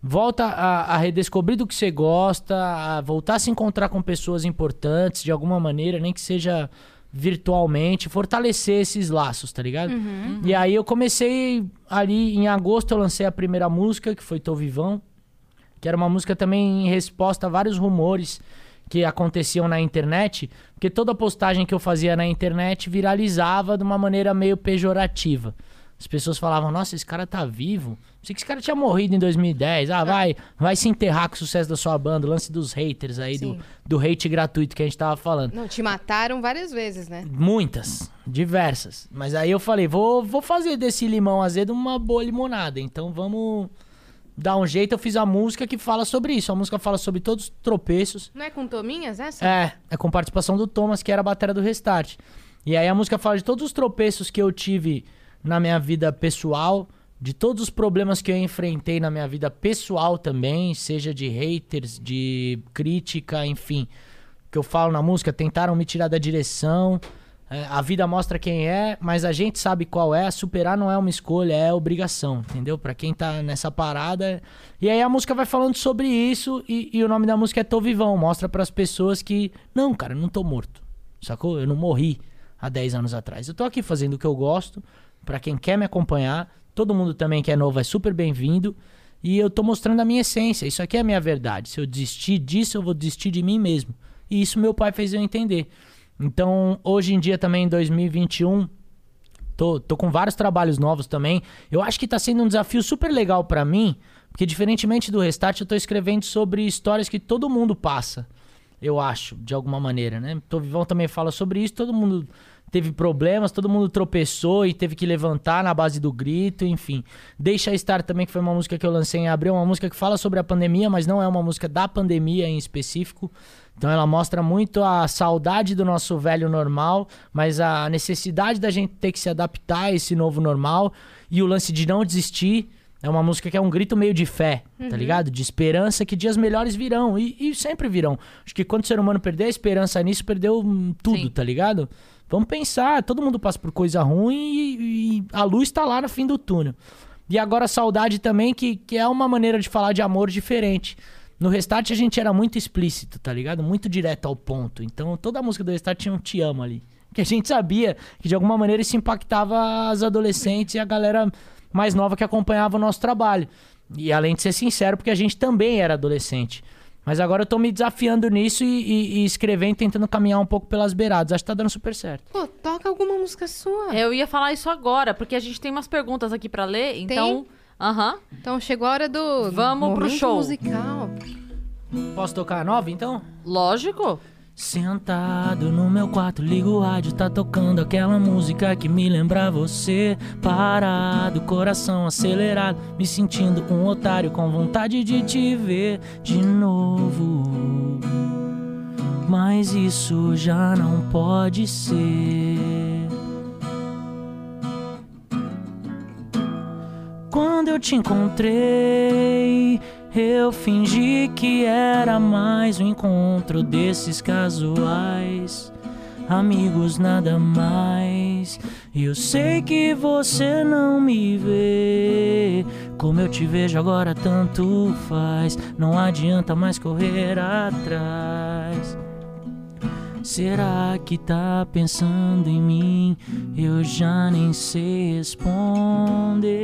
Volta a, a redescobrir do que você gosta, a voltar a se encontrar com pessoas importantes de alguma maneira, nem que seja virtualmente, fortalecer esses laços, tá ligado? E aí eu comecei ali em agosto, eu lancei a primeira música, que foi Tô Vivão, que era uma música também em resposta a vários rumores que aconteciam na internet, porque toda postagem que eu fazia na internet viralizava de uma maneira meio pejorativa. As pessoas falavam, nossa, esse cara tá vivo. Pensei que esse cara tinha morrido em 2010. Ah, vai, vai se enterrar com o sucesso da sua banda. O lance dos haters aí, do, Sim. do hate gratuito que a gente tava falando. Não, te mataram várias vezes, né? Muitas, diversas. Mas aí eu falei, vou, vou fazer desse limão azedo uma boa limonada. Então vamos dar um jeito. Eu fiz a música que fala sobre isso. A música fala sobre todos os tropeços. Não é com Tominhas essa? É, é com participação do Thomas, que era a bateria do Restart. E aí a música fala de todos os tropeços que eu tive na minha vida pessoal, de todos os problemas que eu enfrentei na minha vida pessoal também, seja de haters, de crítica, enfim. Que eu falo na música, tentaram me tirar da direção. É, a vida mostra quem é, mas a gente sabe qual é. Superar não é uma escolha, é obrigação, entendeu? Pra quem tá nessa parada. E aí a música vai falando sobre isso e, e o nome da música é Tô Vivão. Mostra pras pessoas que, não, cara, eu não tô morto. Sacou? Eu não morri há 10 anos atrás. Eu tô aqui fazendo o que eu gosto, pra quem quer me acompanhar. Todo mundo também que é novo é super bem-vindo. E eu tô mostrando a minha essência. Isso aqui é a minha verdade. Se eu desistir disso, eu vou desistir de mim mesmo. E isso meu pai fez eu entender. Então, hoje em dia também, em 2021, tô, tô com vários trabalhos novos também. Eu acho que tá sendo um desafio super legal pra mim, porque diferentemente do Restart, eu tô escrevendo sobre histórias que todo mundo passa. Eu acho, de alguma maneira, né? Tô Vivão também fala sobre isso, todo mundo teve problemas, todo mundo tropeçou e teve que levantar na base do grito, enfim. Deixa Estar também, que foi uma música que eu lancei em abril, uma música que fala sobre a pandemia, mas não é uma música da pandemia em específico. Então ela mostra muito a saudade do nosso velho normal, mas a necessidade da gente ter que se adaptar a esse novo normal e o lance de não desistir. É uma música que é um grito meio de fé, tá ligado? De esperança que dias melhores virão. E, e sempre virão. Acho que quando o ser humano perder a esperança nisso, perdeu hum, tudo, Sim. tá ligado? Vamos pensar, todo mundo passa por coisa ruim e, e a luz tá lá no fim do túnel. E agora saudade também, que, que é uma maneira de falar de amor diferente. No Restart a gente era muito explícito, tá ligado? Muito direto ao ponto. Então toda a música do Restart tinha um te amo ali. Que a gente sabia que de alguma maneira isso impactava as adolescentes e a galera mais nova que acompanhava o nosso trabalho. E além de ser sincero, porque a gente também era adolescente. Mas agora eu tô me desafiando nisso e, e- e escrevendo, tentando caminhar um pouco pelas beiradas. Acho que tá dando super certo. Pô, toca alguma música sua. Eu ia falar isso agora, porque a gente tem umas perguntas aqui pra ler, então. Aham. Então chegou a hora do Vamos pro momento show. musical. Posso tocar a nova, então? Lógico. Sentado no meu quarto, ligo o rádio, tá tocando aquela música que me lembra você. Parado, coração acelerado, me sentindo um otário com vontade de te ver de novo. Mas isso já não pode ser. Quando eu te encontrei, eu fingi que era mais um encontro desses casuais. Amigos, nada mais. E eu sei que você não me vê. Como eu te vejo agora, tanto faz. Não adianta mais correr atrás. Será que tá pensando em mim? Eu já nem sei responder.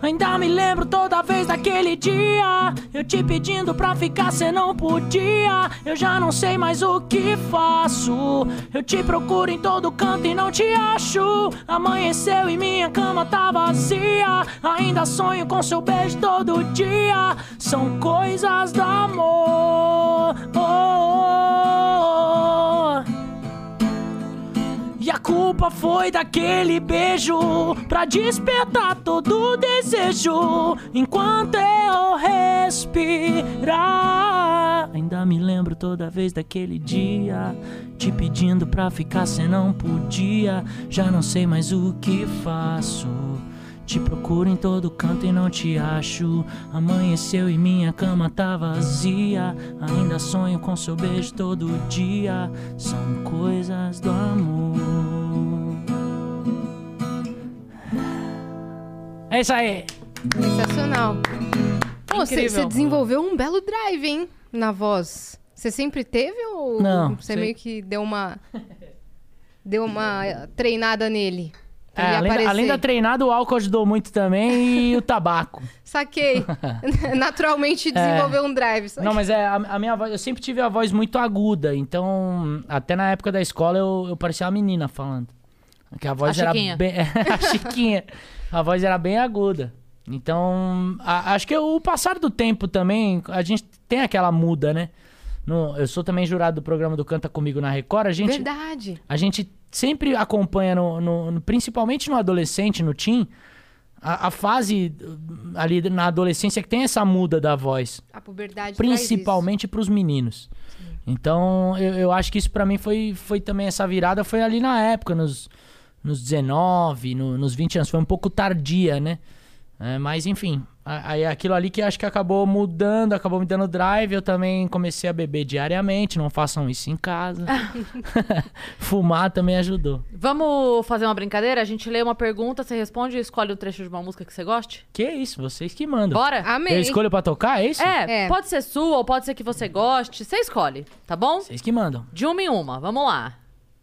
Ainda me lembro toda vez daquele dia. Eu te pedindo pra ficar, cê não podia. Eu já não sei mais o que faço. Eu te procuro em todo canto e não te acho. Amanheceu e minha cama tá vazia. Ainda sonho com seu beijo todo dia. São coisas do amor. Oh, oh, oh. E a culpa foi daquele beijo pra despertar todo o desejo enquanto eu respirar. Ainda me lembro toda vez daquele dia te pedindo pra ficar, cê não podia. Já não sei mais o que faço. Te procuro em todo canto e não te acho. Amanheceu e minha cama tá vazia. Ainda sonho com seu beijo todo dia. São coisas do amor. É isso aí. Sensacional. Pô, você Incrível. você desenvolveu um belo drive, hein? Na voz. Você sempre teve ou Não, você sei- meio que deu uma deu uma treinada nele? Pra É, ele além, da, aparecer? além da treinada, o álcool ajudou muito também e [laughs] o tabaco. Saquei. [laughs] Naturalmente desenvolveu um drive. saquei. Não, mas é, a, a minha voz, eu sempre tive a voz muito aguda, então até na época da escola eu, eu parecia uma menina falando. Que a voz A era Chiquinha. bem. [laughs] a Chiquinha. A voz era bem aguda. Então, a- acho que o passar do tempo também, a gente tem aquela muda, né? No- eu sou também jurado do programa do Canta Comigo na Record. A gente, Verdade. a gente sempre acompanha, no, no- no- principalmente no adolescente, no teen, a, a fase uh, ali na adolescência que tem essa muda da voz. A puberdade Principalmente pros meninos. Então, eu, eu acho que isso pra mim foi, foi também essa virada, foi ali na época, nos, nos 19, no- nos 20 anos. Foi um pouco tardia, né? É, mas, enfim, aí aquilo ali que acho que acabou mudando, acabou me dando drive. Eu também comecei a beber diariamente, não façam isso em casa. [laughs] [laughs] Fumar também ajudou. Vamos fazer uma brincadeira? A gente lê uma pergunta, você responde e escolhe o trecho de uma música que você goste? Que isso, vocês que mandam. Bora? Amei. Eu escolho pra tocar, é isso? É, É. pode ser sua ou pode ser que você goste. Você escolhe, tá bom? Vocês que mandam. De uma em uma, vamos lá.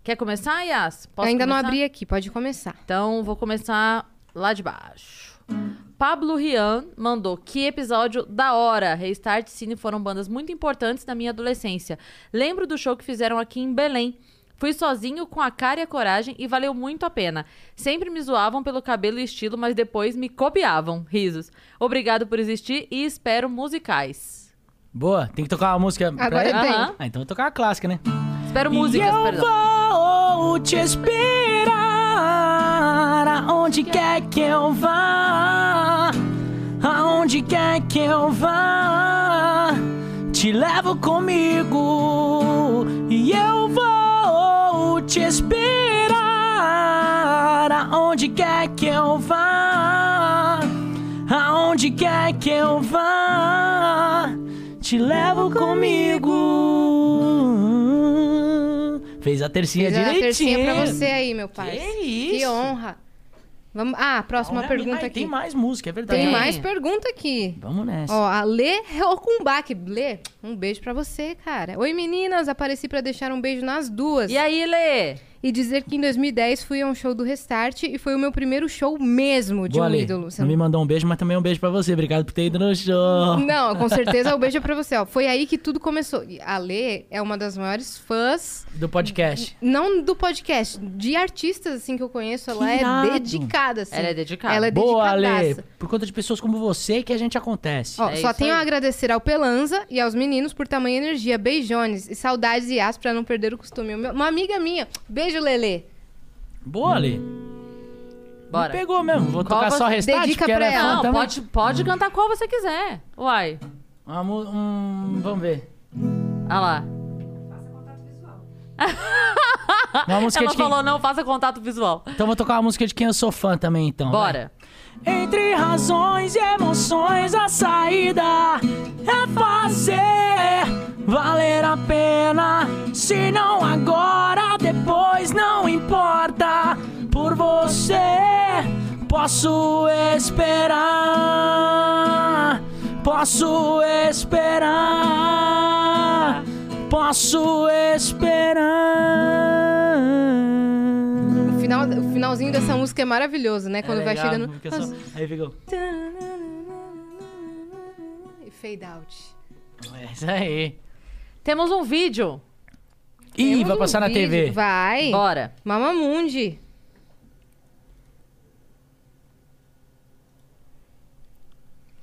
Quer começar, Yas? Posso Ainda não começar? abri aqui, pode começar. Então, vou começar lá de baixo. Pablo Rian mandou que episódio da hora. Restart e Cine foram bandas muito importantes na minha adolescência. Lembro do show que fizeram aqui em Belém. Fui sozinho com a cara e a coragem e valeu muito a pena. Sempre me zoavam pelo cabelo e estilo, mas depois me copiavam. Risos. Obrigado por existir e espero musicais. Boa, tem que tocar uma música pra Agora ele? tem. Ah, então vou tocar a clássica, né? Espero músicas, e eu perdão. vou te esperar aonde quer que eu vá, aonde quer que eu vá, te levo comigo e eu vou te esperar aonde quer que eu vá, aonde quer que eu vá, te levo comigo. Fez a tercinha Fiz a direitinho. tercinha pra você aí, meu pai. Que isso? Que honra. Vamos... Ah, próxima Olha, pergunta ai, aqui. Tem mais música, é verdade. Tem Tem. mais pergunta aqui. Vamos nessa. Ó, a Lê Rokumbach. Lê, um beijo pra você, cara. Oi, meninas. Apareci pra deixar um beijo nas duas. E aí, Lê? E dizer que em 2010 fui a um show do Restart e foi o meu primeiro show mesmo de Boa, um ídolo. Você Não me mandou um beijo, mas também um beijo pra você. Obrigado por ter ido no show. Não, com [laughs] certeza o beijo é pra você. Ó. Foi aí que tudo começou. A Lê é uma das maiores fãs, Do podcast. não do podcast, de artistas assim que eu conheço. Ela é dedicada, assim. Ela é dedicada. Ela é Boa, Lê. dedicadaça. Por conta de pessoas como você que a gente acontece. Ó, É só tenho aí. a agradecer ao Pelanza e aos meninos por tamanha energia. Beijones e saudades e as pra não perder o costume. Uma amiga minha. Beijo, Lelê. Boa, Lê. Bora. Me pegou mesmo. Vou Qual tocar você- só restart, Dedica porque ela pra é fã ela. Não, também. pode, pode cantar qual você quiser. Uai. Uma mu- um, vamos ver. Olha lá. Uma [laughs] música Ela de quem... falou, não faça contato visual. Então vou tocar uma música de quem eu sou fã também, então. vai. Bora. Entre razões e emoções, a saída é fazer valer a pena. Se não agora, depois não importa. Por você posso esperar. Posso esperar. Posso esperar. O, final, o finalzinho dessa música é maravilhoso, né? Quando É vai legal, chegando. só- Aí ficou. E fade out. É isso aí. Temos um vídeo. Ih, Temos vai um passar na vídeo. TV. Vai. Bora. Mamamundi.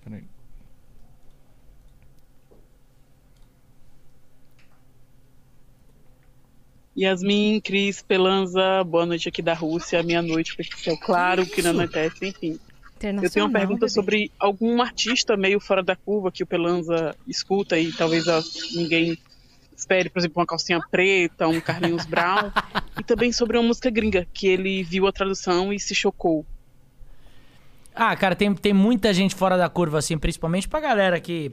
Peraí. Yasmin, Cris, Pelanza, boa noite aqui da Rússia, meia-noite, porque céu claro, que não anoitece, enfim. Eu tenho uma pergunta bebê. sobre algum artista meio fora da curva que o Pelanza escuta e talvez a- ninguém espere, por exemplo, uma calcinha preta, um Carlinhos Brown, [laughs] e também sobre uma música gringa, que ele viu a tradução e se chocou. Ah, cara, tem, tem muita gente fora da curva, assim, principalmente pra galera que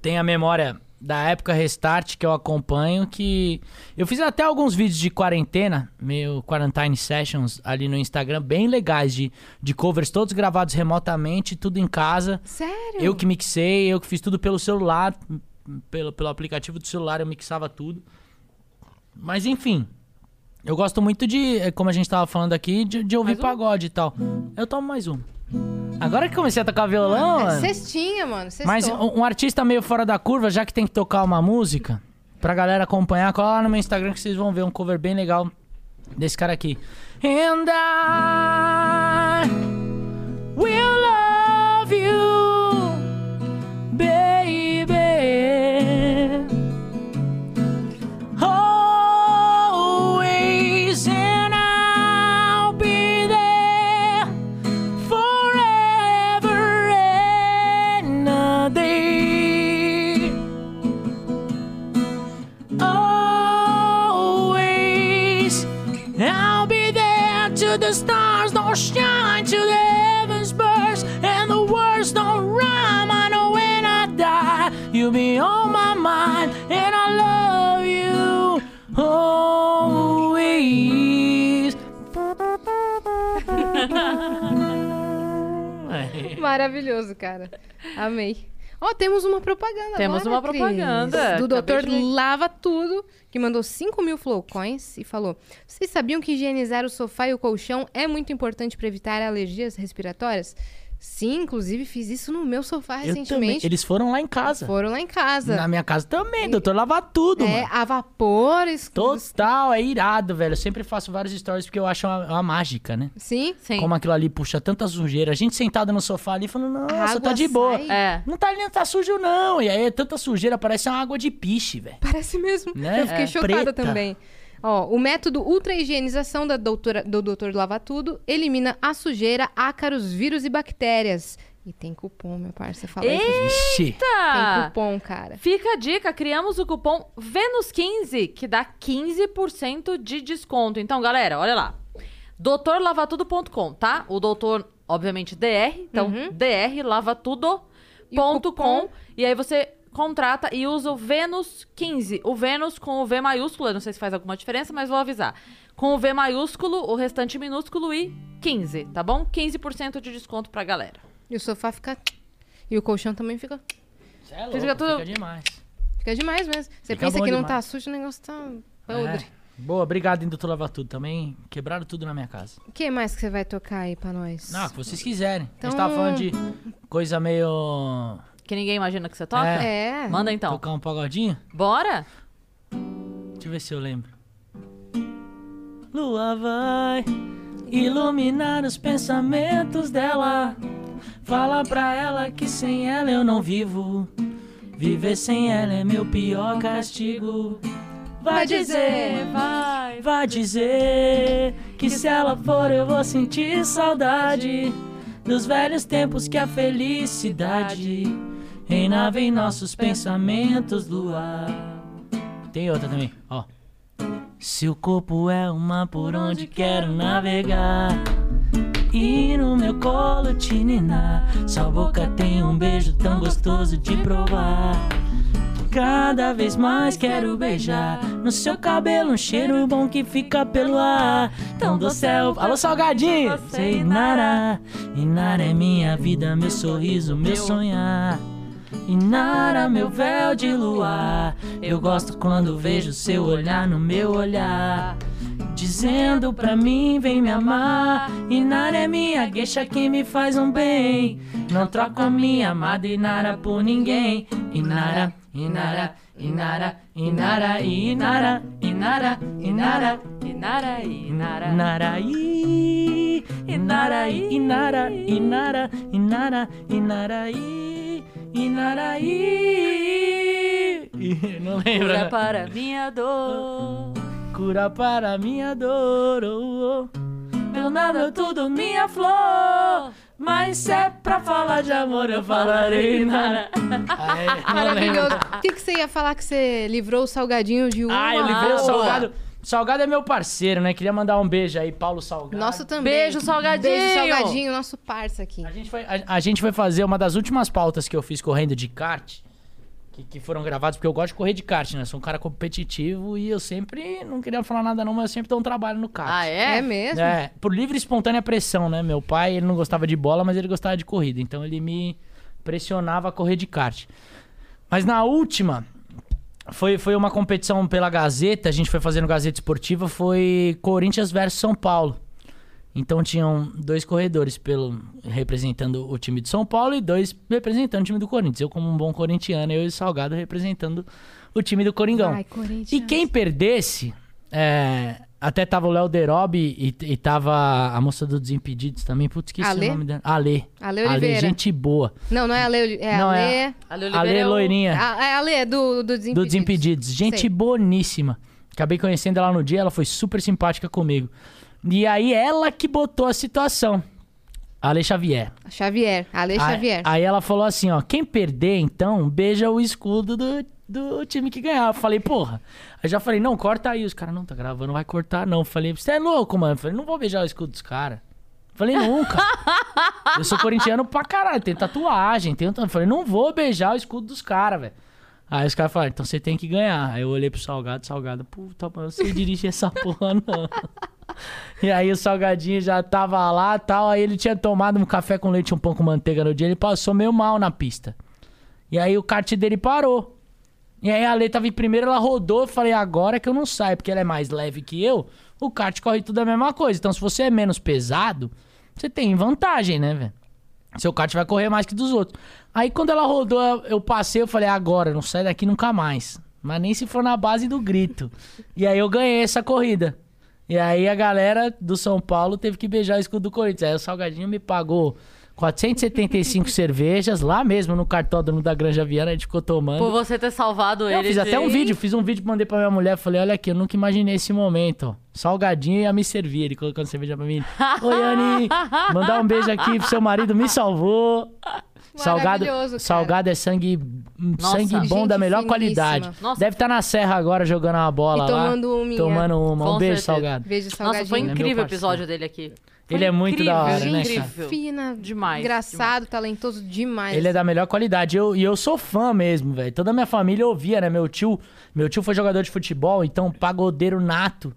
tem a memória da época Restart que eu acompanho, que eu fiz até alguns vídeos de quarentena, meu Quarantine Sessions ali no Instagram, bem legais, de, de covers todos gravados remotamente, tudo em casa. Sério? Eu que mixei, eu que fiz tudo pelo celular, pelo, pelo aplicativo do celular eu mixava tudo. Mas enfim, eu gosto muito de, eh, como a gente tava falando aqui, de, de ouvir Mais um? pagode e tal. Eu tomo mais um. Agora que comecei a tocar violão, É mano. cestinha, mano. Cestou. Mas um, um artista meio fora da curva, já que tem que tocar uma música, pra galera acompanhar, cola lá no meu Instagram que vocês vão ver um cover bem legal desse cara aqui. And I will love you, be on my mind, and I love you always. [laughs] Maravilhoso, cara. Amei. Ó, temos uma propaganda Temos agora, uma Cris, propaganda. Do Dr. de. Lava Tudo, que mandou 5 mil flowcoins e falou: Vocês sabiam que higienizar o sofá e o colchão é muito importante para evitar alergias respiratórias? Sim, inclusive fiz isso no meu sofá Eu também. recentemente. Eles foram lá em casa. Foram lá em casa. Na minha casa também, doutor. Lava tudo, é, mano. a vapor. Total, é irado, velho. Eu sempre faço vários stories porque eu acho uma, uma mágica, né? Sim. Sim. Como aquilo ali puxa tanta sujeira. A gente sentada no sofá ali falando, nossa, tá de boa. É. Não tá, não tá sujo, não. E aí tanta sujeira, parece uma água de piche, velho. Parece mesmo. Né? Eu fiquei É. chocada Preta. também. Ó, o método ultra higienização da doutora, do Dr. Lava Tudo elimina a sujeira, ácaros, vírus e bactérias. E tem cupom, meu parceiro. Fala aí. Ixi. Tem Eita! cupom, cara. Fica a dica, criamos o cupom VENUS15, que dá 15% de desconto. Então, galera, olha lá. doutorlavatudo.com, tá? O doutor, obviamente, DR. Então, Uhum. drlavatudo.com. E, aí você contrata e usa o Vênus15. O Vênus com o V maiúsculo, eu não sei se faz alguma diferença, mas vou avisar. Com o V maiúsculo, o restante minúsculo e 15, tá bom? 15% de desconto pra galera. E o sofá fica. E o colchão também fica. Cê é Fica louco, tudo- fica demais. Fica demais mesmo. Você Fica pensa que não demais. tá sujo, o negócio tá podre. É. Boa, obrigado, hein, doutor Lava Tudo. Também quebraram tudo na minha casa. O que mais que você vai tocar aí pra nós? Não, o que vocês quiserem. A Então- gente tava falando de coisa meio... Que ninguém imagina que você toca? É. É. Manda então. Tocar um pagodinho? Bora? Deixa eu ver se eu lembro. Lua vai iluminar os pensamentos dela. Fala pra ela que sem ela eu não vivo. Viver sem ela é meu pior castigo. Vai dizer, vai. vai dizer que se ela for eu vou sentir saudade dos velhos tempos que a felicidade reinava em nossos pensamentos do ar. Tem outra também, ó. Seu corpo é uma por onde quero navegar. E no meu colo te ninar. Sua boca tem um beijo tão gostoso de provar. Cada vez mais quero beijar No seu cabelo um cheiro bom que fica pelo ar Tão do céu Alô Salgadinho Sei Inara Inara é minha vida, meu sorriso, meu sonhar Inara, meu véu de luar Eu gosto quando vejo seu olhar no meu olhar Dizendo pra mim, vem me amar Inara é minha gueixa que me faz um bem Não troco a minha amada Inara por ninguém Inara, Inara, Inara, Inara, Inara, Inara, Inara, Inara, Inara. Inaraí, Inaraí, Inara, Inara, Inara, Inaraí, Inaraí. Não Cura lembra? para minha dor. Cura para minha dor. oh, oh. Meu nada, tudo minha flor. Mas se é pra falar de amor, eu falarei nada. [laughs] Não Maravilhoso. lembro. O que, que você ia falar que você livrou o salgadinho de uma? Ah, eu livrei o Boa. Salgado. Salgado é meu parceiro, né? Queria mandar um beijo aí, Paulo Salgado. Nosso também. Beijo, Salgadinho. Beijo, salgadinho, nosso parça aqui. A gente, foi, a, a gente foi fazer uma das últimas pautas que eu fiz correndo de kart, que, que foram gravadas, porque eu gosto de correr de kart, né? Sou um cara competitivo e eu sempre, não queria falar nada não, mas eu sempre dou um trabalho no kart. Ah, É, é? mesmo? É, por livre e espontânea pressão, né? Meu pai, ele não gostava de bola, mas ele gostava de corrida. Então ele me pressionava a correr de kart. Mas na última, foi, foi uma competição pela Gazeta, a gente foi fazendo Gazeta Esportiva, foi Corinthians versus São Paulo. Então tinham dois corredores pelo representando o time de São Paulo e dois representando o time do Corinthians. Eu, como um bom corintiano, eu e o Salgado representando o time do Coringão. E quem perdesse, é, até tava o Léo Derobi e, e tava a moça do Desimpedidos também. Putz, esqueci Ale? o nome dela. Ale. Ale Oliveira. gente boa. Não, não é a Lê, é Não, a é Oliveira Ale é o- loirinha. A, é a Lê do, do Desimpedidos. Do Desimpedidos. Gente Sei. boníssima. Acabei conhecendo ela no dia, ela foi super simpática comigo. E aí ela que botou a situação. Ale Xavier. Xavier. A Lê Aí- Xavier. Aí, ela falou assim, ó, quem perder, então, beija o escudo do, do time que ganhar. Eu falei, porra. Aí já falei, não, corta aí. Os caras, não, tá gravando, vai cortar, não. Falei, você é louco, mano. Falei, não vou beijar o escudo dos caras. Falei, nunca. eu sou corintiano pra caralho, tenho tatuagem, tenho... Eu falei, não vou beijar o escudo dos caras, velho. Aí os caras falaram, então você tem que ganhar. Aí eu olhei pro Salgado, Salgado, puta, mano, sei dirigir essa porra, não. E aí o Salgadinho já tava lá tal, aí ele tinha tomado um café com leite e um pão com manteiga no dia, ele passou meio mal na pista. E aí o kart dele parou. E aí a Lê tava em primeiro, ela rodou, eu falei, agora que eu não saio, porque ela é mais leve que eu, o kart corre tudo a mesma coisa. Então se você é menos pesado, você tem vantagem, né, velho? Seu kart vai correr mais que dos outros. Aí quando ela rodou, eu- eu passei, eu falei, agora, não sai daqui nunca mais. Mas nem se for na base do grito. E aí eu ganhei essa corrida. E aí a galera do São Paulo teve que beijar o escudo do Corinthians. Aí o Salgadinho me pagou 475 cervejas lá mesmo no cartódromo da Granja Viana, a gente ficou tomando. Por você ter salvado ele. Eu fiz até um de- vídeo, fiz um vídeo, mandei pra minha mulher, falei, olha aqui, eu nunca imaginei esse momento, ó. Salgadinho ia me servir, ele colocando cerveja pra mim. Oi, Anne, mandar um beijo aqui pro seu marido, me salvou. Salgado, Maravilhoso, cara. salgado é sangue, Nossa. sangue bom da melhor finíssima. qualidade. Nossa. Deve estar na serra agora jogando uma bola E lá. tomando uminha. Tomando uma. Um beijo, certeza. Salgado. Beijo Nossa, foi Ele é incrível o episódio dele aqui. Foi Ele é muito incrível, da hora, né, Gente cara? incrível. fina, Demais, engraçado, talentoso demais. Ele é da melhor qualidade. Eu, e eu sou fã mesmo, velho. Toda a minha família ouvia, né? Meu tio, meu tio foi jogador de futebol, então pagodeiro nato.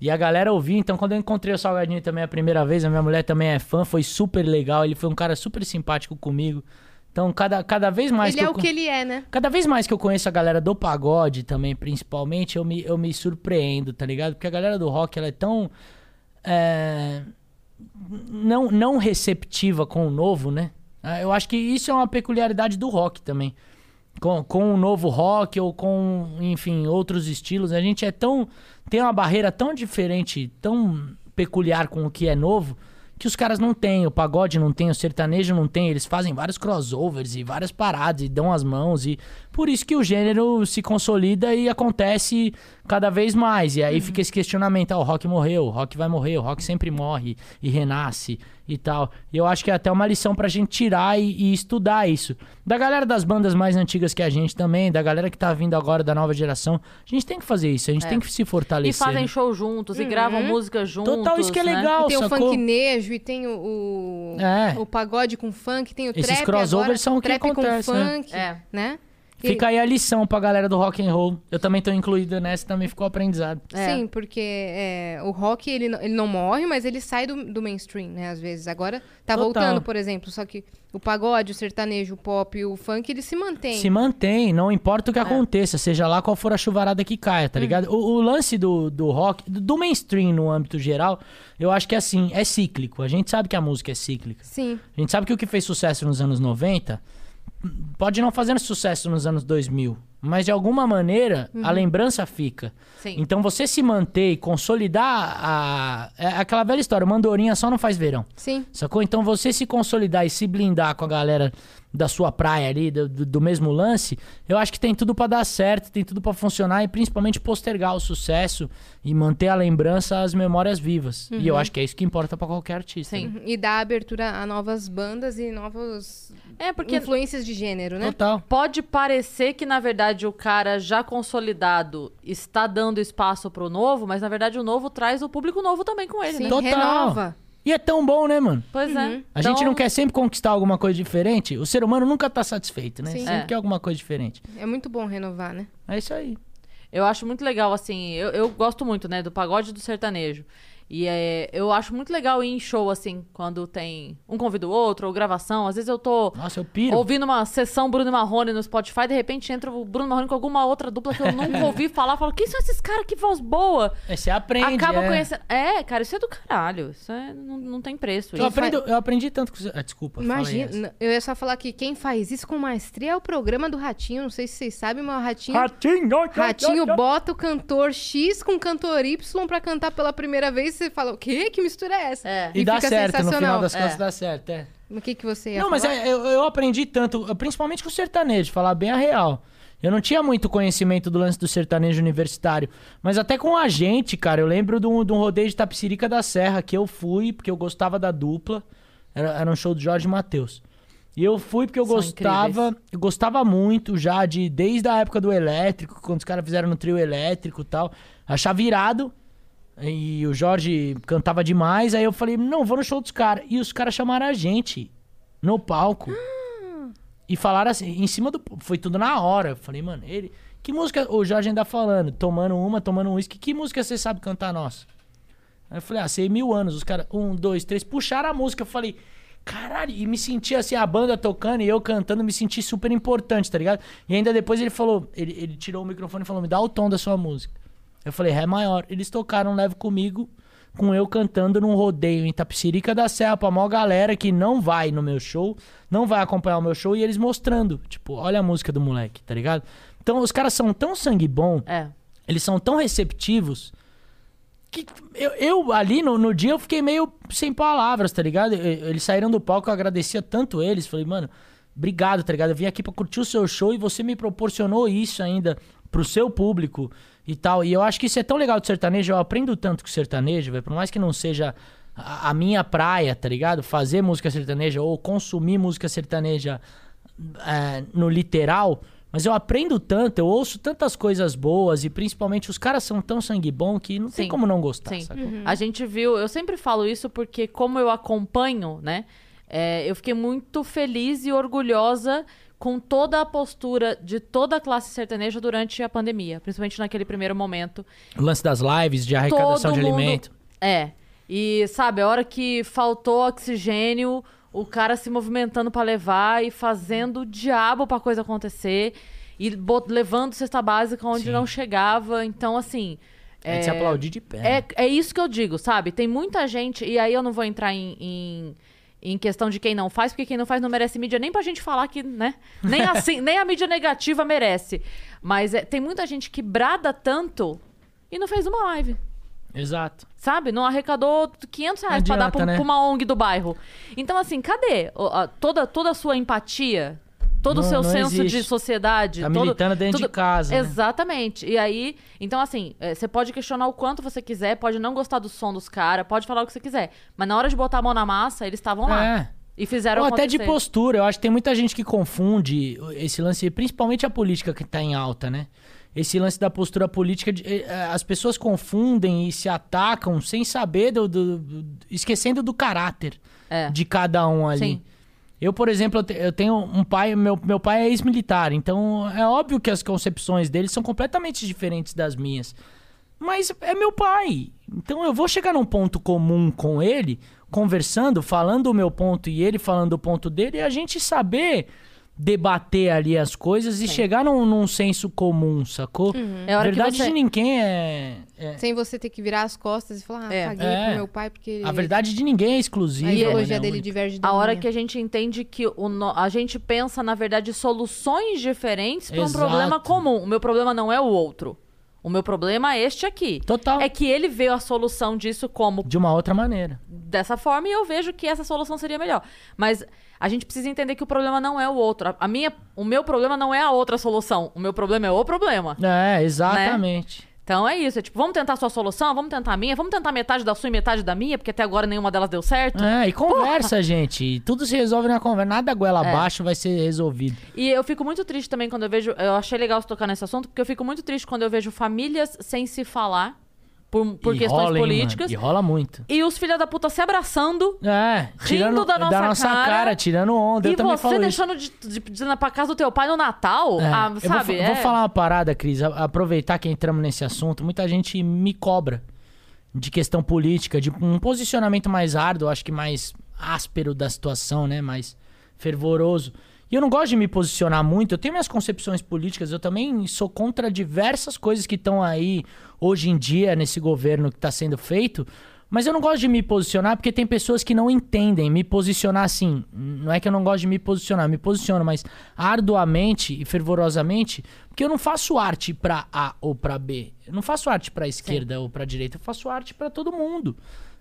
E a galera ouvia. Então, quando eu encontrei o Salgadinho também a primeira vez, a minha mulher também é fã, foi super legal. Ele foi um cara super simpático comigo. Então, cada, cada vez mais Ele é eu o que ele é, né? Cada vez mais que eu conheço a galera do pagode também, principalmente, eu me, eu me surpreendo, tá ligado? Porque a galera do rock, ela é tão... é, não, não receptiva com o novo, né? Ah, Eu acho que isso é uma peculiaridade do rock também. Com, com o novo rock ou com, enfim, outros estilos. A gente é tão... Tem uma barreira tão diferente, tão peculiar com o que é novo, que os caras não têm. O pagode não tem, o sertanejo não tem. Eles fazem vários crossovers e várias paradas e dão as mãos. E por isso que o gênero se consolida e acontece cada vez mais. E aí fica esse questionamento: ah, o rock morreu, o rock vai morrer, o rock sempre morre e renasce e tal. E eu acho que é até uma lição pra gente tirar e, e estudar isso. Da galera das bandas mais antigas que a gente também, da galera que tá vindo agora da nova geração, a gente tem que fazer isso, a gente É. tem que se E fortalecer. fazem né? show juntos, e gravam música juntos. Total, isso que é né? legal, E tem o sacou? funknejo, e tem o, o, É. o pagode com funk, tem o Esses trap crossovers agora, são o que trap acontece, com né? funk, É. né? Fica aí a lição pra galera do rock and roll. Eu também tô incluído nessa, também ficou aprendizado. É. Sim, porque é, o rock, ele, não- ele não morre, mas ele sai do, do mainstream, né? Às vezes. Agora tá Total. voltando, por exemplo. Só que o pagode, o sertanejo, o pop e o funk, ele se mantém. Se mantém, não importa o É. que aconteça, seja lá qual for a chuvarada que caia, Uhum. tá ligado? O, o lance do, do rock, do, do mainstream no âmbito geral, eu acho que é assim, é cíclico. A gente sabe que a música é cíclica. Sim. A gente sabe que o que fez sucesso nos anos 90 pode não fazer sucesso nos anos 2000, mas de alguma maneira a lembrança fica. Sim. Então você se manter e consolidar a. É aquela velha história, mandorinha só não faz verão. Sim. Sacou? Então você se consolidar e se blindar com a galera da sua praia ali, do, do- mesmo lance, eu acho que tem tudo pra dar certo, tem tudo pra funcionar e principalmente postergar o sucesso e manter a lembrança, as memórias vivas. E eu acho que é isso que importa pra qualquer artista. Sim. né? E dar abertura a novas bandas e novas É, porque influências de gênero, né? Total. pode parecer que, na verdade, o cara já consolidado está dando espaço pro novo, mas, na verdade, o novo traz o público novo também com ele, Sim, né? Total. renova. E é tão bom, né, mano? Pois é. A gente Então, não quer sempre conquistar alguma coisa diferente. O ser humano nunca tá satisfeito, né? Sim. Sempre É. quer alguma coisa diferente. É muito bom renovar, né? É isso aí. Eu acho muito legal, assim, eu, eu gosto muito, né, do pagode e do sertanejo. E é, eu acho muito legal ir em show, assim, quando tem um convida o outro, ou gravação. Às vezes eu tô Nossa, eu piro. ouvindo uma sessão Bruno Marrone no Spotify, de repente entra o Bruno Marrone com alguma outra dupla que eu nunca [laughs] ouvi falar. Falo, quem são esses caras? Que voz boa! Aí você aprende. Acaba é. conhecendo. É, cara, isso é do caralho. Isso é- não, não tem preço. Eu, Isso aprendo, eu aprendi tanto com você. Ah, desculpa. Imagina, eu ia só falar que quem faz isso com maestria é o programa do Ratinho. Não sei se vocês sabem, mas o Ratinho. Ratinho, Ratinho bota o cantor X com o cantor Y pra cantar pela primeira vez você fala, o quê? Que mistura é essa? É. E, dá fica certo, no final das contas É. dá certo, é. O que, que você ia Não, mas falar? é, eu, eu aprendi tanto, principalmente com o sertanejo, falar bem a real. Eu não tinha muito conhecimento do lance do sertanejo universitário. Mas até com a gente, cara, eu lembro de um, de um rodeio de Tapicirica da Serra que eu fui, porque eu gostava da dupla. Era, era um show do Jorge Matheus. E eu fui porque eu São gostava. incríveis. Eu gostava muito já de. Desde a época do elétrico, quando os caras fizeram no trio elétrico e tal. Achava irado. E o Jorge cantava demais. Aí eu falei, não, vou no show dos caras. E os caras chamaram a gente no palco. E falaram assim, em cima do. Foi tudo na hora. Eu falei, mano, ele. Que música. O Jorge ainda falando, tomando uma, tomando um uísque. Que música você sabe cantar nossa? Aí eu falei, ah, sei mil anos. Os caras, um, dois, três, puxaram a música. Eu falei, caralho, e me senti assim, a banda tocando e eu cantando, me senti super importante, tá ligado? E ainda depois ele falou, ele, ele tirou o microfone e falou, me dá o tom da sua música. Eu falei, Ré maior. Eles tocaram Leve Comigo, com eu cantando num rodeio em Tapicirica da Serra pra maior galera que não vai no meu show, não vai acompanhar o meu show e eles mostrando, tipo, olha a música do moleque, tá ligado? Então os caras são tão sangue bom, É. eles são tão receptivos que eu, eu, ali no, no dia eu fiquei meio sem palavras, tá ligado? Eles saíram do palco, eu agradecia tanto eles. Falei, mano, obrigado, tá ligado? Eu vim aqui pra curtir o seu show e você me proporcionou isso ainda pro seu público e tal. E eu acho que isso é tão legal do sertanejo. Eu aprendo tanto com o sertanejo, velho. Por mais que não seja a, a minha praia, tá ligado? Fazer música sertaneja ou consumir música sertaneja é, no literal. Mas eu aprendo tanto, eu ouço tantas coisas boas e principalmente os caras são tão sangue bom que não tem Sim. como não gostar, Sim. sacou? A gente viu, eu sempre falo isso porque, como eu acompanho, né? é, eu fiquei muito feliz e orgulhosa com toda a postura de toda a classe sertaneja durante a pandemia, principalmente naquele primeiro momento. O lance das lives de arrecadação Todo de mundo- alimento. É. E, sabe, a hora que faltou oxigênio, o cara se movimentando pra levar e fazendo o diabo pra coisa acontecer. E bot- levando cesta básica onde Sim. não chegava. Então, assim. É de se aplaudir de pé. né? É, é isso que eu digo, sabe? Tem muita gente, e aí eu não vou entrar em, em, em questão de quem não faz, porque quem não faz não merece mídia nem pra gente falar que, né? Nem assim, [laughs] nem a mídia negativa merece. Mas é, tem muita gente que brada tanto e não fez uma live. Exato. Sabe? Não arrecadou 500 reais Não pra dar adianta, pra, né? pra uma ONG do bairro. Então, assim, cadê a- toda, toda a sua empatia? Todo o seu não senso de existe. sociedade? Tá todo- militando dentro tudo- de casa. né? Exatamente. E aí, então assim, é, você pode questionar o quanto você quiser, pode não gostar do som dos caras, pode falar o que você quiser. Mas na hora de botar a mão na massa, eles estavam lá. É. E fizeram Ou até de postura. Eu acho que tem muita gente que confunde esse lance, principalmente a política que tá em alta, né? Esse lance da postura política, de- eh, eh, as pessoas confundem e se atacam sem saber, do, do- do- esquecendo do caráter É. de cada um ali. Sim. Eu, por exemplo, eu te- eu tenho um pai, meu, meu pai é ex-militar, então é óbvio que as concepções dele são completamente diferentes das minhas. Mas é meu pai. Então eu vou chegar num ponto comum com ele, conversando, falando o meu ponto e ele falando o ponto dele, e a gente saber debater ali as coisas e chegar num, num senso comum, sacou? É a hora que verdade você- de ninguém é, é- Sem você ter que virar as costas e falar, ah, É. paguei É. pro meu pai porque... A verdade de ninguém é exclusiva. A ideologia né? dele Única. diverge da A hora minha. que a gente entende que o no- a gente pensa, na verdade, soluções diferentes para um problema comum. O meu problema não é o outro. O meu problema é este aqui. Total. É que ele vê a solução disso como De uma outra maneira. dessa forma e eu vejo que essa solução seria melhor. Mas a gente precisa entender que o problema não é o outro. A- minha, o meu problema não é a outra solução. O meu problema é o problema. É, exatamente. Então é isso. É tipo, vamos tentar a sua solução, vamos tentar a minha, vamos tentar metade da sua e metade da minha, porque até agora nenhuma delas deu certo. É, e conversa, gente. E Tudo se resolve na conversa. Nada goela É. abaixo vai ser resolvido. E eu fico muito triste também quando eu vejo. Eu achei legal você tocar nesse assunto, porque eu fico muito triste quando eu vejo famílias sem se falar por, por E questões rola, hein, políticas. mano? E rola muito. E os filha da puta se abraçando. É, tirando da nossa cara. tirando onda. e eu também você falo isso. deixando de, de, de ir pra casa do teu pai no Natal. É, ah, eu vou, sabe? fa- é. vou falar uma parada, Cris. a- Aproveitar que entramos nesse assunto. Muita gente me cobra de questão política, de um posicionamento mais árduo, acho que mais áspero da situação, né? Mais fervoroso. E eu não gosto de me posicionar muito, eu tenho minhas concepções políticas, eu também sou contra diversas coisas que estão aí hoje em dia nesse governo que está sendo feito, mas eu não gosto de me posicionar porque tem pessoas que não entendem me posicionar assim. Não é que eu não gosto de me posicionar, me posiciono, mas arduamente e fervorosamente, porque eu não faço arte para A ou para B. Eu não faço arte para esquerda ou para direita, eu faço arte para todo mundo.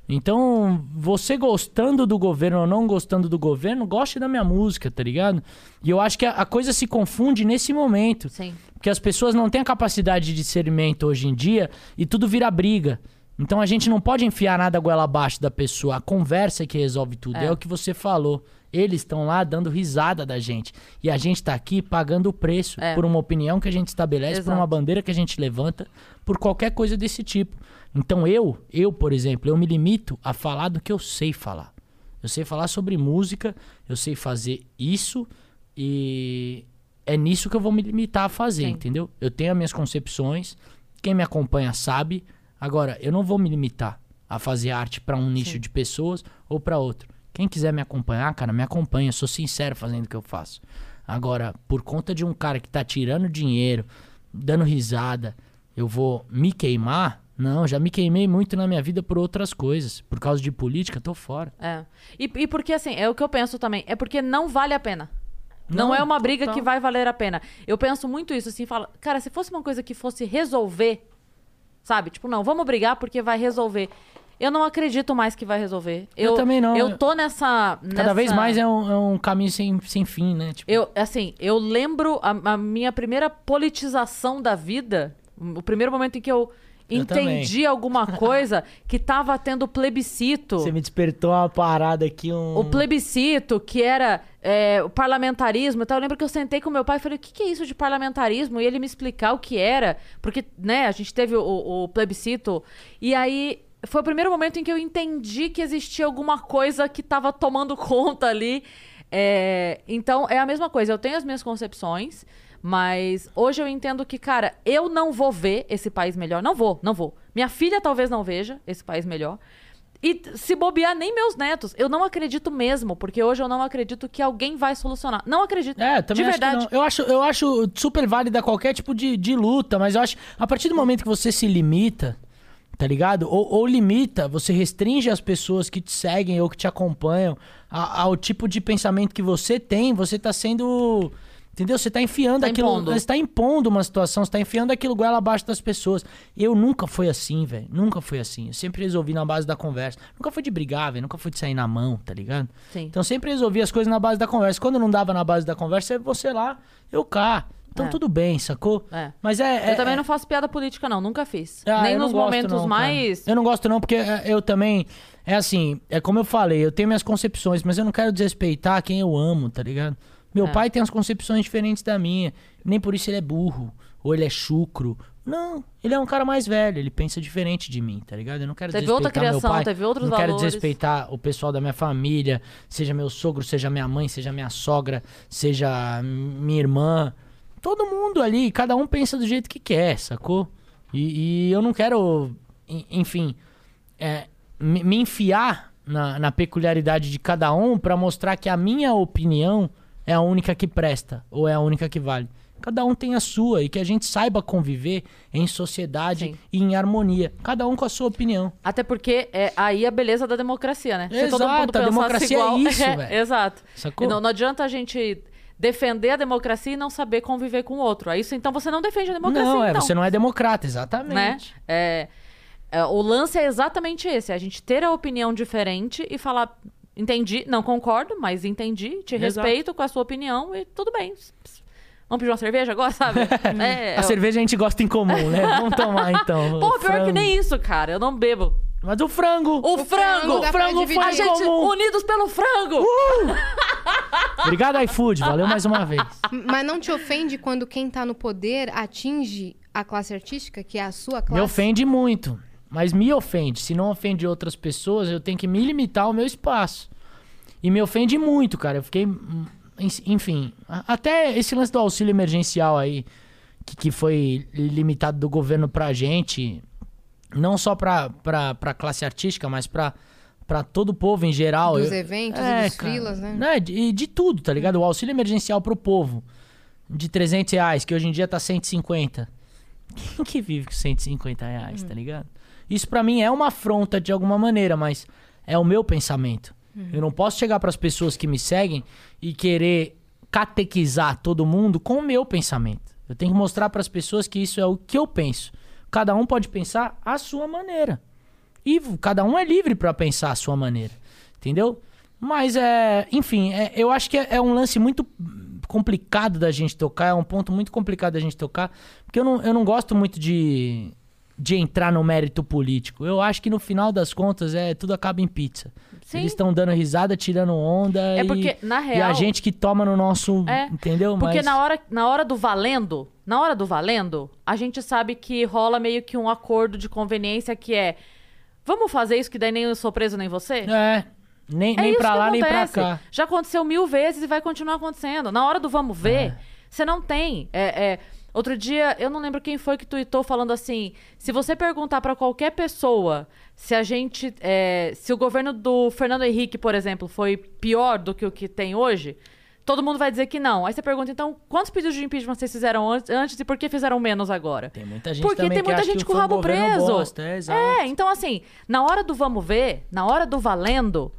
Então, você gostando do governo ou não gostando do governo, goste da minha música, tá ligado? E eu acho que a, a coisa se confunde nesse momento. Sim. Porque as pessoas não têm a capacidade de discernimento hoje em dia e tudo vira briga. Então a gente não pode enfiar nada goela abaixo da pessoa. A conversa é que resolve tudo. É, É. o que você falou. Eles estão lá dando risada da gente. E a gente tá aqui pagando o preço É. por uma opinião que a gente estabelece, por Exato. uma bandeira que a gente levanta, por qualquer coisa desse tipo. Então eu, eu, por exemplo, eu me limito a falar do que eu sei falar. Eu sei falar sobre música, eu sei fazer isso e é nisso que eu vou me limitar a fazer, Sim. entendeu? Eu tenho as minhas concepções, quem me acompanha sabe. Agora, eu não vou me limitar a fazer arte pra um nicho de pessoas ou pra outro. Quem quiser me acompanhar, cara, me acompanha. Eu sou sincero fazendo o que eu faço. Agora, por conta de um cara que tá tirando dinheiro, dando risada, eu vou me queimar? Não, já me queimei muito na minha vida por outras coisas. Por causa de política, tô fora. É. E, e porque, assim, é o que eu penso também. É porque não vale a pena. Não, Não, é uma briga total. que vai valer a pena. Eu penso muito isso, assim, falo, cara, se fosse uma coisa que fosse resolver, sabe? Tipo, não, vamos brigar porque vai resolver. Eu não acredito mais que vai resolver. Eu também não. Eu tô nessa. Cada vez mais é um, é um caminho sem, sem fim, né? Tipo, Eu, assim, eu lembro a, a minha primeira politização da vida, o primeiro momento em que eu Eu entendi alguma coisa que tava tendo plebiscito. Você me despertou uma parada aqui, um... O plebiscito, que era é, o parlamentarismo e tal. Eu lembro que eu sentei com meu pai e falei, o que, que é isso de parlamentarismo? E ele me explicar o que era. Porque, né, a gente teve o, o plebiscito. E aí, foi o primeiro momento em que eu entendi que existia alguma coisa que tava tomando [laughs] conta ali. É, então, é a mesma coisa. Eu tenho as minhas concepções, mas hoje eu entendo que, cara, eu não vou ver esse país melhor. Não vou, não vou. Minha filha talvez não veja esse país melhor. E se bobear, nem meus netos. Eu não acredito mesmo, porque hoje eu não acredito que alguém vai solucionar. Não acredito. É, também de verdade. não. Eu acho, eu acho super válida qualquer tipo de, de luta, mas eu acho a partir do momento que você se limita, tá ligado? Ou, ou limita, você restringe as pessoas que te seguem ou que te acompanham a- ao tipo de pensamento que você tem, você tá sendo. Entendeu? Você tá enfiando Tá aquilo. impondo. Você tá impondo uma situação, você tá enfiando aquilo goela abaixo das pessoas. Eu nunca fui assim, velho. Nunca fui assim. Eu sempre resolvi na base da conversa. Nunca fui de brigar, velho. Nunca fui de sair na mão, tá ligado? Sim. Então sempre resolvi as coisas na base da conversa. Quando não dava na base da conversa, é você lá, eu cá. Então É. tudo bem, sacou? É. Mas é. Eu é- também é- não faço piada política, não. Nunca fiz. Ah, Nem nos momentos não, cara. mais. Eu não gosto não, porque é, eu também. É assim, é como eu falei, eu tenho minhas concepções, mas eu não quero desrespeitar quem eu amo, tá ligado? Meu pai tem as concepções diferentes da minha. Nem por isso ele é burro. Ou ele é chucro. Não, ele é um cara mais velho, ele pensa diferente de mim, tá ligado? Eu não quero Teve outra desrespeitar meu criação, pai, teve outros não quero valores. desrespeitar o pessoal da minha família, seja meu sogro, seja minha mãe, seja minha sogra, seja minha irmã. Todo mundo ali, cada um pensa do jeito que quer, sacou? E, e eu não quero, en- enfim, é, me, me enfiar na, na peculiaridade de cada um pra mostrar que a minha opinião é a única que presta ou é a única que vale. Cada um tem a sua e que a gente saiba conviver em sociedade Sim. e em harmonia. Cada um com a sua opinião. Até porque é aí a beleza da democracia, né? Se todo Exato, mundo a democracia é igual... [laughs] isso, velho. Exato. Sacou? Não, não adianta a gente defender a democracia e não saber conviver com o outro. Aí isso, então você não defende a democracia, não, é, então. você não é democrata, né? exatamente. É, é, o lance é exatamente esse: é a gente ter a opinião diferente e falar. Entendi, não concordo, mas entendi, te Exato. respeito com a sua opinião e tudo bem. Vamos pedir uma cerveja agora, sabe? [laughs] É, A cerveja a gente gosta em comum, né? Vamos tomar então. Pô, pior que nem isso, cara. Eu não bebo. Mas o frango. O, frango! frango dá pra frango foi A gente, comum. unidos pelo frango! [laughs] Obrigado, iFood. Valeu mais uma vez. Mas não te ofende quando quem tá no poder atinge a classe artística, que é a sua classe? Me ofende muito. Mas me ofende. Se não ofende outras pessoas, eu tenho que me limitar ao meu espaço. E me ofende muito, cara. Eu fiquei. hum, Enfim. Até esse lance do auxílio emergencial aí, que, que foi limitado do governo pra gente. Não só pra, pra, pra classe artística, mas pra, pra todo o povo em geral. Dos Eu- eventos É, dos frilas, né? Né, de, de tudo, tá ligado? O auxílio emergencial pro povo de 300 reais, que hoje em dia tá 150. Quem que vive com 150 reais, tá ligado? Isso pra mim é uma afronta de alguma maneira, mas é o meu pensamento. Eu não posso chegar pras pessoas que me seguem e querer catequizar todo mundo com o meu pensamento. Eu tenho que mostrar pras pessoas que isso é o que eu penso. Cada um pode pensar à sua maneira. E cada um é livre pra pensar à sua maneira. Entendeu? Mas é. Enfim, é- eu acho que é, é um lance muito complicado da gente tocar. É um ponto muito complicado da gente tocar. Porque eu não, eu não gosto muito de, de entrar no mérito político. Eu acho que no final das contas é tudo acaba em pizza. Sim. Eles estão dando risada, tirando onda. É e, porque, na E a real- gente que toma no nosso. É, entendeu? Porque Mas- na, hora, na hora do valendo, na hora do valendo, a gente sabe que rola meio que um acordo de conveniência que é vamos fazer isso que daí nem eu sou preso nem você? É. Nem, É nem pra lá, nem pra acontece. cá. Já aconteceu mil vezes e vai continuar acontecendo. Na hora do vamos ver, É. você não tem. É, é, outro dia, eu não lembro quem foi que tweetou falando assim: se você perguntar pra qualquer pessoa se a gente. é, se o governo do Fernando Henrique, por exemplo, foi pior do que o que tem hoje. Todo mundo vai dizer que não. Aí você pergunta, então, quantos pedidos de impeachment vocês fizeram antes, antes e por que fizeram menos agora? Tem muita gente Porque tem muita gente com o rabo governo preso. bosta, é. É, então assim, na hora do vamos ver, na hora do valendo,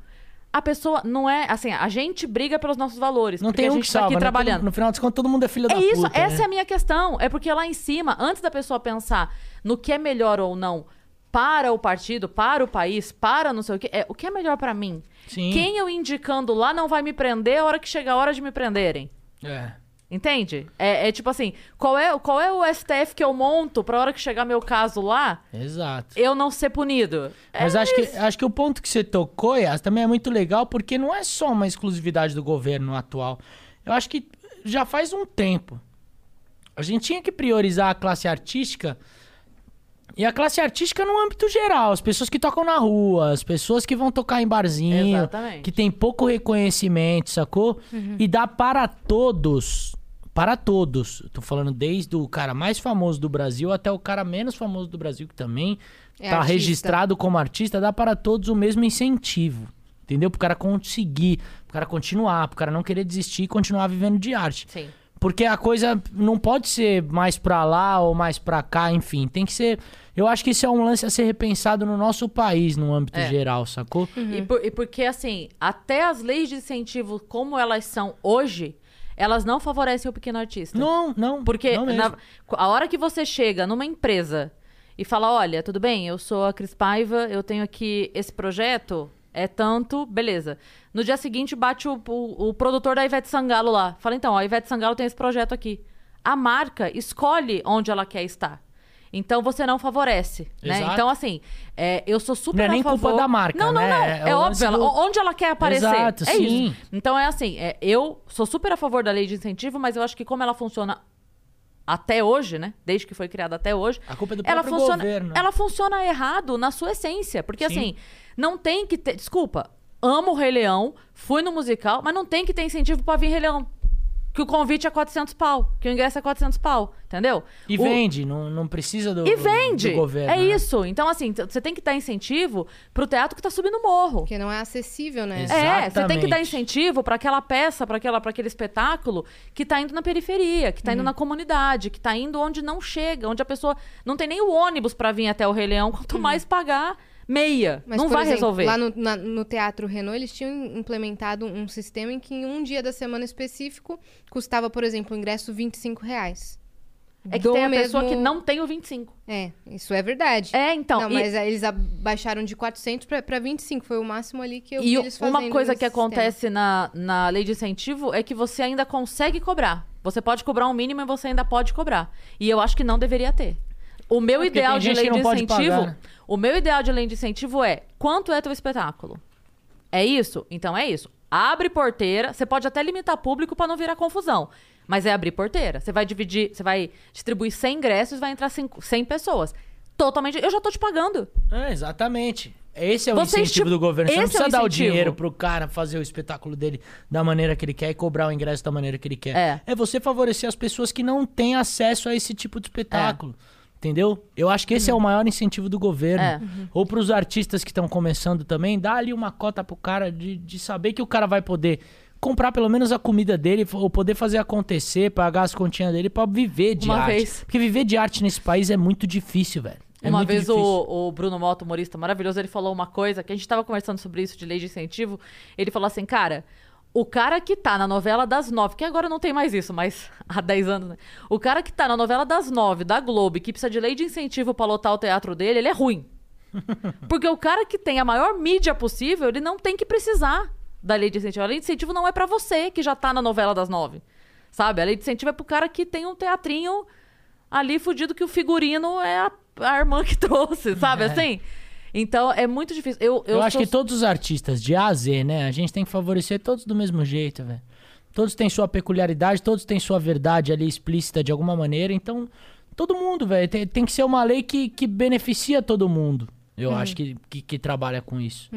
a pessoa não é. Assim, a gente briga pelos nossos valores. Não tem a um gente que tá salva, aqui né? trabalhando. No final das contas, todo mundo é filho da É isso, puta. essa né? é a minha questão. É porque lá em cima, antes da pessoa pensar no que é melhor ou não para o partido, para o país, para não sei o que, é o que é melhor pra mim. Sim. Quem eu indicando lá não vai me prender a hora que chega a hora de me prenderem. É. Entende? É, é tipo assim, qual é, qual é o STF que eu monto pra hora que chegar meu caso lá, Exato. eu não ser punido? É Mas acho que, acho que o ponto que você tocou, Yas, também é muito legal, porque não é só uma exclusividade do governo atual. Eu acho que já faz um tempo. A gente tinha que priorizar a classe artística. E a classe artística no âmbito geral, as pessoas que tocam na rua, as pessoas que vão tocar em barzinho, Exatamente. que tem pouco reconhecimento, sacou? E dá para todos, para todos. Tô falando desde o cara mais famoso do Brasil até o cara menos famoso do Brasil, que também É tá artista. registrado como artista, dá para todos o mesmo incentivo. Entendeu? Pro cara conseguir, pro cara continuar, pro cara não querer desistir e continuar vivendo de arte. Sim. Porque a coisa não pode ser mais pra lá ou mais pra cá, enfim. Tem que ser. Eu acho que isso é um lance a ser repensado no nosso país, no âmbito É. geral, sacou? E, por- e porque, assim, até as leis de incentivo como elas são hoje, elas não favorecem o pequeno artista. Não, não. Porque não na- a hora que você chega numa empresa e fala, olha, tudo bem, eu sou a Cris Paiva, eu tenho aqui esse projeto, é tanto, beleza. No dia seguinte bate o, o- o produtor da Ivete Sangalo lá. Fala, então, ó, a Ivete Sangalo tem esse projeto aqui. A marca escolhe onde ela quer estar. Então você não favorece, né? Exato. Então, assim, é, eu sou super Não é nem culpa favor... da marca, Não, não, né? não. É É, o óbvio, do- onde ela quer aparecer. Exato, é sim. isso. Então é assim, é, eu sou super a favor da lei de incentivo, mas eu acho que como ela funciona até hoje, né? Desde que foi criada até hoje, A culpa é do ela próprio funciona, governo. ela funciona errado na sua essência, porque Sim. assim, não tem que ter, desculpa, amo o Rei Leão, fui no musical, mas não tem que ter incentivo pra vir Rei Leão. Que o convite é 400 pau, que o ingresso é 400 pau, entendeu? E O- vende, não, não precisa do, E vende! do governo. é né? isso. Então, assim, você tem que dar incentivo pro teatro que tá subindo o morro. Porque não é acessível, né? Exato. É, você tem que dar Exatamente. incentivo para aquela peça, para aquela, para aquele espetáculo que tá indo na periferia, que tá Uhum. indo na comunidade, que tá indo onde não chega, onde a pessoa não tem nem o ônibus para vir até o Rei Leão, quanto mais pagar meia. Mas, não vai exemplo, resolver. Lá no, na- no Teatro Renault, eles tinham implementado um sistema em que em um dia da semana específico custava, por exemplo, o ingresso 25 reais. É que Do tem a mesmo- pessoa que não tem o 25. É, isso é verdade. É, então. não, e- mas eles abaixaram de 400 para 25. Foi o máximo ali que eu vi E eles fazendo uma coisa que sistema. acontece na, na lei de incentivo é que você ainda consegue cobrar. Você pode cobrar um mínimo e você ainda pode cobrar. E eu acho que não deveria ter. O meu porque ideal de lei de incentivo. pagar, né? O meu ideal de lei de incentivo é quanto é teu espetáculo? É isso? Então é isso. Abre porteira, você pode até limitar público pra não virar confusão. Mas é abrir porteira. Você vai dividir, você vai distribuir 100 ingressos, vai entrar 5 100 pessoas. Totalmente. Eu já tô te pagando. É, exatamente. Esse é o Você incentivo do governo. Você não é o precisa dar o dinheiro pro cara fazer o espetáculo dele da maneira que ele quer e cobrar o ingresso da maneira que ele quer. É. você favorecer as pessoas que não têm acesso a esse tipo de espetáculo. Entendeu? Eu acho que esse é o maior incentivo do governo. É. Ou pros artistas que estão começando também, dá ali uma cota pro cara de, de saber que o cara vai poder comprar pelo menos a comida dele, ou poder fazer acontecer, pagar as continhas dele pra viver de Uma arte. vez. Porque viver de arte nesse país é muito difícil, velho. É Uma vez o, o Bruno Mota, humorista maravilhoso, ele falou uma coisa que a gente tava conversando sobre isso de lei de incentivo. Ele falou assim, cara, o cara que tá na novela das nove, que agora não tem mais isso, mas [laughs] há 10 anos, né? O cara que tá na novela das nove, da Globo, que precisa de lei de incentivo pra lotar o teatro dele, ele é ruim. [laughs] Porque o cara que tem a maior mídia possível, ele não tem que precisar da lei de incentivo. A lei de incentivo não é pra você que já tá na novela das nove. Sabe? A lei de incentivo é pro cara que tem um teatrinho ali fudido que o figurino é a, a irmã que [laughs] trouxe, sabe? Assim. Então é muito difícil. Eu, eu, Eu, acho sou- que todos os artistas, de A a Z, né? A gente tem que favorecer todos do mesmo jeito, velho. Todos têm sua peculiaridade, todos têm sua verdade ali explícita de alguma maneira. Então, todo mundo, velho. Tem, tem que ser uma lei que, que beneficia todo mundo. Eu Uhum. acho que, que, que trabalha com isso.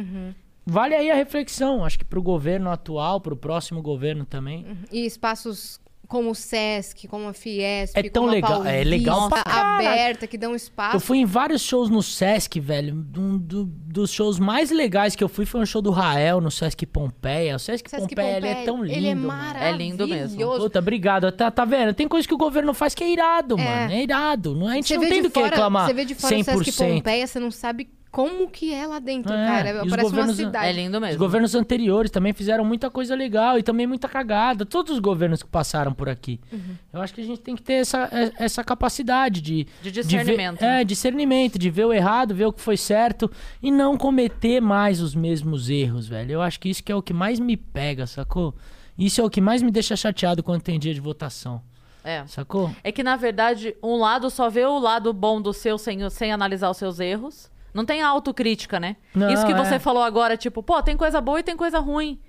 Vale aí a reflexão. Acho que pro governo atual, pro próximo governo também. E espaços como o Sesc, como a Fiesp, É tão como a legal- é legal pra Paulista, caralho. aberta, que dão espaço. Eu fui em vários shows no Sesc, velho. Um do- dos shows mais legais que eu fui foi um show do Rael no Sesc Pompeia. O Sesc, Sesc Pompeia, ele é Pompeia, tão lindo. Ele é mano. maravilhoso. É lindo mesmo. Puta, obrigado. Tá, tá vendo? Tem coisa que o governo faz que é irado, É. mano. É irado. Não, a gente Você não tem do que fora, reclamar. você vê de fora 100%. o Sesc Pompeia, você não sabe como que é lá dentro, É, cara. e os Parece uma cidade. É lindo Os mesmo. governos anteriores também fizeram muita coisa legal e também muita cagada. Todos os governos que passaram por aqui. Uhum. Eu acho que a gente tem que ter essa, é- essa capacidade de... De ver- discernimento. é, né? discernimento, de ver o errado, ver o que foi certo e não cometer mais os mesmos erros, velho. Eu acho que isso que é o que mais me pega, sacou? Isso é o que mais me deixa chateado quando tem dia de votação, É. sacou? É que, na verdade, um lado só vê o lado bom do seu sem, sem analisar os seus erros. Não tem autocrítica, né? Não, Isso que você é. falou agora, tipo, pô, tem coisa boa e tem coisa ruim.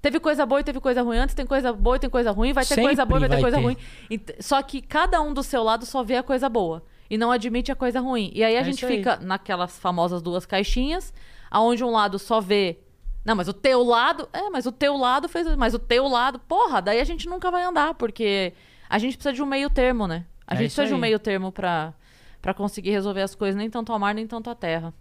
Teve coisa boa e teve coisa ruim antes, tem coisa boa e tem coisa ruim, vai ter coisa Sempre boa e vai ter vai coisa ter. ruim. Ent- Só que cada um do seu lado só vê a coisa boa e não admite a coisa ruim. E aí a É gente aí. fica naquelas famosas duas caixinhas, aonde um lado só vê. Não, mas o teu lado. É, mas o teu lado fez. Mas o teu lado. Porra, daí a gente nunca vai andar, porque a gente precisa de um meio termo, né? A É gente precisa de um aí. meio termo pra, pra conseguir resolver as coisas, nem tanto ao mar, nem tanto à terra.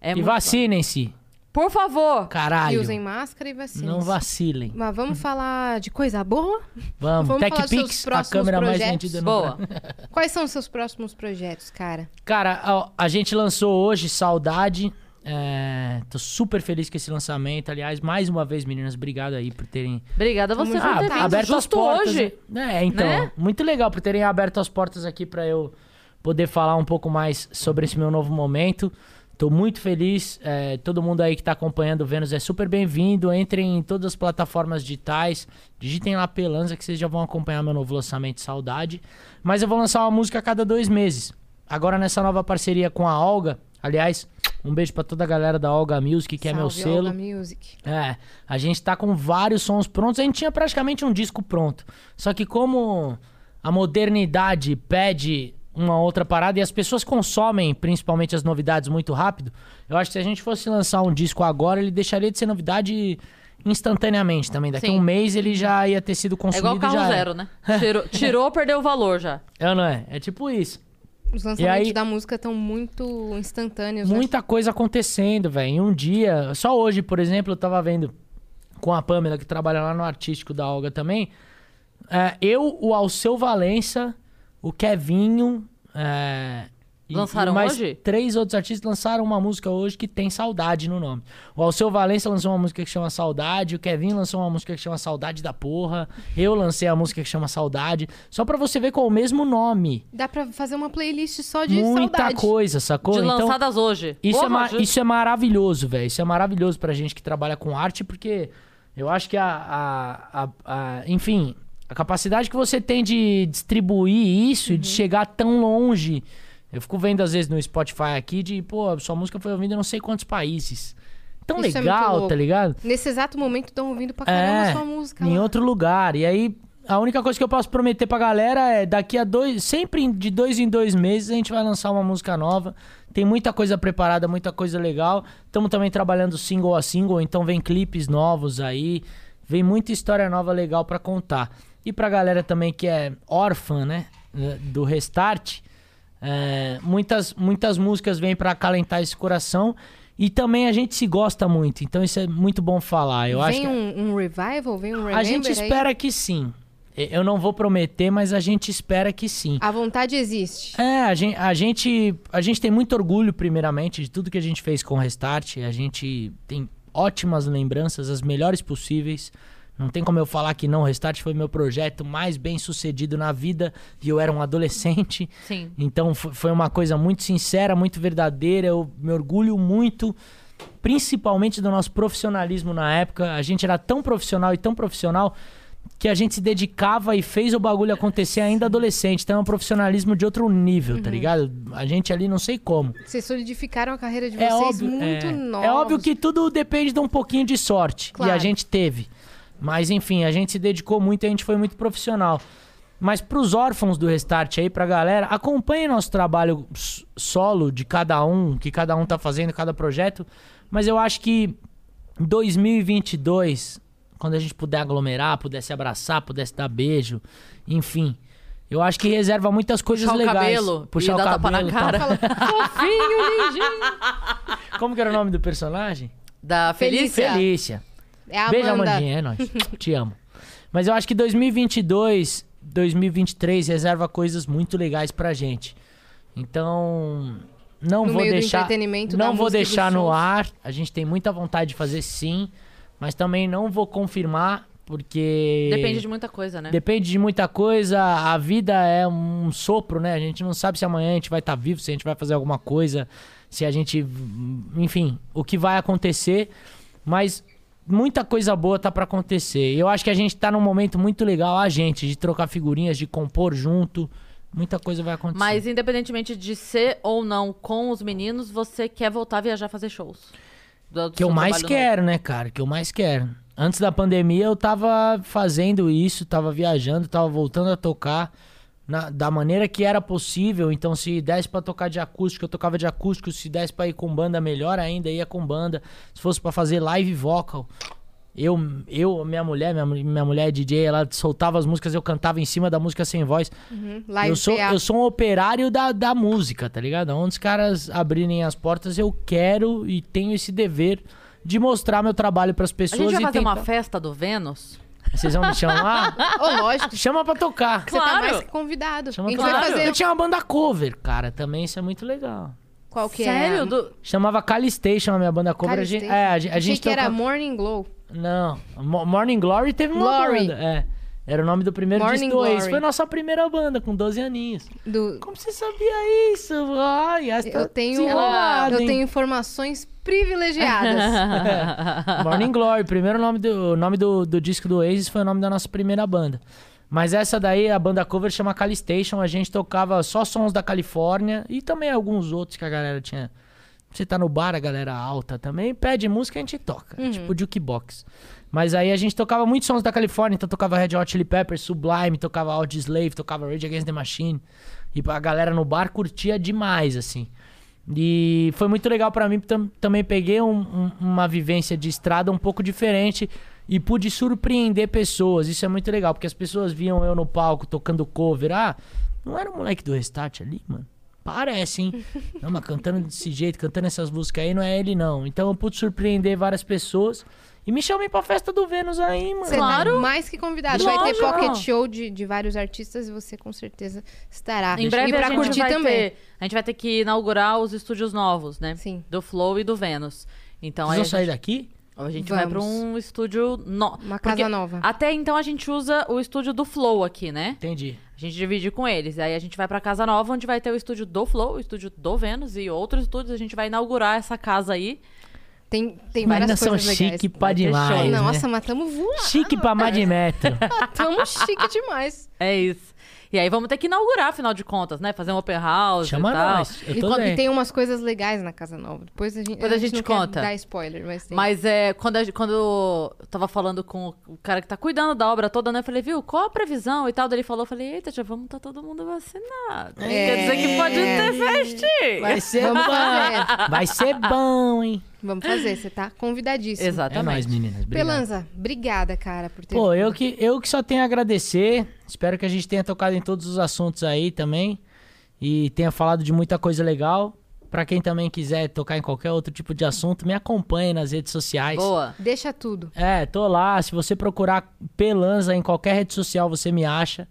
É e vacinem-se, Por favor! caralho. E usem máscara e vacina. Não vacilem. Mas vamos falar de coisa boa? Vamos, Vamos falar dos seus TechPix, a próximos câmera mais projetos. vendida no Boa. [laughs] Quais são os seus próximos projetos, cara? Cara, ó, a gente lançou hoje Saudade. É, tô super feliz com esse lançamento. Aliás, mais uma vez, meninas, obrigado aí por terem Obrigada a você Tamo por ter Ah, aberto as portas. hoje. É, então, né? muito legal por terem aberto as portas aqui pra eu poder falar um pouco mais sobre esse meu novo momento. Tô muito feliz. é, todo mundo aí que tá acompanhando o Vênus é super bem-vindo. Entrem em todas as plataformas digitais. Digitem lá Pelanza que vocês já vão acompanhar meu novo lançamento Saudade. Mas eu vou lançar uma música a cada dois meses. Agora nessa nova parceria com a Olga. Aliás, um beijo pra toda a galera da Olga Music, que é meu Salve, selo. Olga Music. É, a gente tá com vários sons prontos. A gente tinha praticamente um disco pronto. Só que como a modernidade pede uma outra parada e as pessoas consomem principalmente as novidades muito rápido, eu acho que se a gente fosse lançar um disco agora, ele deixaria de ser novidade instantaneamente também. Daqui a um mês ele já ia ter sido É igual consumido o carro já era. zero, né? [laughs] Tirou, tirou, perdeu o valor já. É, não é? É tipo isso. Os lançamentos aí- da música estão muito instantâneos, né? Muita coisa acontecendo, velho. Em um dia, só hoje, por exemplo, eu tava vendo com a Pamela, que trabalha lá no artístico da Olga também. é, eu, o Alceu Valença, o Kevinho. é, Lançaram e mais hoje? Três outros artistas lançaram uma música hoje que tem saudade no nome. O Alceu Valença lançou uma música que chama Saudade, o Kevin lançou uma música que chama Saudade da Porra, eu lancei a música que chama Saudade. Só pra você ver com o mesmo nome. Dá pra fazer uma playlist só de Muita saudade. coisa, sacou? De Então, lançadas hoje. isso, é, Porra, ju- isso é maravilhoso, velho. Isso é maravilhoso pra gente que trabalha com arte, porque eu acho que a, a- a- a- Enfim, a capacidade que você tem de distribuir isso Uhum. e de chegar tão longe. Eu fico vendo às vezes no Spotify aqui de, pô, sua música foi ouvida em não sei quantos países. Tão Isso é legal, louco. tá ligado? Nesse exato momento estão ouvindo pra caramba É, sua música. em lá. outro lugar. E aí, a única coisa que eu posso prometer pra galera é daqui a dois, sempre em- de dois em dois meses a gente vai lançar uma música nova. Tem muita coisa preparada, muita coisa legal. Estamos também trabalhando single a single, então vem clipes novos aí. Vem muita história nova legal pra contar. E pra galera também que é órfã, né, do Restart, É, muitas, muitas músicas vêm pra acalentar esse coração. E também a gente se gosta muito, então isso é muito bom falar. Eu acho vem que um, um revival? Vem um a gente aí? espera que sim. Eu não vou prometer, mas a gente espera que sim. A vontade existe. É, a gente, a gente, a gente tem muito orgulho, primeiramente, de tudo que a gente fez com o Restart. A gente tem ótimas lembranças, as melhores possíveis. Não tem como eu falar que não. O Restart foi meu projeto mais bem sucedido na vida e eu era um adolescente. Sim. Então fo- foi uma coisa muito sincera, muito verdadeira. Eu me orgulho muito, principalmente do nosso profissionalismo na época. A gente era tão profissional e tão profissional que a gente se dedicava e fez o bagulho acontecer ainda adolescente. Então é um profissionalismo de outro nível, tá ligado? A gente ali não sei como. Vocês solidificaram a carreira de É vocês óbvio, muito é, novos. é óbvio que tudo depende de um pouquinho de sorte. Claro. E a gente teve. Mas enfim, a gente se dedicou muito e a gente foi muito profissional. Mas pros órfãos do Restart aí, pra galera, acompanhe nosso trabalho solo de cada um, que cada um tá fazendo, cada projeto. Mas eu acho que 2022, quando a gente puder aglomerar, puder se abraçar, pudesse dar beijo, enfim. Eu acho que reserva muitas coisas Puxar o legais. cabelo Puxar o dar tapa cabelo. na tá? cara. [laughs] Fofinho, lindinho. Como que era o nome do personagem? Da Felícia. Felícia. É a Beijo, Amanda. Amandinha, é nóis. [laughs] Te amo. Mas eu acho que 2022, 2023 reserva coisas muito legais pra gente. Então, não No vou meio do deixar entretenimento, da não vou deixar no ar. A gente tem muita vontade de fazer sim, mas também não vou confirmar porque Depende de muita coisa, né? Depende de muita coisa. A vida é um sopro, né? A gente não sabe se amanhã a gente vai estar vivo, se a gente vai fazer alguma coisa, se a gente. Enfim, o que vai acontecer. Mas muita coisa boa tá pra acontecer. Eu acho que a gente tá num momento muito legal, a gente, de trocar figurinhas, de compor junto. Muita coisa vai acontecer. Mas independentemente de ser ou não com os meninos, você quer voltar a viajar fazer shows. Do- do que eu mais quero, né, cara? Que eu mais quero. Antes da pandemia eu tava fazendo isso, tava viajando, tava voltando a tocar na- da maneira que era possível. Então, se desse pra tocar de acústico, eu tocava de acústico. Se desse pra ir com banda, melhor ainda, ia com banda. Se fosse pra fazer live vocal, eu, eu minha mulher, minha, minha mulher é DJ, ela soltava as músicas, eu cantava em cima da música sem voz. Uhum. Live eu, sou, PA. eu sou um operário da, da música, tá ligado? Onde os caras abrirem as portas, eu quero e tenho esse dever de mostrar meu trabalho pras A pessoas. gente vai e fazer uma festa do Vênus? Vocês vão me chamar? [laughs] Ô, lógico. Chama pra tocar. Você tá Claro. mais que convidado. Chama a gente pra vai fazer... Eu tinha uma banda cover, cara, também isso é muito legal. Qual que Sério? é? Do- Chamava Calistation a minha banda cover. A gente, é, a, gente- a Achei gente que era toca- Morning Glow. Não, Mo- Morning Glory teve uma Glory. banda. É. Era o nome do primeiro Morning disco. Glory. Foi nossa primeira banda, com 12 aninhos. Do... Como você sabia isso? Ai, essa Eu tenho, eu tenho informações privilegiadas. [laughs] Morning Glory, primeiro nome do nome do, do disco do Oasis foi o nome da nossa primeira banda. Mas essa daí, a banda cover chama Calistation, a gente tocava só sons da Califórnia e também alguns outros que a galera tinha. Você tá no bar, a galera alta também, pede música a gente toca, Uhum. tipo jukebox. Mas aí a gente tocava muitos sons da Califórnia, então tocava Red Hot Chili Peppers, Sublime, tocava Audioslave, tocava Rage Against the Machine. E a galera no bar curtia demais, assim. E foi muito legal pra mim, também peguei um- um- uma vivência de estrada um pouco diferente e pude surpreender pessoas. Isso é muito legal, porque as pessoas viam eu no palco tocando cover. Ah, não era o moleque do Restart ali, mano? Parece, hein? Não, mas cantando desse jeito, cantando essas músicas aí, não é ele, não. Então eu pude surpreender várias pessoas. E me chamem pra festa do Vênus aí, mano. Você Claro. tá mais que convidado. Vai ter pocket show de, de vários artistas e você com certeza estará. Em breve e pra a gente curtir vai também. ter. A gente vai ter que inaugurar os estúdios novos, né? Sim. Do Flow e do Vênus. Então Vocês aí vão a sair gente, daqui? a gente vai pra Vamos. um estúdio no... Uma casa Porque nova. Até então a gente usa o estúdio do Flow aqui, né? Entendi. A gente divide com eles. Aí a gente vai pra casa nova, onde vai ter o estúdio do Flow, o estúdio do Vênus e outros estúdios. A gente vai inaugurar essa casa aí. Tem, tem Mas várias ainda são coisas legais. chique pra demais, show. né? Nossa, mas tamo voando. Chique pra mais de metro. [laughs] Tamo chique demais. É isso. E aí vamos ter que inaugurar, afinal de contas, né? Fazer um open house Chama e tal. nós. Eu E, tô quando- bem. e tem umas coisas legais na Casa Nova. Depois a gente, Depois a gente não conta. Quer dar spoiler, mas tem. Mas é, quando, a- quando eu tava falando com o cara que tá cuidando da obra toda, né? Eu falei, viu, qual a previsão e tal? Daí ele falou, eu falei, eita, já vamos estar todo mundo vacinado. Quer dizer que pode ter festinha. Vai ser bom. Vai ser bom, hein? Vamos fazer, você tá convidadíssimo. É Exatamente. nóis, meninas. Obrigado. Pelanza, obrigada, cara, por ter Pô, eu que, eu que só tenho a agradecer. Espero que a gente tenha tocado em todos os assuntos aí também. e tenha falado de muita coisa legal. Pra quem também quiser tocar em qualquer outro tipo de assunto, me acompanhe nas redes sociais. Boa. Deixa tudo. É, tô lá. Se você procurar Pelanza em qualquer rede social, você me acha.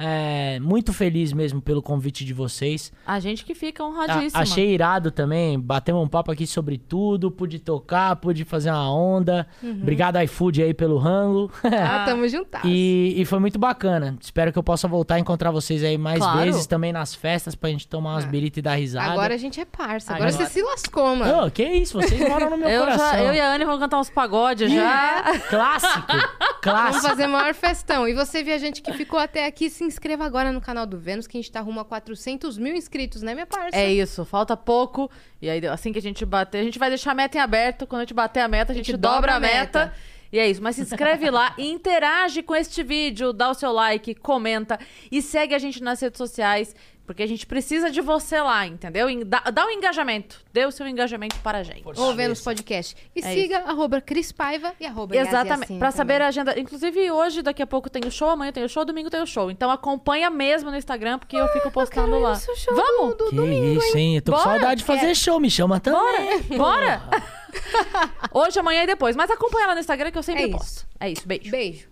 É, muito feliz mesmo pelo convite de vocês. A gente que fica A- honradíssima. achei irado também. Batemos um papo aqui sobre tudo. Pude tocar, pude fazer uma onda. Obrigado, iFood, aí, pelo rango. Ah, [laughs] tamo juntas. e, e foi muito bacana. Espero que eu possa voltar a encontrar vocês aí mais Claro. vezes também nas festas pra gente tomar umas Ah. biritas e dar risada. Agora a gente é parça. Agora, Agora- você se lascou, mano. Ô, que isso, vocês moram no [laughs] meu eu, coração. já, eu e a Anne vamos cantar uns pagodes já. Clássico, [laughs] Vamos clássico. fazer maior festão. E você, viajante que ficou até aqui, se inscreva agora no canal do Vênus, que a gente tá rumo a 400 mil inscritos, né, minha parça? É isso, falta pouco. E aí, assim que a gente bater, a gente vai deixar a meta em aberto. Quando a gente bater a meta, a gente, dobra a meta. E é isso, mas se inscreve lá e [laughs] interage com este vídeo, dá o seu like, comenta e segue a gente nas redes sociais, porque a gente precisa de você lá, entendeu? Dá, dá o engajamento, dê o seu engajamento para a gente. Ou Vênus Podcast. E É siga arroba Cris Paiva e arroba Exatamente. Yassin Pra saber a agenda. Inclusive, hoje, daqui a pouco tem o show, amanhã tem o show, domingo tem o show. Então acompanha mesmo no Instagram, porque eu fico postando lá. Isso, show Vamos? do Que domingo, isso, hein? Eu tô com Bora? saudade de fazer É. show. Me chama também. Bora? [laughs] Hoje, amanhã e depois. Mas acompanha lá no Instagram que eu sempre É isso. posto. É isso, beijo. Beijo.